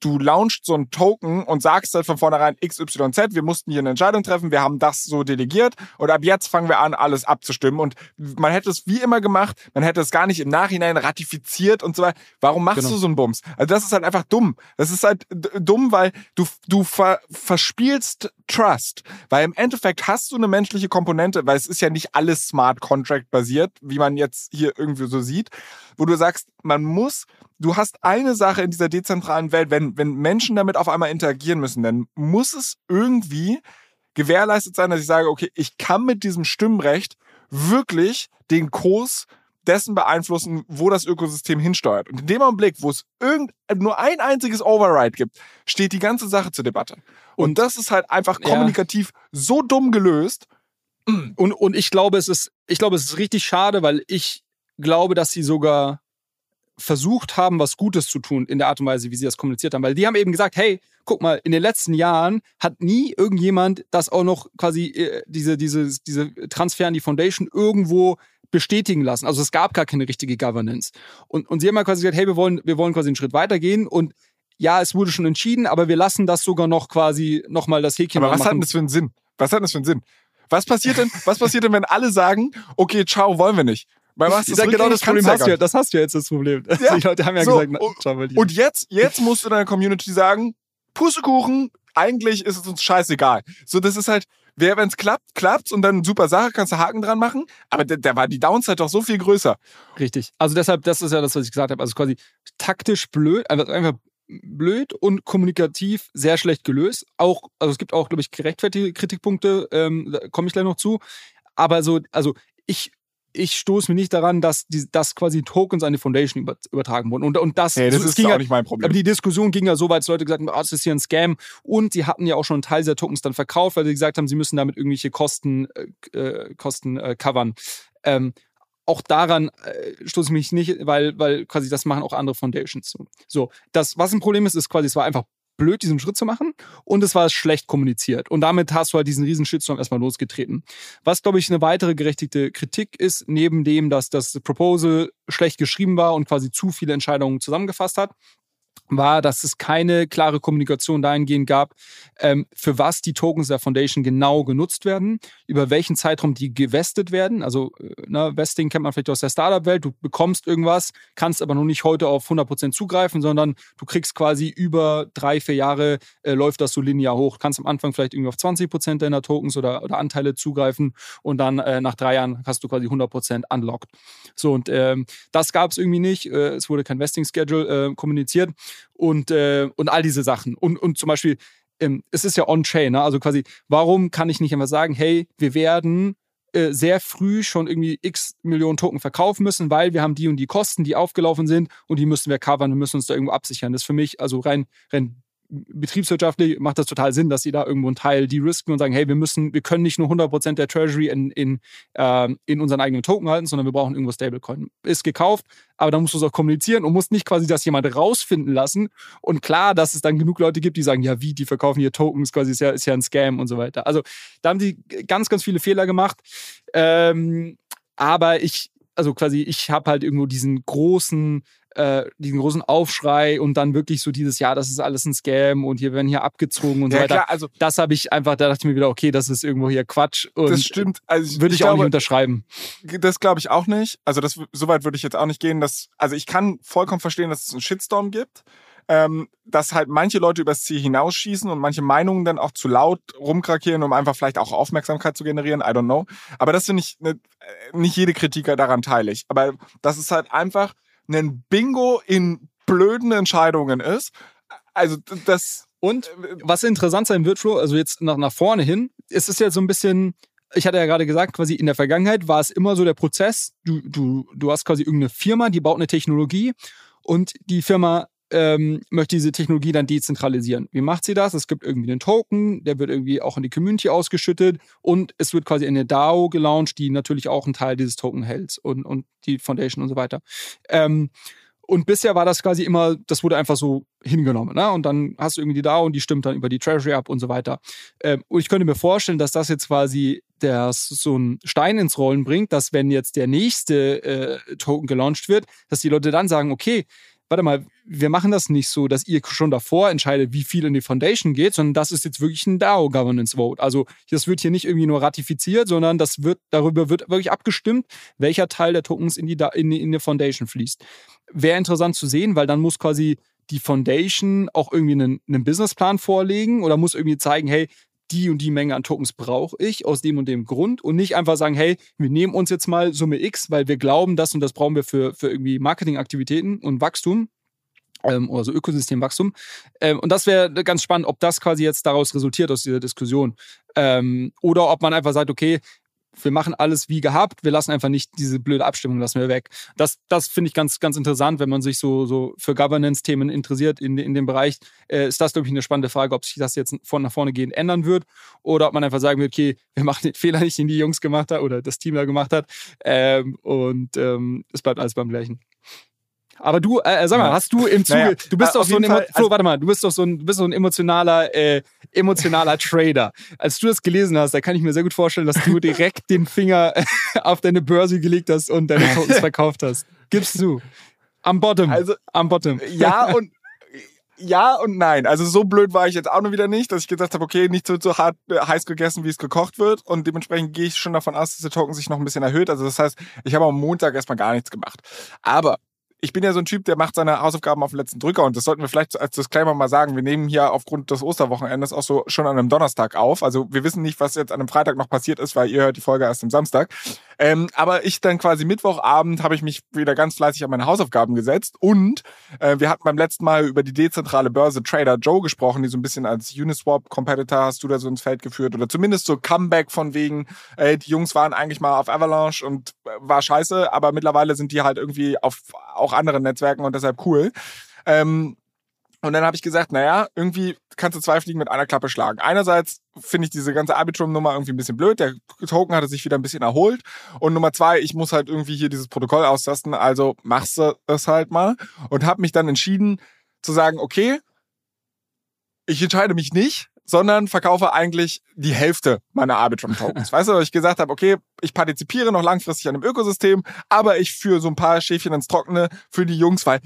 du launchst so einen Token und sagst halt von vornherein XYZ, wir mussten hier eine Entscheidung treffen, wir haben das so delegiert und ab jetzt fangen wir an, alles abzustimmen. Und man hätte es wie immer gemacht, man hätte es gar nicht im Nachhinein ratifiziert und so weiter. Warum machst genau. du so einen Bums? Also das ist halt einfach dumm. Das ist halt dumm, weil du, du ver verspielst Trust. Weil im Endeffekt hast du eine menschliche Komponente, weil es ist ja nicht alles Smart Contract basiert, wie man jetzt hier irgendwie so sieht, wo du sagst, man muss du hast eine Sache in dieser dezentralen Welt, wenn, wenn Menschen damit auf einmal interagieren müssen, dann muss es irgendwie gewährleistet sein, dass ich sage, okay, ich kann mit diesem Stimmrecht wirklich den Kurs dessen beeinflussen, wo das Ökosystem hinsteuert. Und in dem Augenblick, wo es irgend, nur ein einziges Override gibt, steht die ganze Sache zur Debatte. Und, und das ist halt einfach kommunikativ ja. so dumm gelöst. Und, und ich glaube, es ist, ich glaube, es ist richtig schade, weil ich glaube, dass sie sogar versucht haben, was Gutes zu tun in der Art und Weise, wie sie das kommuniziert haben. Weil die haben eben gesagt, hey, guck mal, in den letzten Jahren hat nie irgendjemand das auch noch quasi äh, diese, diese, diese Transfer in die Foundation irgendwo bestätigen lassen. Also es gab gar keine richtige Governance. Und, und sie haben ja quasi gesagt, hey, wir wollen, wir wollen quasi einen Schritt weitergehen und ja, es wurde schon entschieden, aber wir lassen das sogar noch quasi nochmal das Häkchen Aber was machen. hat denn das für einen Sinn? Was hat das für einen Sinn? Was passiert denn, was passiert denn, wenn alle sagen, okay, ciao, wollen wir nicht? Weil was sag, genau das Problem hast du ja, das hast du ja jetzt das Problem. (laughs) Ja, die Leute haben ja so, gesagt, na, mal die. Und jetzt, jetzt musst du deiner Community sagen, Pustekuchen, eigentlich ist es uns scheißegal. So, das ist halt, wer, wenn es klappt, klappt's und dann super Sache, kannst du Haken dran machen. Aber da, da war die Downside doch so viel größer. Richtig. Also deshalb, das ist ja das, was ich gesagt habe. Also quasi taktisch blöd, einfach, einfach blöd und kommunikativ sehr schlecht gelöst. Auch, also es gibt auch, glaube ich, gerechtfertigte Kritikpunkte, ähm, da komme ich gleich noch zu. Aber so, also ich, ich stoße mir nicht daran, dass, die, dass quasi Tokens an die Foundation über, übertragen wurden. Und, und das, Hey, das so, ist ging auch ja, nicht mein aber Problem. die Diskussion ging ja so weit, dass Leute gesagt haben, ah, das ist hier ein Scam. Und sie hatten ja auch schon einen Teil dieser Tokens dann verkauft, weil sie gesagt haben, sie müssen damit irgendwelche Kosten, äh, äh, Kosten äh, covern. Ähm, auch daran äh, stoße ich mich nicht, weil, weil quasi das machen auch andere Foundations. So. so, das, was ein Problem ist, ist quasi, es war einfach blöd, diesen Schritt zu machen und es war schlecht kommuniziert. Und damit hast du halt diesen riesen Shitstorm erstmal losgetreten. Was, glaube ich, eine weitere gerechtigte Kritik ist, neben dem, dass das Proposal schlecht geschrieben war und quasi zu viele Entscheidungen zusammengefasst hat, war, dass es keine klare Kommunikation dahingehend gab, ähm, für was die Tokens der Foundation genau genutzt werden, über welchen Zeitraum die gewestet werden. Also äh, ne, Vesting kennt man vielleicht aus der Startup-Welt. Du bekommst irgendwas, kannst aber noch nicht heute auf 100% zugreifen, sondern du kriegst quasi über drei, vier Jahre äh, läuft das so linear hoch. Kannst am Anfang vielleicht irgendwie auf 20% deiner Tokens oder, oder Anteile zugreifen und dann äh, nach drei Jahren hast du quasi 100% unlocked. So und ähm, das gab es irgendwie nicht. Äh, es wurde kein Vesting-Schedule äh, kommuniziert und, äh, und all diese Sachen. Und, und zum Beispiel, ähm, es ist ja on-chain, ne? also quasi, warum kann ich nicht einfach sagen, hey, wir werden äh, sehr früh schon irgendwie x Millionen Token verkaufen müssen, weil wir haben die und die Kosten, die aufgelaufen sind und die müssen wir covern und müssen uns da irgendwo absichern. Das ist für mich, also rein, rein betriebswirtschaftlich macht das total Sinn, dass sie da irgendwo einen Teil de-risken und sagen, hey, wir müssen, wir können nicht nur 100% der Treasury in, in, ähm, in unseren eigenen Token halten, sondern wir brauchen irgendwo Stablecoin. Ist gekauft, aber dann musst du es auch kommunizieren und musst nicht quasi das jemand rausfinden lassen. Und klar, dass es dann genug Leute gibt, die sagen, ja, wie, die verkaufen hier Tokens, quasi ist ja, ist ja ein Scam und so weiter. Also da haben die ganz, ganz viele Fehler gemacht. Ähm, aber ich, also quasi, ich habe halt irgendwo diesen großen äh, diesen großen Aufschrei und dann wirklich so dieses, ja, das ist alles ein Scam und hier werden hier abgezogen und so Ja, weiter. klar, also Das habe ich einfach, da dachte ich mir wieder, okay, das ist irgendwo hier Quatsch und das stimmt. Also würde ich, auch glaube, nicht unterschreiben. Das glaube ich auch nicht. Also das, so weit würde ich jetzt auch nicht gehen. Dass, also ich kann vollkommen verstehen, dass es einen Shitstorm gibt. Ähm, dass halt manche Leute übers Ziel hinausschießen und manche Meinungen dann auch zu laut rumkrakieren, um einfach vielleicht auch Aufmerksamkeit zu generieren. I don't know. Aber das finde ich, ne, äh, nicht jede Kritiker daran teile ich. Aber das ist halt einfach ein Bingo in blöden Entscheidungen ist. Also das... Und was interessant sein wird, Flo, also jetzt nach, nach vorne hin, ist es ja so ein bisschen, ich hatte ja gerade gesagt, quasi in der Vergangenheit war es immer so der Prozess, du, du, du hast quasi irgendeine Firma, die baut eine Technologie und die Firma ähm, möchte diese Technologie dann dezentralisieren. Wie macht sie das? Es gibt irgendwie einen Token, der wird irgendwie auch in die Community ausgeschüttet und es wird quasi eine DAO gelauncht, die natürlich auch einen Teil dieses Token hält und, und die Foundation und so weiter. Ähm, und bisher war das quasi immer, das wurde einfach so hingenommen. Ne? Und dann hast du irgendwie die DAO und die stimmt dann über die Treasury ab und so weiter. Ähm, und ich könnte mir vorstellen, dass das jetzt quasi das so einen Stein ins Rollen bringt, dass wenn jetzt der nächste äh, Token gelauncht wird, dass die Leute dann sagen, okay, warte mal, wir machen das nicht so, dass ihr schon davor entscheidet, wie viel in die Foundation geht, sondern das ist jetzt wirklich ein DAO-Governance-Vote. Also das wird hier nicht irgendwie nur ratifiziert, sondern das wird, darüber wird wirklich abgestimmt, welcher Teil der Tokens in die, in die, in die Foundation fließt. Wäre interessant zu sehen, weil dann muss quasi die Foundation auch irgendwie einen, einen Businessplan vorlegen oder muss irgendwie zeigen, hey, die und die Menge an Tokens brauche ich aus dem und dem Grund und nicht einfach sagen, hey, wir nehmen uns jetzt mal Summe X, weil wir glauben, das und das brauchen wir für, für irgendwie Marketingaktivitäten und Wachstum ähm, oder so Ökosystemwachstum. Ähm, und das wäre ganz spannend, ob das quasi jetzt daraus resultiert aus dieser Diskussion. Ähm, oder ob man einfach sagt, okay, wir machen alles wie gehabt, wir lassen einfach nicht diese blöde Abstimmung, lassen wir weg. Das, das finde ich ganz, ganz interessant, wenn man sich so, so für Governance-Themen interessiert in, in dem Bereich. Äh, ist das, glaube ich, eine spannende Frage, ob sich das jetzt von nach vorne gehend ändern wird oder ob man einfach sagen wird, okay, wir machen den Fehler nicht, den die Jungs gemacht haben oder das Team da gemacht hat ähm, und ähm, es bleibt alles beim Gleichen. Aber du, äh, sag mal, Ja. hast du im Zuge, Naja, du bist äh, doch so ein, Fall, Flo, also- warte mal, du bist doch so ein, du bist so ein emotionaler, äh, emotionaler Trader. Als du das gelesen hast, da kann ich mir sehr gut vorstellen, dass du direkt den Finger auf deine Börse gelegt hast und deine Tokens (laughs) verkauft hast. Gibst du. Am Bottom. Also, am Bottom. ja und ja und nein. Also so blöd war ich jetzt auch nur wieder nicht, dass ich gesagt habe, okay, nicht so, so hart äh, heiß gegessen, wie es gekocht wird. Und dementsprechend gehe ich schon davon aus, dass der Token sich noch ein bisschen erhöht. Also das heißt, ich habe am Montag erstmal gar nichts gemacht. Aber ich bin ja so ein Typ, der macht seine Hausaufgaben auf den letzten Drücker und das sollten wir vielleicht als Disclaimer mal sagen. Wir nehmen hier aufgrund des Osterwochenendes auch so schon an einem Donnerstag auf. Also wir wissen nicht, was jetzt an einem Freitag noch passiert ist, weil ihr hört die Folge erst am Samstag. Ähm, aber ich dann quasi Mittwochabend habe ich mich wieder ganz fleißig an meine Hausaufgaben gesetzt und äh, wir hatten beim letzten Mal über die dezentrale Börse Trader Joe gesprochen, die so ein bisschen als Uniswap-Competitor hast du da so ins Feld geführt oder zumindest so Comeback von wegen, äh, die Jungs waren eigentlich mal auf Avalanche und äh, war scheiße, aber mittlerweile sind die halt irgendwie auf auch anderen Netzwerken und deshalb cool. Ähm, und dann habe ich gesagt, naja, irgendwie kannst du zwei Fliegen mit einer Klappe schlagen. Einerseits finde ich diese ganze Arbitrum-Nummer irgendwie ein bisschen blöd. Der Token hatte sich wieder ein bisschen erholt. Und Nummer zwei, ich muss halt irgendwie hier dieses Protokoll austasten. Also machst du es halt mal. Und habe mich dann entschieden zu sagen, okay, ich entscheide mich nicht, sondern verkaufe eigentlich die Hälfte meiner Arbitrum-Tokens. (laughs) weißt du, weil ich gesagt habe, okay, ich partizipiere noch langfristig an dem Ökosystem, aber ich führe so ein paar Schäfchen ins Trockene für die Jungs, weil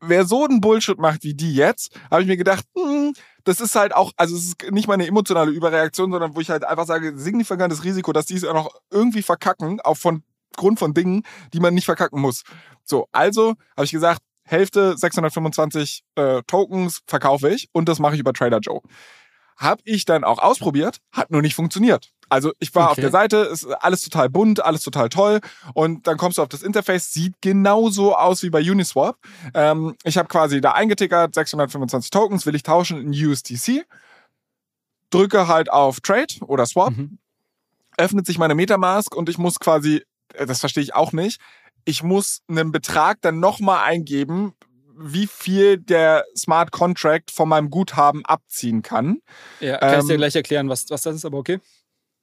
wer so einen Bullshit macht wie die jetzt, habe ich mir gedacht, hm, das ist halt auch, also es ist nicht mal eine emotionale Überreaktion, sondern wo ich halt einfach sage, signifikantes Risiko, dass die es auch noch irgendwie verkacken, auch von Grund von Dingen, die man nicht verkacken muss. So, also habe ich gesagt, Hälfte 625 äh, Tokens verkaufe ich und das mache ich über Trader Joe. Hab ich dann auch ausprobiert, hat nur nicht funktioniert. Also ich war auf Okay. der Seite, ist alles total bunt, alles total toll und dann kommst du auf das Interface, sieht genauso aus wie bei Uniswap. Ähm, ich habe quasi da eingetickert, 625 Tokens, will ich tauschen in USDC, drücke halt auf Trade oder Swap, Mhm. öffnet sich meine Metamask und ich muss quasi, äh, das verstehe ich auch nicht, ich muss einen Betrag dann nochmal eingeben, wie viel der Smart Contract von meinem Guthaben abziehen kann. Ja, kann ich dir Ähm, gleich erklären, was, was das ist, aber okay.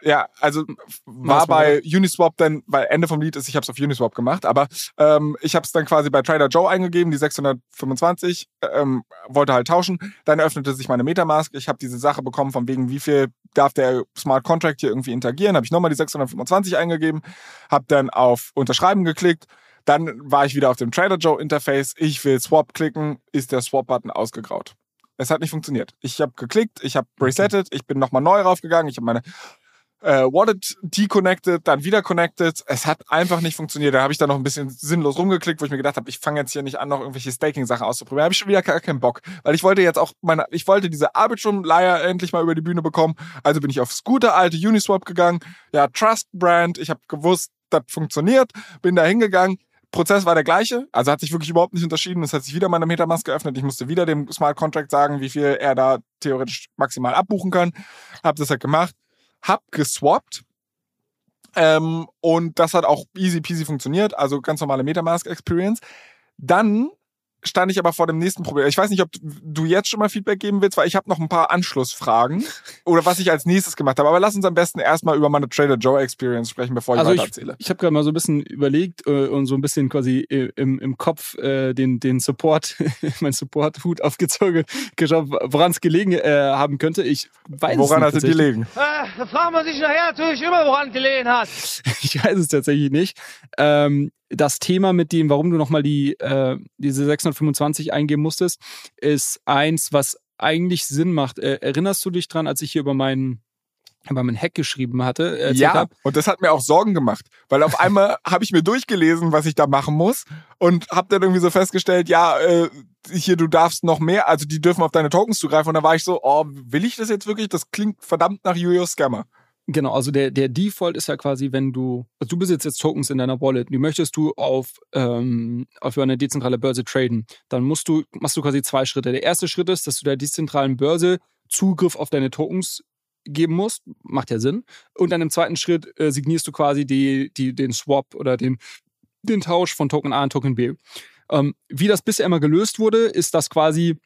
Ja, also war bei Uniswap dann, weil Ende vom Lied ist, ich habe es auf Uniswap gemacht, aber ähm, ich habe es dann quasi bei Trader Joe eingegeben, die 625, ähm, wollte halt tauschen. Dann öffnete sich meine Metamask. Ich habe diese Sache bekommen von wegen, wie viel darf der Smart Contract hier irgendwie interagieren. Habe ich nochmal die 625 eingegeben, habe dann auf Unterschreiben geklickt. Dann war ich wieder auf dem Trader Joe Interface. Ich will Swap klicken, ist der Swap-Button ausgegraut. Es hat nicht funktioniert. Ich habe geklickt, ich habe resettet, ich bin nochmal neu raufgegangen, ich habe meine äh, Wallet deconnected, dann wieder connected. Es hat einfach nicht funktioniert. Da habe ich dann noch ein bisschen sinnlos rumgeklickt, wo ich mir gedacht habe, ich fange jetzt hier nicht an, noch irgendwelche Staking-Sachen auszuprobieren. Da habe ich schon wieder gar keinen Bock. Weil ich wollte jetzt auch meine, ich wollte diese Arbitrum-Leier endlich mal über die Bühne bekommen. Also bin ich aufs gute alte Uniswap gegangen. Ja, Trust Brand. Ich habe gewusst, das funktioniert. Bin da hingegangen. Prozess war der gleiche, also hat sich wirklich überhaupt nicht unterschieden. Es hat sich wieder meine Metamask geöffnet. Ich musste wieder dem Smart Contract sagen, wie viel er da theoretisch maximal abbuchen kann. Hab das halt gemacht hab geswappt. Ähm, und das hat auch easy peasy funktioniert, also ganz normale Metamask Experience. Dann stand ich aber vor dem nächsten Problem. Ich weiß nicht, ob du jetzt schon mal Feedback geben willst, weil ich habe noch ein paar Anschlussfragen (laughs) oder was ich als nächstes gemacht habe. Aber lass uns am besten erstmal über meine Trader Joe Experience sprechen, bevor ich Also weiter ich, erzähle. ich habe gerade mal so ein bisschen überlegt äh, und so ein bisschen quasi äh, im, im Kopf äh, den, den Support, (laughs) mein Support-Hut aufgezogen, geschaut, woran es gelegen äh, haben könnte. Ich weiß Woran es hat nicht es gelegen? Ah, da fragt man sich nachher natürlich immer, woran gelegen hat. (laughs) Ich weiß es tatsächlich nicht. Ähm, das Thema mit dem, warum du nochmal die, äh, diese 625 eingeben musstest, ist eins, was eigentlich Sinn macht. Äh, erinnerst du dich dran, als ich hier über meinen über meinen Hack geschrieben hatte? erzählt Ja, hab? und das hat mir auch Sorgen gemacht, weil auf einmal (laughs) habe ich mir durchgelesen, was ich da machen muss und habe dann irgendwie so festgestellt, ja, äh, hier du darfst noch mehr, also die dürfen auf deine Tokens zugreifen und da war ich so, oh, will ich das jetzt wirklich? Das klingt verdammt nach Julius Scammer. Genau, also der, der Default ist ja quasi, wenn du, also du besitzt jetzt Tokens in deiner Wallet, die möchtest du auf, ähm, auf eine dezentrale Börse traden, dann musst du, machst du quasi zwei Schritte. Der erste Schritt ist, dass du der dezentralen Börse Zugriff auf deine Tokens geben musst, macht ja Sinn. Und dann im zweiten Schritt äh, signierst du quasi die, die, den Swap oder den, den Tausch von Token A und Token B. Ähm, wie das bisher immer gelöst wurde, ist, dass quasi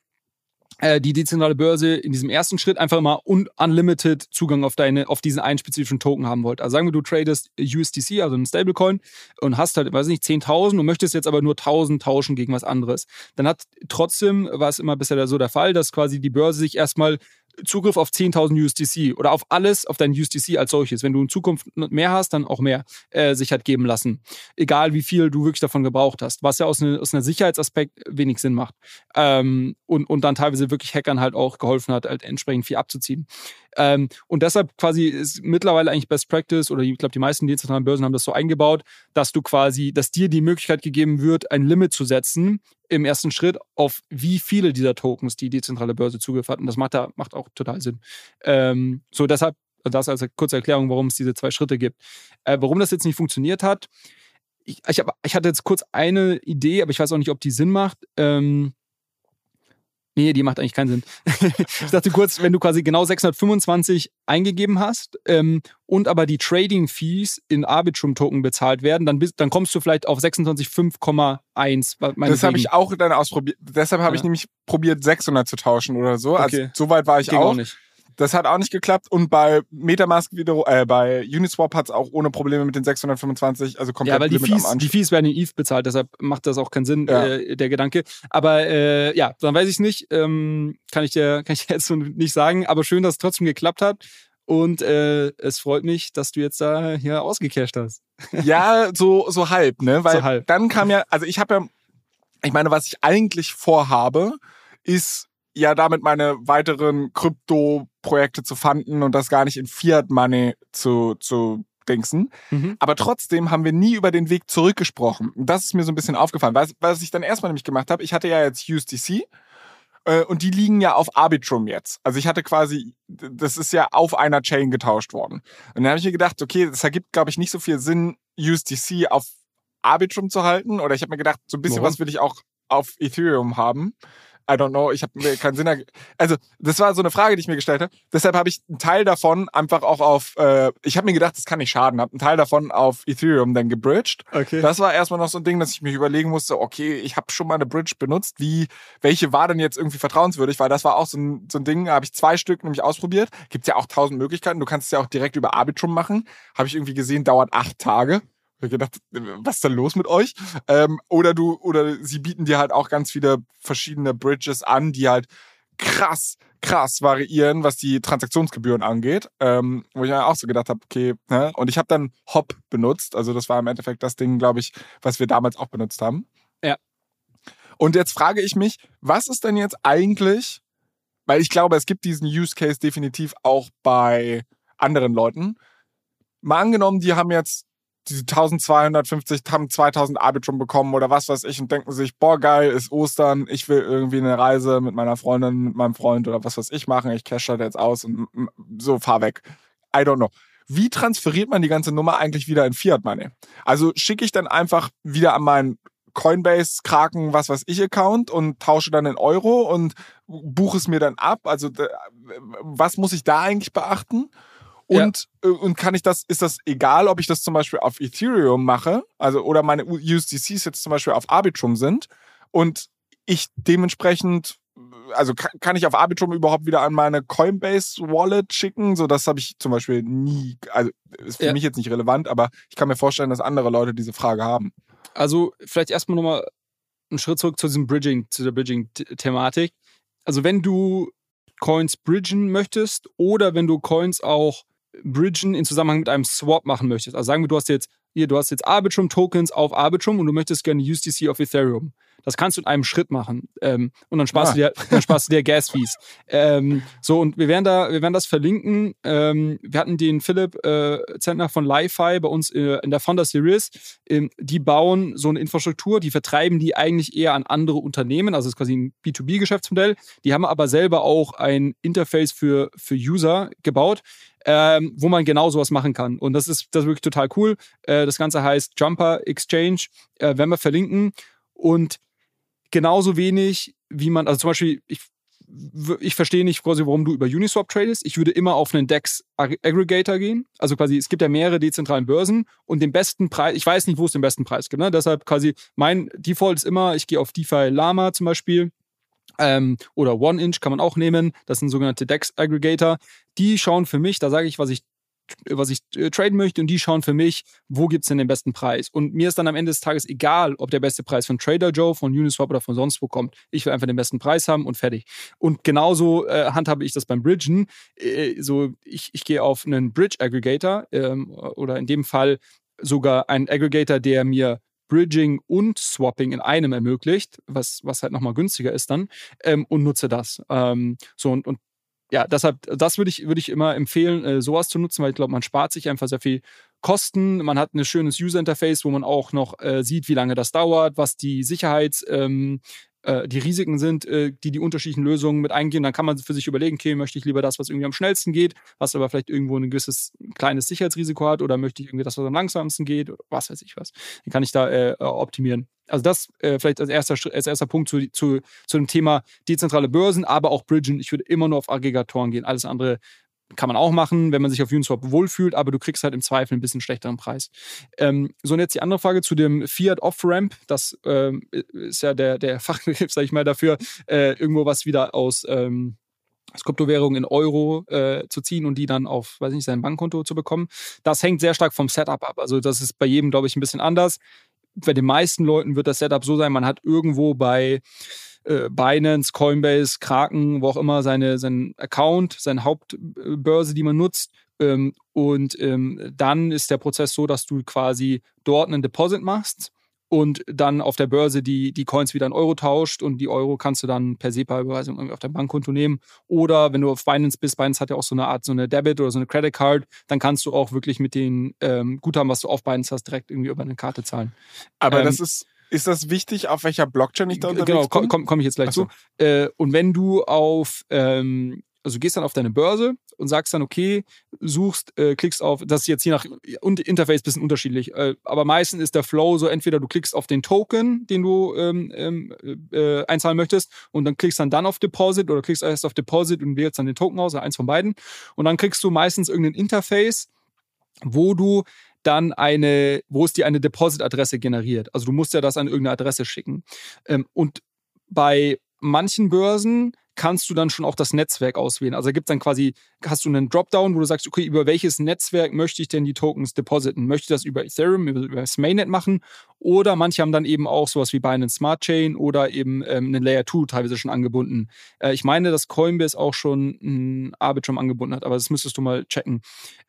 die dezentrale Börse in diesem ersten Schritt einfach mal un unlimited Zugang auf deine, auf diesen einen spezifischen Token haben wollt. Also sagen wir, du tradest USDC, also einen Stablecoin, und hast halt, weiß nicht, 10.000 und möchtest jetzt aber nur 1.000 tauschen gegen was anderes. Dann hat trotzdem, war es immer bisher so der Fall, dass quasi die Börse sich erstmal Zugriff auf 10.000 USDC oder auf alles, auf dein USDC als solches. Wenn du in Zukunft mehr hast, dann auch mehr äh, sich hat geben lassen. Egal wie viel du wirklich davon gebraucht hast. Was ja aus, ne, aus einem Sicherheitsaspekt wenig Sinn macht. Ähm, und, und dann teilweise wirklich Hackern halt auch geholfen hat, halt entsprechend viel abzuziehen. Ähm, und deshalb quasi ist mittlerweile eigentlich Best Practice oder ich glaube, die meisten dezentralen Börsen haben das so eingebaut, dass du quasi, dass dir die Möglichkeit gegeben wird, ein Limit zu setzen im ersten Schritt auf wie viele dieser Tokens die dezentrale Börse Zugriff hat. Und das macht, da, macht auch total Sinn. Ähm, so deshalb, das als kurze Erklärung, warum es diese zwei Schritte gibt. Äh, warum das jetzt nicht funktioniert hat, ich, ich, hab, ich hatte jetzt kurz eine Idee, aber ich weiß auch nicht, ob die Sinn macht. Ähm, Nee, die macht eigentlich keinen Sinn. (laughs) ich dachte kurz, wenn du quasi genau 625 eingegeben hast ähm, und aber die Trading-Fees in Arbitrum-Token bezahlt werden, dann, bist, dann kommst du vielleicht auf 26,5,1. Das habe ich auch dann ausprobiert. Deshalb habe ja. ich nämlich probiert, 600 zu tauschen oder so. Also okay. Also, so weit war ich Ging auch. auch nicht. Das hat auch nicht geklappt und bei Metamask wieder, äh, bei Uniswap hat es auch ohne Probleme mit den 625, also komplett Ja, weil die Fees, die Fees werden in ETH bezahlt, deshalb macht das auch keinen Sinn, ja. äh, der Gedanke. Aber äh, ja, dann weiß ich nicht, ähm, kann ich dir kann ich dir (laughs) jetzt so nicht sagen, aber schön, dass es trotzdem geklappt hat. Und äh, es freut mich, dass du jetzt da hier ausgecasht hast. (laughs) Ja, so, so halb, ne? Weil so halb. dann kam ja, also ich habe ja, ich meine, was ich eigentlich vorhabe, ist ja damit meine weiteren Krypto-Projekte zu fanden und das gar nicht in Fiat Money zu, zu dingsen. Mhm. Aber trotzdem haben wir nie über den Weg zurückgesprochen. Das ist mir so ein bisschen aufgefallen. Was, was ich dann erstmal nämlich gemacht habe, ich hatte ja jetzt USDC äh, und die liegen ja auf Arbitrum jetzt. Also ich hatte quasi, das ist ja auf einer Chain getauscht worden. Und dann habe ich mir gedacht, okay, das ergibt, glaube ich, nicht so viel Sinn, USDC auf Arbitrum zu halten. Oder ich habe mir gedacht, so ein bisschen Warum? was will ich auch auf Ethereum haben. I don't know, ich habe mir keinen Sinn. Also das war so eine Frage, die ich mir gestellt habe. Deshalb habe ich einen Teil davon einfach auch auf. Äh, ich habe mir gedacht, das kann nicht schaden. Habe einen Teil davon auf Ethereum dann gebridged. Okay. Das war erstmal noch so ein Ding, dass ich mich überlegen musste. Okay, ich habe schon mal eine Bridge benutzt. Wie welche war denn jetzt irgendwie vertrauenswürdig? Weil das war auch so ein, so ein Ding. Habe ich zwei Stück nämlich ausprobiert. Gibt's ja auch tausend Möglichkeiten. Du kannst es ja auch direkt über Arbitrum machen. Habe ich irgendwie gesehen, dauert acht Tage. Ich gedacht, was ist denn los mit euch? Ähm, oder du, oder sie bieten dir halt auch ganz viele verschiedene Bridges an, die halt krass, krass variieren, was die Transaktionsgebühren angeht. Ähm, wo ich ja auch so gedacht habe, okay, ne? Und ich habe dann Hop benutzt. Also das war im Endeffekt das Ding, glaube ich, was wir damals auch benutzt haben. Ja. Und jetzt frage ich mich, was ist denn jetzt eigentlich, weil ich glaube, es gibt diesen Use Case definitiv auch bei anderen Leuten. Mal angenommen, die haben jetzt diese 1250 haben 2000 Arbitrum bekommen oder was weiß ich und denken sich, boah, geil, ist Ostern, ich will irgendwie eine Reise mit meiner Freundin, mit meinem Freund oder was weiß ich machen, ich cash das jetzt aus und so, fahr weg. I don't know. Wie transferiert man die ganze Nummer eigentlich wieder in Fiat Money? Also schicke ich dann einfach wieder an meinen Coinbase, Kraken, was weiß ich Account und tausche dann in Euro und buche es mir dann ab. Also was muss ich da eigentlich beachten? Und, ja. Äh, und kann ich das, ist das egal, ob ich das zum Beispiel auf Ethereum mache, also oder meine USDCs jetzt zum Beispiel auf Arbitrum sind und ich dementsprechend, also kann ich auf Arbitrum überhaupt wieder an meine Coinbase Wallet schicken? So, das habe ich zum Beispiel nie, also ist für ja. mich jetzt nicht relevant, aber ich kann mir vorstellen, dass andere Leute diese Frage haben. Also vielleicht erstmal nochmal einen Schritt zurück zu diesem Bridging, zu der Bridging-Thematik. Also wenn du Coins bridgen möchtest oder wenn du Coins auch bridgen in Zusammenhang mit einem Swap machen möchtest. Also sagen wir, du hast jetzt hier, du hast jetzt Arbitrum Tokens auf Arbitrum und du möchtest gerne USDC auf Ethereum. Das kannst du in einem Schritt machen. Ähm, und dann sparst, ah. du dir, dann sparst du dir Gas-Fees. (laughs) Ähm, so, und wir werden da, wir werden das verlinken. Ähm, wir hatten den Philipp äh, Zentner von Li-Fi bei uns äh, in der Founder Series. Ähm, die bauen so eine Infrastruktur, die vertreiben die eigentlich eher an andere Unternehmen. Also es ist quasi ein B2B-Geschäftsmodell. Die haben aber selber auch ein Interface für, für User gebaut. Ähm, wo man genau sowas machen kann. Und das ist, das ist wirklich total cool. Äh, das Ganze heißt Jumper Exchange, äh, werden wir verlinken. Und genauso wenig, wie man, also zum Beispiel, ich, ich verstehe nicht quasi, warum du über Uniswap tradest. Ich würde immer auf einen DEX Aggregator gehen. Also quasi, es gibt ja mehrere dezentralen Börsen und den besten Preis, ich weiß nicht, wo es den besten Preis gibt. Ne? Deshalb quasi, mein Default ist immer, ich gehe auf DeFi Lama zum Beispiel ähm, oder One Inch kann man auch nehmen. Das sind sogenannte DEX-Aggregator. Die schauen für mich, da sage ich, was ich was ich äh, traden möchte und die schauen für mich, wo gibt es denn den besten Preis. Und mir ist dann am Ende des Tages egal, ob der beste Preis von Trader Joe, von Uniswap oder von sonst wo kommt. Ich will einfach den besten Preis haben und fertig. Und genauso äh, handhabe ich das beim Bridgen. Äh, so, ich, ich gehe auf einen Bridge Aggregator ähm, oder in dem Fall sogar einen Aggregator, der mir Bridging und Swapping in einem ermöglicht, was, was halt nochmal günstiger ist dann, ähm, und nutze das. Ähm, so und, und ja, deshalb, das würde ich, würd ich immer empfehlen, äh, sowas zu nutzen, weil ich glaube, man spart sich einfach sehr viel Kosten. Man hat ein schönes User-Interface, wo man auch noch äh, sieht, wie lange das dauert, was die Sicherheits, ähm, äh, die Risiken sind, äh, die die unterschiedlichen Lösungen mit eingehen. Dann kann man für sich überlegen, okay, möchte ich lieber das, was irgendwie am schnellsten geht, was aber vielleicht irgendwo ein gewisses kleines Sicherheitsrisiko hat, oder möchte ich irgendwie das, was am langsamsten geht, was weiß ich was. Dann kann ich da äh, optimieren. Also das äh, vielleicht als erster, als erster Punkt zu, zu, zu dem Thema dezentrale Börsen, aber auch Bridgen. Ich würde immer nur auf Aggregatoren gehen. Alles andere kann man auch machen, wenn man sich auf Uniswap wohlfühlt, aber du kriegst halt im Zweifel ein bisschen schlechteren Preis. Ähm, so, und jetzt die andere Frage zu dem Fiat Off-Ramp. Das ähm, ist ja der, der (laughs) Fachbegriff, sag ich mal, dafür, äh, irgendwo was wieder aus, ähm, aus Kryptowährungen in Euro äh, zu ziehen und die dann auf, weiß nicht, sein Bankkonto zu bekommen. Das hängt sehr stark vom Setup ab. Also das ist bei jedem, glaube ich, ein bisschen anders. Bei den meisten Leuten wird das Setup so sein, man hat irgendwo bei äh, Binance, Coinbase, Kraken, wo auch immer seine, seinen Account, seine Hauptbörse, die man nutzt. Ähm, und ähm, dann ist der Prozess so, dass du quasi dort einen Deposit machst und dann auf der Börse die, die Coins wieder in Euro tauscht und die Euro kannst du dann per SEPA-Überweisung irgendwie auf dein Bankkonto nehmen. Oder wenn du auf Binance bist, Binance hat ja auch so eine Art, so eine Debit oder so eine Credit Card, dann kannst du auch wirklich mit den ähm, Guthaben, was du auf Binance hast, direkt irgendwie über eine Karte zahlen. Aber ähm, das ist ist das wichtig, auf welcher Blockchain ich da unterwegs genau, bin? Genau, komme komm ich jetzt gleich so. zu. Äh, und wenn du auf, ähm, also gehst dann auf deine Börse und sagst dann, okay, suchst, äh, klickst auf, das ist jetzt je nach Interface ein bisschen unterschiedlich, äh, aber meistens ist der Flow so, entweder du klickst auf den Token, den du ähm, ähm äh, einzahlen möchtest und dann klickst dann dann auf Deposit oder klickst erst auf Deposit und wählst dann den Token aus, oder eins von beiden und dann kriegst du meistens irgendein Interface, wo du dann eine, wo es dir eine Deposit-Adresse generiert. Also du musst ja das an irgendeine Adresse schicken. Ähm, und bei manchen Börsen kannst du dann schon auch das Netzwerk auswählen. Also da gibt dann quasi, hast du einen Dropdown, wo du sagst, okay, über welches Netzwerk möchte ich denn die Tokens depositen? Möchte ich das über Ethereum, über, über das Mainnet machen? Oder manche haben dann eben auch sowas wie Binance Smart Chain oder eben ähm, eine Layer 2 teilweise schon angebunden. Äh, ich meine, dass Coinbase auch schon ein Arbitrum angebunden hat, aber das müsstest du mal checken.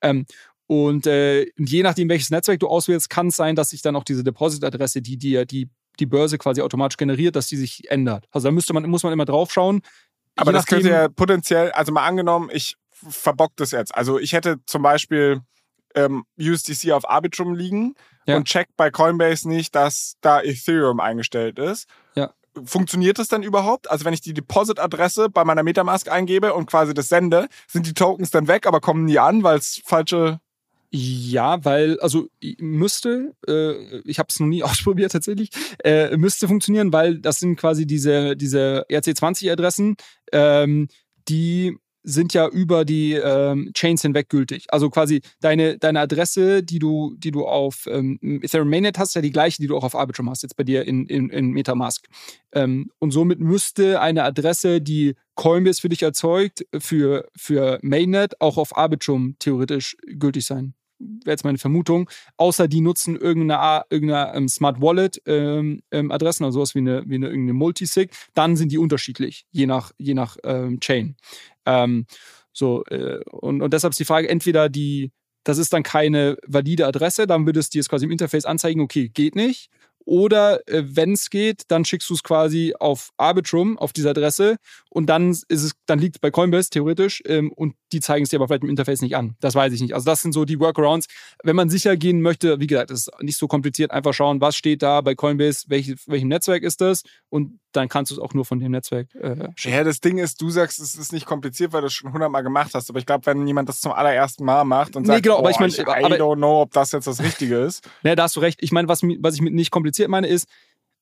Ähm, und äh, je nachdem, welches Netzwerk du auswählst, kann es sein, dass sich dann auch diese Deposit-Adresse, die dir die, die Börse quasi automatisch generiert, dass die sich ändert. Also da müsste man, muss man immer drauf schauen. Aber das könnte ja potenziell, also mal angenommen, ich verbock das jetzt. Also ich hätte zum Beispiel ähm, USDC auf Arbitrum liegen ja. und check bei Coinbase nicht, dass da Ethereum eingestellt ist. Ja. Funktioniert das dann überhaupt? Also wenn ich die Deposit-Adresse bei meiner Metamask eingebe und quasi das sende, sind die Tokens dann weg, aber kommen nie an, weil es falsche ja, weil, also müsste, äh, ich habe es noch nie (laughs) ausprobiert tatsächlich, äh, müsste funktionieren, weil das sind quasi diese, diese RC20-Adressen, ähm, die sind ja über die ähm, Chains hinweg gültig. Also quasi deine, deine Adresse, die du, die du auf ähm, Ethereum Mainnet hast, ist ja die gleiche, die du auch auf Arbitrum hast, jetzt bei dir in, in, in Metamask. Ähm, und somit müsste eine Adresse, die Coinbase für dich erzeugt, für, für Mainnet auch auf Arbitrum theoretisch gültig sein wäre jetzt meine Vermutung, außer die nutzen irgendeine, irgendeine ähm, Smart Wallet ähm, ähm, Adressen, also sowas wie eine, wie eine irgendeine Multisig, dann sind die unterschiedlich, je nach, je nach ähm, Chain. Ähm, so, äh, und, und deshalb ist die Frage, entweder die, das ist dann keine valide Adresse, dann würde es dir jetzt quasi im Interface anzeigen, okay, geht nicht. Oder äh, wenn es geht, dann schickst du es quasi auf Arbitrum, auf diese Adresse und dann ist es, dann liegt es bei Coinbase theoretisch ähm, und die zeigen es dir aber vielleicht im Interface nicht an. Das weiß ich nicht. Also das sind so die Workarounds. Wenn man sicher gehen möchte, wie gesagt, ist nicht so kompliziert, einfach schauen, was steht da bei Coinbase, welch, welchem Netzwerk ist das und dann kannst du es auch nur von dem Netzwerk äh, schicken. Ja, das Ding ist, du sagst, es ist nicht kompliziert, weil du es schon hundertmal gemacht hast. Aber ich glaube, wenn jemand das zum allerersten Mal macht und nee, sagt, genau, aber ich, mein, ich I don't know, ob das jetzt das Richtige ist. Nee, da hast du recht. Ich meine, was, was ich mit nicht kompliziert meine, ist,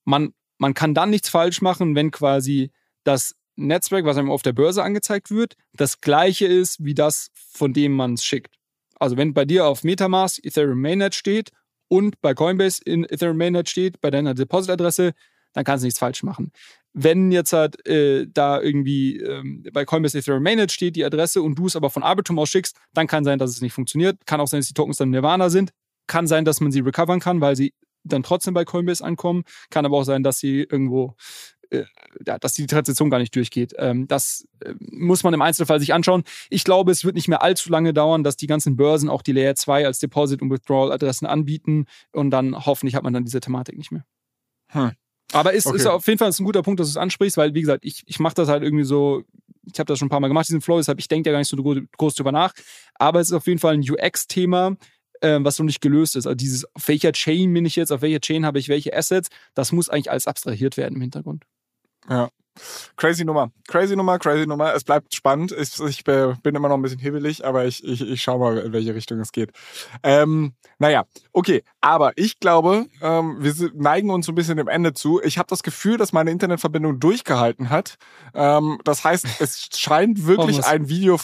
man, man kann dann nichts falsch machen, wenn quasi das Netzwerk, was einem auf der Börse angezeigt wird, das gleiche ist wie das, von dem man es schickt. Also wenn bei dir auf Metamask Ethereum Mainnet steht und bei Coinbase in Ethereum Mainnet steht, bei deiner Deposit-Adresse, dann kannst du nichts falsch machen. wenn jetzt halt äh, da irgendwie ähm, bei Coinbase Ethereum Mainnet steht die Adresse und du es aber von Arbitrum aus schickst, dann kann sein, dass es nicht funktioniert. Kann auch sein, dass die Tokens dann Nirvana sind. Kann sein, dass man sie recovern kann, weil sie dann trotzdem bei Coinbase ankommen. Kann aber auch sein, dass sie irgendwo äh, dass die Transaktion gar nicht durchgeht. Ähm, das äh, muss man im Einzelfall sich anschauen. Ich glaube, es wird nicht mehr allzu lange dauern, dass die ganzen Börsen auch die Layer 2 als Deposit- und Withdrawal-Adressen anbieten und dann hoffentlich hat man dann diese Thematik nicht mehr. Hm. Aber ist, okay. ist auf jeden Fall ein guter Punkt, dass du es ansprichst, weil, wie gesagt, ich, ich mache das halt irgendwie so, ich habe das schon ein paar Mal gemacht, diesen Flow, deshalb ich denke ja gar nicht so groß drüber nach. Aber es ist auf jeden Fall ein UX-Thema, äh, was noch nicht gelöst ist. Also dieses, auf welcher Chain bin ich jetzt, auf welcher Chain habe ich welche Assets, das muss eigentlich alles abstrahiert werden im Hintergrund. Ja. Crazy Nummer. Crazy Nummer, crazy Nummer. Es bleibt spannend. Ich, ich bin immer noch ein bisschen hibbelig, aber ich, ich, ich schaue mal, in welche Richtung es geht. Ähm, naja, okay. Aber ich glaube, ähm, wir neigen uns so ein bisschen dem Ende zu. Ich habe das Gefühl, dass meine Internetverbindung durchgehalten hat. Ähm, das heißt, es scheint wirklich ein Video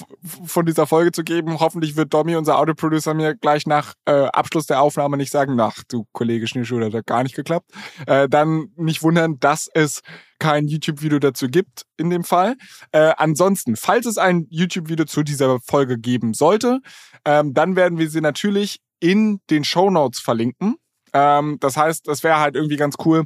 von dieser Folge zu geben. Hoffentlich wird Domi, unser Audioproducer, mir gleich nach äh, Abschluss der Aufnahme nicht sagen, nach du Kollege Schneeschuh, das hat gar nicht geklappt. Äh, dann nicht wundern, dass es kein YouTube-Video dazu gibt in dem Fall. Äh, ansonsten, falls es ein YouTube-Video zu dieser Folge geben sollte, ähm, dann werden wir sie natürlich in den Show Notes verlinken. Ähm, das heißt, das wäre halt irgendwie ganz cool,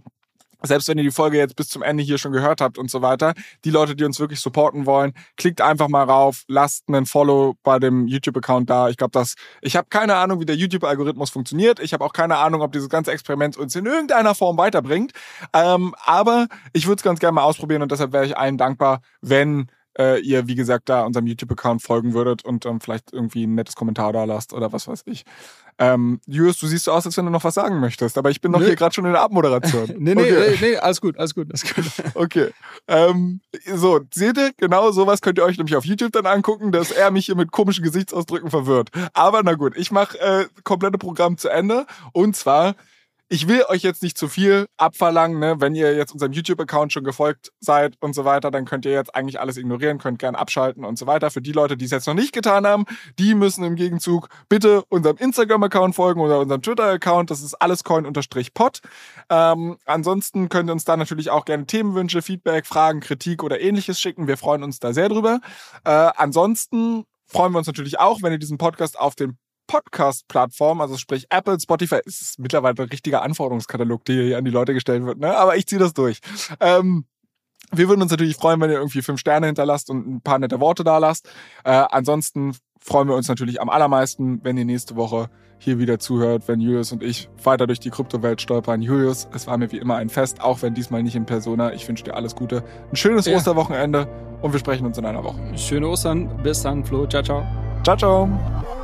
selbst wenn ihr die Folge jetzt bis zum Ende hier schon gehört habt und so weiter, die Leute, die uns wirklich supporten wollen, klickt einfach mal rauf, lasst einen Follow bei dem YouTube-Account da. Ich glaube, dass ich habe keine Ahnung, wie der YouTube-Algorithmus funktioniert. Ich habe auch keine Ahnung, ob dieses ganze Experiment uns in irgendeiner Form weiterbringt. Ähm, aber ich würde es ganz gerne mal ausprobieren und deshalb wäre ich allen dankbar, wenn äh, ihr, wie gesagt, da unserem YouTube-Account folgen würdet und ähm, vielleicht irgendwie ein nettes Kommentar da lasst oder was weiß ich. Ähm, Julius, du siehst so aus, als wenn du noch was sagen möchtest, aber ich bin noch nee. hier gerade schon in der Abmoderation. (laughs) nee, nee, okay. nee, alles gut, alles gut, alles gut. (laughs) okay. Ähm, so, seht ihr, genau sowas könnt ihr euch nämlich auf YouTube dann angucken, dass er mich hier mit komischen Gesichtsausdrücken verwirrt. Aber na gut, ich mache äh, komplette Programm zu Ende und zwar ich will euch jetzt nicht zu viel abverlangen, ne? Wenn ihr jetzt unserem YouTube-Account schon gefolgt seid und so weiter, dann könnt ihr jetzt eigentlich alles ignorieren, könnt gern abschalten und so weiter. Für die Leute, die es jetzt noch nicht getan haben, die müssen im Gegenzug bitte unserem Instagram-Account folgen oder unserem Twitter-Account. Das ist allescoin-pod. Ähm, ansonsten könnt ihr uns da natürlich auch gerne Themenwünsche, Feedback, Fragen, Kritik oder ähnliches schicken. Wir freuen uns da sehr drüber. Äh, ansonsten freuen wir uns natürlich auch, wenn ihr diesen Podcast auf dem Podcast-Plattform, also sprich Apple, Spotify, ist mittlerweile ein richtiger Anforderungskatalog, der hier an die Leute gestellt wird, ne? Aber ich ziehe das durch. Ähm, wir würden uns natürlich freuen, wenn ihr irgendwie fünf Sterne hinterlasst und ein paar nette Worte da lasst. Äh, ansonsten freuen wir uns natürlich am allermeisten, wenn ihr nächste Woche hier wieder zuhört, wenn Julius und ich weiter durch die Kryptowelt stolpern. Julius, es war mir wie immer ein Fest, auch wenn diesmal nicht in Persona. Ich wünsche dir alles Gute, ein schönes ja. Osterwochenende und wir sprechen uns in einer Woche. Schöne Ostern, bis dann, Flo. Ciao, ciao. Ciao, ciao.